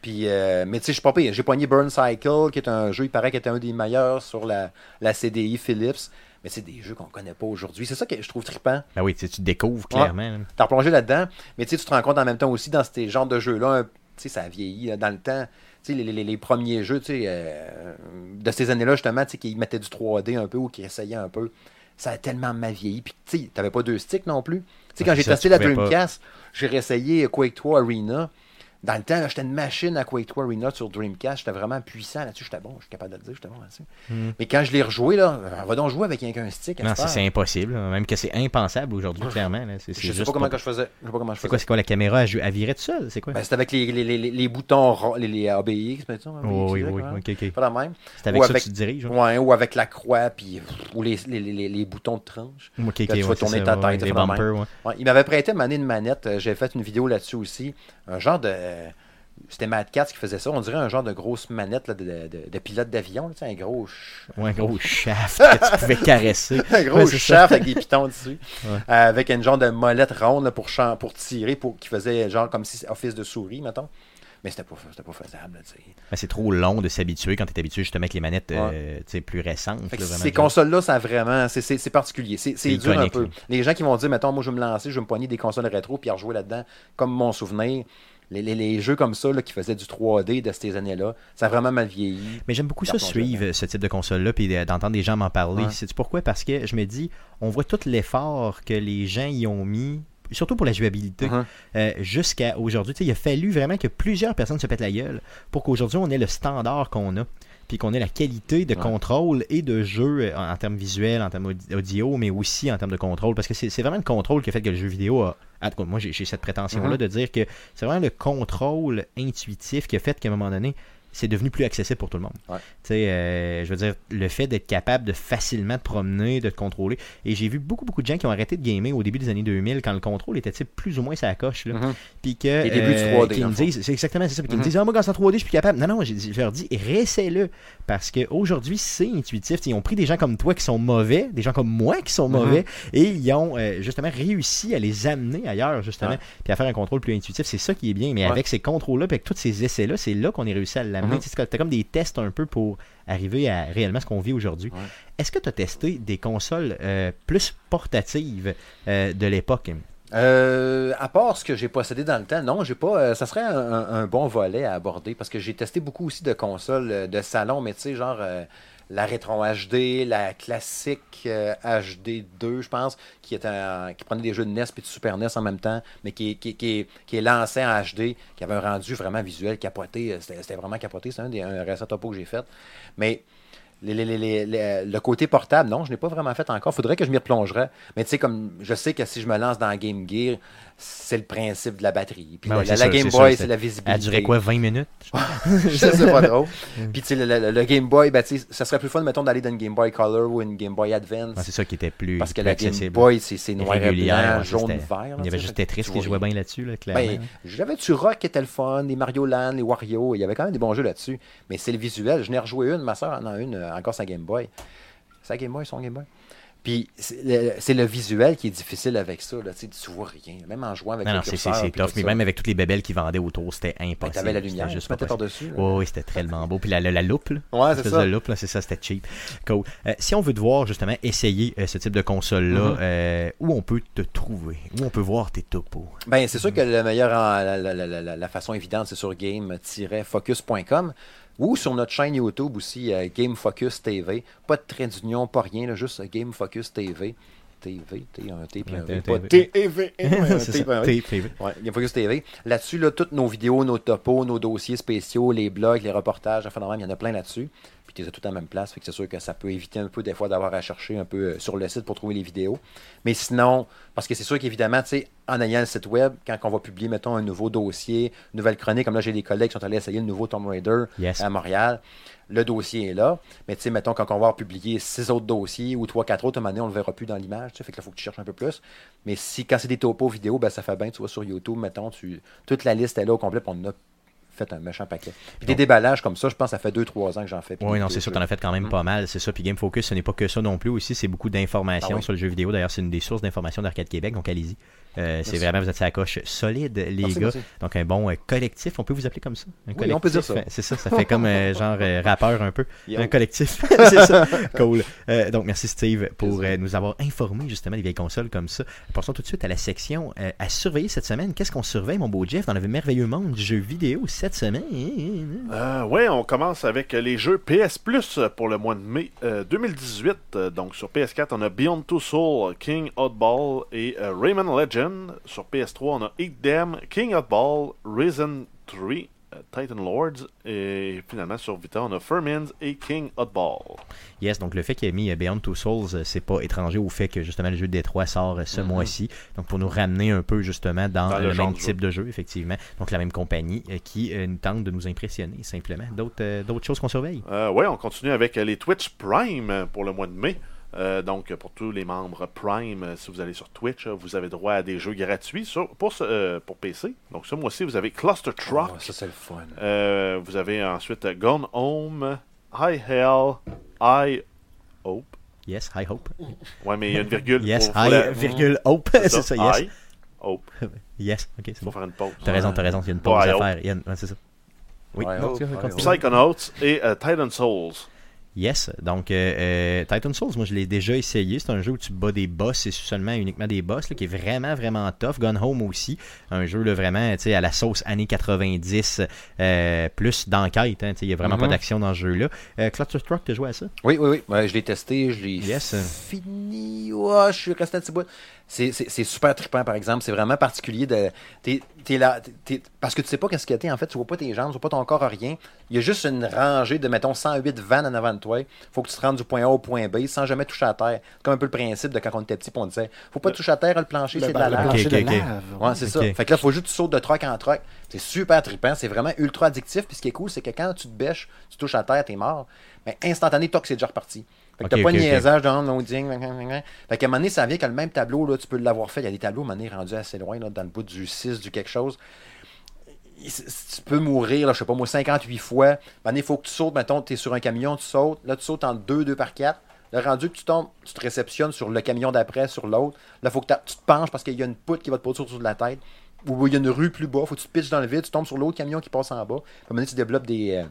Puis, euh, mais tu sais, je suis pas pire. J'ai pogné Burn Cycle, qui est un jeu, il paraît qu'il était un des meilleurs sur la, la CDI Philips. Mais c'est des jeux qu'on connaît pas aujourd'hui. C'est ça que je trouve trippant. Ben oui, tu découvres clairement. T'as replongé là-dedans, mais tu sais, tu te rends compte en même temps aussi dans ces genres de jeux-là, tu sais, ça a vieilli là, dans le temps. Tu sais, les, les- les premiers jeux, tu sais, euh, de ces années-là, justement, tu sais, qui mettaient du 3D un peu ou qui essayaient un peu, ça a tellement mal vieilli. Puis, tu sais, t'avais pas deux sticks non plus. Tu sais, quand j'ai testé la. Dreamcast, j'ai réessayé Quake 3 Arena. Dans le temps, j'étais une machine à Quake 3 Arena sur Dreamcast. J'étais vraiment puissant là-dessus. J'étais bon, je suis capable de le dire, j'étais bon là-dessus. Mais quand je l'ai rejoué, là, on va donc jouer avec un, stick. à Hmm. Non, c'est c'est impossible. là. Même que c'est impensable aujourd'hui, clairement. là. C'est c'est Je sais pas comment que je faisais. Je sais pas comment je C'est faisais. quoi, c'est quoi la caméra? Elle virait tout seul? C'est quoi? Ben, c'est avec les, les, les, les boutons les, ABX, c'est ça? Oh, oui, oui, hein? ok. Pas la même. C'est avec ou ça avec- que tu te diriges? hein? Ouais, ou avec la croix, puis, ou les, boutons de tranche. Ok, ok, Là, tu vas c'est tourner ta tête, il m'avait prêté une manette. euh, J'ai fait une vidéo là-dessus aussi. Un genre de. C'était Mad Cats qui faisait ça. On dirait un genre de grosse manette là, de, de, de pilote d'avion. tu sais, Un gros, Ouais, un gros [LAUGHS] shaft que tu pouvais caresser. [LAUGHS] un gros Ouais, shaft avec des pitons dessus. Ouais. Euh, avec une genre de molette ronde là, pour, pour tirer, pour, qui faisait genre comme si office de souris, mettons. Mais c'était pas, c'était pas faisable. Ben, c'est trop long de s'habituer quand tu es habitué justement avec les manettes euh, plus récentes. Là, vraiment. ces consoles-là, ça vraiment. C'est, particulier. C'est, dur un peu. Les gens qui vont dire, mettons, moi, je vais me lancer, je vais me poigner des consoles rétro puis rejouer là-dedans, comme mon souvenir. Les, les- les jeux comme ça, là, qui faisaient du 3D de ces années-là, ça a vraiment mal vieilli. Mais j'aime beaucoup ça suivre ce type de console-là puis de- d'entendre des gens m'en parler. Ouais. C'est pourquoi? Parce que je me dis, on voit tout l'effort que les gens y ont mis, surtout pour la jouabilité, Mhm. euh, jusqu'à aujourd'hui. Sais, Il a fallu vraiment que plusieurs personnes se pètent la gueule pour qu'aujourd'hui on ait le standard qu'on a. Puis qu'on ait la qualité de Ouais. contrôle et de jeu euh, en, en termes visuels, en termes audi- audio, mais aussi en termes de contrôle. Parce que c'est vraiment le contrôle qui a fait que le jeu vidéo a. moi, j'ai cette prétention-là Mhm. de dire que c'est vraiment le contrôle intuitif qui a fait qu'à un moment donné, c'est devenu plus accessible pour tout le monde. Ouais. Euh, je veux dire, le fait d'être capable de facilement te promener, de te contrôler. Et j'ai vu beaucoup, beaucoup de gens qui ont arrêté de gamer au début des années 2000 quand le contrôle était plus ou moins sa coche. Là. Mhm. Puis que. euh, Les débuts du 3D, Qui me disent, c'est exactement ça. Puis qui me Mhm. disent, ah, moi, quand c'est en 3D, je suis plus capable. Non, non, je leur dis, réessaie-le. Parce qu'aujourd'hui, c'est intuitif. Ils ont pris des gens comme toi qui sont mauvais, des gens comme moi qui sont Mhm. mauvais, et ils ont euh, justement réussi à les amener ailleurs, justement, puis à faire un contrôle plus intuitif. C'est ça qui est bien. Mais Ouais. avec ces contrôles-là, puis avec tous ces essais-là, c'est là qu'on est réussi à l'amener. Tu sais, C'était comme des tests un peu pour arriver à réellement ce qu'on vit aujourd'hui. Ouais. Est-ce que tu as testé des consoles euh, plus portatives euh, de l'époque? Euh, à part ce que j'ai possédé dans le temps, non, j'ai pas. euh, ça serait un, un- un bon volet à aborder parce que j'ai testé beaucoup aussi de consoles de salon, mais tu sais, genre euh, la rétro HD, la classique euh, HD 2, je pense, qui était en- qui prenait des jeux de NES et de Super NES en même temps, mais qui, qui, qui, est lancé en HD, qui avait un rendu vraiment visuel capoté. euh, C'était vraiment capoté. C'est un des un récent topo que j'ai fait. Mais le côté portable, non, je n'ai pas vraiment fait encore. faudrait que je m'y replongerais. Mais tu sais, comme je sais que si je me lance dans Game Gear, c'est le principe de la batterie. Puis Ben la, oui, la- c'est la sûr, Game Boy, c'est la visibilité. Elle durait quoi, 20 minutes? [LAUGHS] Je sais pas trop. [LAUGHS] Puis tu sais, le, Game Boy, ben, ça serait plus fun, mettons, d'aller dans une Game Boy Color ou une Game Boy Advance. Ouais, C'est ça qui était plus, parce que plus la Game. Boy, c'est noir et blanc, jaune, vert. Il y avait juste Tetris qui jouait bien là-dessus, là, clairement. Ben, j'avais du rock qui était le fun, les Mario Land, les Wario, il y avait quand même des bons jeux là-dessus. Mais c'est le visuel. Je n'ai rejoué une, ma soeur en a une, euh, encore sa Game Boy. Sa Game Boy, son Game Boy. Puis c'est le, visuel qui est difficile avec ça. Là. Tu sais, tu vois rien. Même en jouant avec non, le non, c'est curseur, c'est puis tough. Mais même avec toutes les bébelles qui vendaient autour, c'était impossible. t'avais la C'était lumière, juste tu par-dessus. Oui, oui, c'était tellement beau. Puis la, la, la loupe, là. Ouais, c'est ça. de loupe, c'est ça, c'était cheap. Cool. Euh, si on veut te voir, justement, essayer euh, ce type de console-là, Mhm. euh, où on peut te trouver? Où on peut voir tes topos? Ben, c'est sûr que le meilleur, en- la, la- la- la- la façon évidente, c'est sur game-focus.com ou sur notre chaîne YouTube aussi, euh, Game Focus TV. Pas de trait d'union, pas rien, juste euh, Game Focus TV. TV, T, un T, puis un V, TV. pas un T, puis un V. Il y a Focus TV. Là-dessus, là, toutes nos vidéos, nos topos, nos dossiers spéciaux, les blogs, les reportages, enfin, il y en a plein là-dessus. Puis tu les as tout à la même place. Fait que c'est sûr que ça peut éviter un peu des fois d'avoir à chercher un peu euh, sur le site pour trouver les vidéos. Mais sinon, parce que c'est sûr qu'évidemment, tu sais, en ayant le site web, quand on va publier, mettons, un nouveau dossier, une nouvelle chronique, comme là, j'ai des collègues qui sont allés essayer le nouveau Tomb Raider Yes. à Montréal. Le dossier est là. Mais tu sais, mettons, quand on va publié six autres dossiers ou trois, quatre autres, à un moment donné, on ne le verra plus dans l'image. Fait que là, il faut que tu cherches un peu plus. Mais si, quand c'est des topos vidéo, ben, ça fait bien. Tu vois, sur YouTube, mettons, tu, toute la liste est là au complet, puis on a fait un méchant paquet. Puis des déballages comme ça, je pense que ça fait deux, trois ans que j'en fais. Oui, non, c'est sûr, t'en as fait quand même pas mal, c'est ça. Puis Game Focus, ce n'est pas que ça non plus aussi, c'est beaucoup d'informations Ah oui. sur le jeu vidéo. D'ailleurs, c'est une des sources d'informations d'Arcade Québec, donc allez-y. Euh, c'est vraiment, vous êtes à la coche solide, les Merci, gars. merci. Donc un bon euh, collectif, on peut vous appeler comme ça. Un Oui, on peut dire ça. euh, C'est ça, ça fait comme euh, genre euh, rappeur un peu. Yo. Un collectif, [LAUGHS] [LAUGHS] c'est ça. Cool. Euh, donc merci Steve pour euh, nous avoir informé justement des vieilles consoles comme ça. Passons tout de suite à la section euh, à surveiller cette semaine. Qu'est-ce qu'on surveille, mon beau Jeff, dans le merveilleux monde du jeu vidéo cette semaine? Euh, ouais, on commence avec les jeux PS Plus pour le mois de mai euh, 2018. Euh, donc sur PS4, on a Beyond Two Soul, King Oddball et euh, Rayman Legend. Sur PS3, on a Eat Them, King Oddball, Risen 3, euh, Titan Lords. Et finalement, sur Vita, on a Furmins et King Oddball. Yes, donc le fait qu'il ait mis euh, Beyond Two Souls, euh, c'est pas étranger au fait que justement le jeu de Détroit sort ce mois-ci. Donc pour nous ramener un peu justement dans, Dans le même type de jeu, effectivement. Donc la même compagnie qui euh, nous tente de nous impressionner simplement. D'autres euh, choses qu'on surveille? Euh, ouais, on continue avec les Twitch Prime pour le mois de mai. Euh, donc, pour tous les membres Prime, euh, si vous allez sur Twitch, euh, vous avez droit à des jeux gratuits sur- pour, ce- euh, pour PC. Donc, ce mois-ci, vous avez Cluster Truck. Oh, ça, c'est le fun. Euh, vous avez ensuite Gone Home, High Hell, I Hope. Yes, I hope. Ouais, mais il y a une virgule. Yes, I, la- virgule, hope. c'est [LAUGHS] c'est ça, yes. I Hope. [LAUGHS] Yes, ok, c'est Il faut bon. faire une pause. T'as raison, t'as raison, il y a une pause à faire. Il y a une- ouais, c'est ça. Oui. Psychonauts et Titan Souls. Yes, donc euh, euh, Titan Souls, moi je l'ai déjà essayé. C'est un jeu où tu bats des boss, c'est seulement uniquement des boss, là, qui est vraiment vraiment tough. Gone Home aussi, un jeu là, vraiment tu sais, à la sauce années 90, euh, plus d'enquête. hein, tu Il n'y a vraiment pas Mhm. d'action dans ce jeu-là. Euh, Cluster Truck, t'as joué à ça? Oui, oui, oui. Je l'ai testé, je l'ai Yes. fini. Ouais, je suis resté un petit bout. C'est, super trippant, par exemple. C'est vraiment particulier de. Là. parce que tu sais pas qu'est-ce que t'es, en fait. Tu vois pas tes jambes, tu vois pas ton corps, rien. Il y a juste une rangée de, mettons, 108 vannes en avant de toi. Faut que tu te rendes du point A au point B sans jamais toucher à terre. C'est comme un peu le principe de quand on était petit, on disait Faut pas toucher à terre, le plancher, c'est de la lave. Ouais, c'est ça. Fait que là, faut juste que tu sautes de troc en troc. C'est super trippant, c'est vraiment ultra addictif. Puis ce qui est cool, c'est que quand tu te bêches, tu touches à terre, t'es mort. Mais instantané, toc, c'est déjà reparti. Fait que t'as pas de niaisage dans loading. Fait qu'à un moment donné, ça vient que le même tableau, là, tu peux l'avoir fait. Il y a des tableaux, à un moment donné, rendus assez loin, là, dans le bout du 6, du quelque chose. Tu peux mourir, là, je sais pas moi, 58 fois. À un moment donné, il faut que tu sautes. Mettons, tu es sur un camion, tu sautes. Là, tu sautes en 2, 2 par 4. Le rendu que tu tombes, tu te réceptionnes sur le camion d'après, sur l'autre. Là, il faut que tu te penches parce qu'il y a une poutre qui va te poser sur de la tête. Ou il y a une rue plus bas, faut que tu te pitches dans le vide, tu tombes sur l'autre camion qui passe en bas. À un moment donné, tu développes des. euh,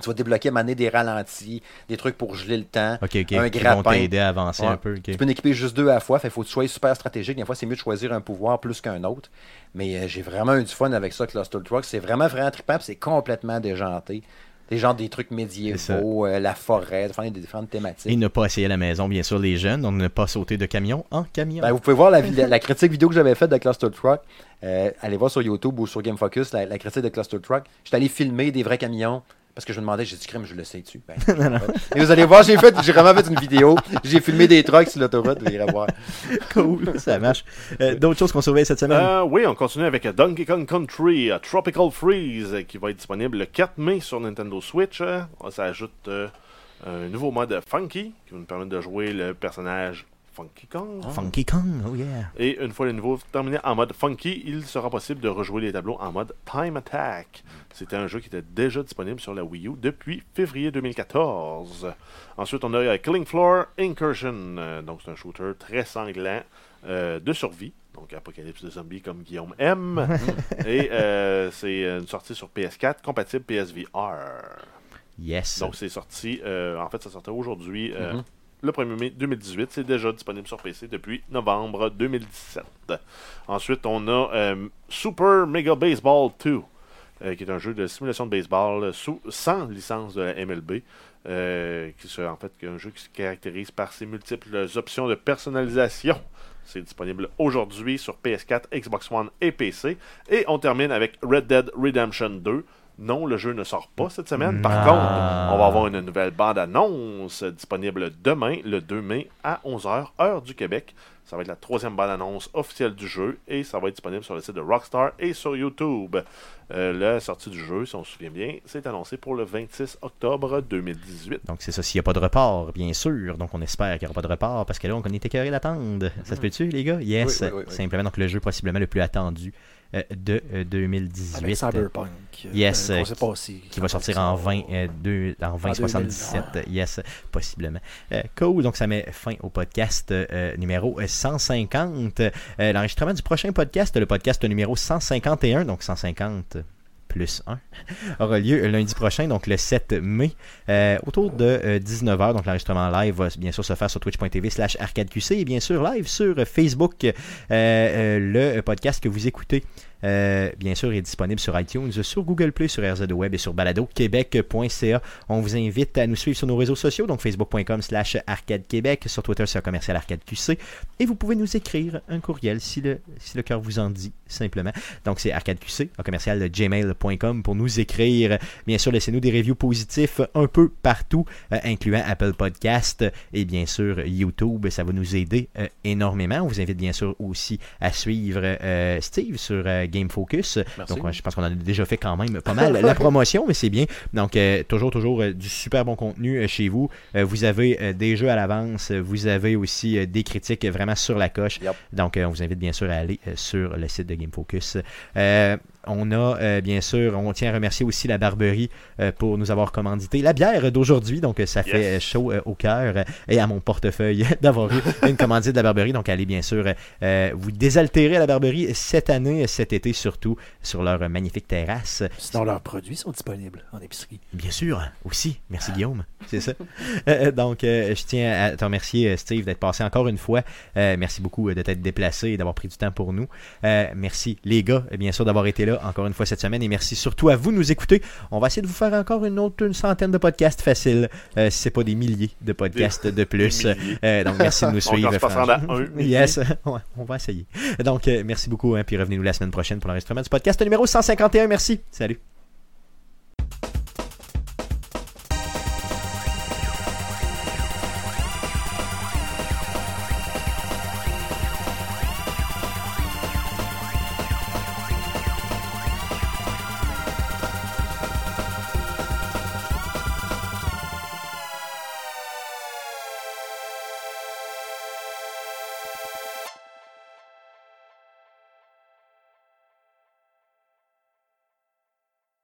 tu vas débloquer à des ralentis, des trucs pour geler le temps. Ok, ok. Un Qui vont grappin. t'aider à avancer Ouais. un peu. Tu peux en équiper juste deux à la fois, fait faut que tu sois super stratégique. Des fois, c'est mieux de choisir un pouvoir plus qu'un autre. Mais euh, j'ai vraiment eu du fun avec ça, Cluster Truck. C'est vraiment, vraiment trippant, c'est complètement déjanté. Des gens, des trucs médiévaux, euh, la forêt, enfin, des différentes thématiques. Et ne pas essayer à la maison, bien sûr, les jeunes. Donc ne pas sauter de camion en camion. Ben, vous pouvez voir la critique vidéo que j'avais faite de Cluster Truck. Euh, allez voir sur YouTube ou sur Game Focus la, la critique de Cluster Truck. J'étais allé filmer des vrais camions parce que je me demandais, j'ai dit crème, je le sais dessus. Ben, [LAUGHS] Et vous allez voir, j'ai fait, j'ai vraiment fait une vidéo. J'ai filmé des trucks sur l'autoroute, vous irez voir. [LAUGHS] cool, ça marche. Euh, D'autres choses qu'on surveille cette semaine? Euh, oui, on continue avec Donkey Kong Country euh, Tropical Freeze qui va être disponible le 4 mai sur Nintendo Switch. Ça ajoute euh, un nouveau mode Funky qui va nous permettre de jouer le personnage Funky Kong. Funky Kong, oh yeah. Et une fois le niveau terminé en mode Funky, il sera possible de rejouer les tableaux en mode Time Attack. C'était un jeu qui était déjà disponible sur la Wii U depuis février 2014. Ensuite, on a Killing Floor Incursion. Euh, donc, c'est un shooter très sanglant euh, de survie. Donc, apocalypse de zombies comme Guillaume aime. [LAUGHS] Et euh, c'est une sortie sur PS4 compatible PSVR. Yes. Donc, c'est sorti. euh, en fait, ça sortait aujourd'hui. euh, Mhm. Le 1er mai 2018, c'est déjà disponible sur PC depuis novembre 2017. Ensuite, on a euh, Super Mega Baseball 2, euh, qui est un jeu de simulation de baseball sous, sans licence de la MLB. euh, qui est en fait un jeu qui se caractérise par ses multiples options de personnalisation. C'est disponible aujourd'hui sur PS4, Xbox One et PC. Et on termine avec Red Dead Redemption 2. Non, le jeu ne sort pas cette semaine. Par contre, on va avoir une nouvelle bande-annonce disponible demain, le 2 mai, à 11h, heure du Québec. Ça va être la troisième bande-annonce officielle du jeu et ça va être disponible sur le site de Rockstar et sur YouTube. Euh, la sortie du jeu, si on se souvient bien, c'est annoncé pour le 26 octobre 2018. Donc c'est ça, s'il n'y a pas de report, bien sûr. Donc on espère qu'il n'y aura pas de report parce que là, on est écœuré d'attendre. Ça se peut-tu, les gars? Yes. Oui, oui, oui, oui. Simplement, donc le jeu possiblement le plus attendu de euh, 2018. Avec Cyberpunk. euh, Yes, euh, pas qui va sortir en 20, euh, deux- en 2077. Yes, possiblement. Euh, cool, donc ça met fin au podcast euh, numéro 150. Euh, L'enregistrement du prochain podcast, le podcast numéro 151, donc 150 plus 1, aura lieu lundi prochain, donc le 7 mai, euh, autour de 19h. Donc l'enregistrement live va bien sûr se faire sur twitch.tv slash arcadeqc et bien sûr live sur Facebook. Euh, euh, le podcast que vous écoutez euh, bien sûr, est disponible sur iTunes, sur Google Play, sur RZ Web et sur baladoquebec.ca. On vous invite à nous suivre sur nos réseaux sociaux, donc facebook.com slash arcade québec, sur Twitter un commercial arcade QC, et vous pouvez nous écrire un courriel si le, cœur vous en dit, simplement. Donc c'est arcadeqc, commercial gmail.com pour nous écrire. Bien sûr, laissez-nous des reviews positifs un peu partout, euh, incluant Apple Podcast et bien sûr YouTube. Ça va nous aider euh, énormément. On vous invite bien sûr aussi à suivre Steve sur Game Focus. Merci. Donc, je pense qu'on en a déjà fait quand même pas mal [LAUGHS] la promotion, mais c'est bien. Donc, euh, toujours, toujours euh, du super bon contenu euh, chez vous. Vous avez des jeux à l'avance. Vous avez aussi des critiques vraiment sur la coche. Yep. Donc, on vous invite bien sûr à aller sur le site de Game Focus. On a euh, bien sûr, on tient à remercier aussi la Barberie euh, pour nous avoir commandité la bière d'aujourd'hui. Donc, ça Yes. fait euh, chaud euh, au cœur et à mon portefeuille [LAUGHS] d'avoir eu [LAUGHS] une commandite de la Barberie. Donc, allez bien sûr vous désaltérer à la Barberie cette année, cet été surtout, sur leur magnifique terrasse. Sinon, leurs produits sont disponibles en épicerie. Bien sûr, aussi. Merci Guillaume. C'est ça. [LAUGHS] Donc, je tiens à te remercier, Steve, d'être passé encore une fois. Merci beaucoup de t'être déplacé et d'avoir pris du temps pour nous. Merci les gars, bien sûr, d'avoir été là encore une fois cette semaine. Et merci surtout à vous de nous écouter. On va essayer de vous faire encore une autre une centaine de podcasts faciles, euh, si c'est pas des milliers de podcasts de plus. Euh, donc, merci de nous [LAUGHS] On suivre. millier. Yes, [LAUGHS] on va essayer. Donc, euh, merci beaucoup. Hein, puis revenez-nous la semaine prochaine pour l'enregistrement du podcast numéro 151. Merci. Salut.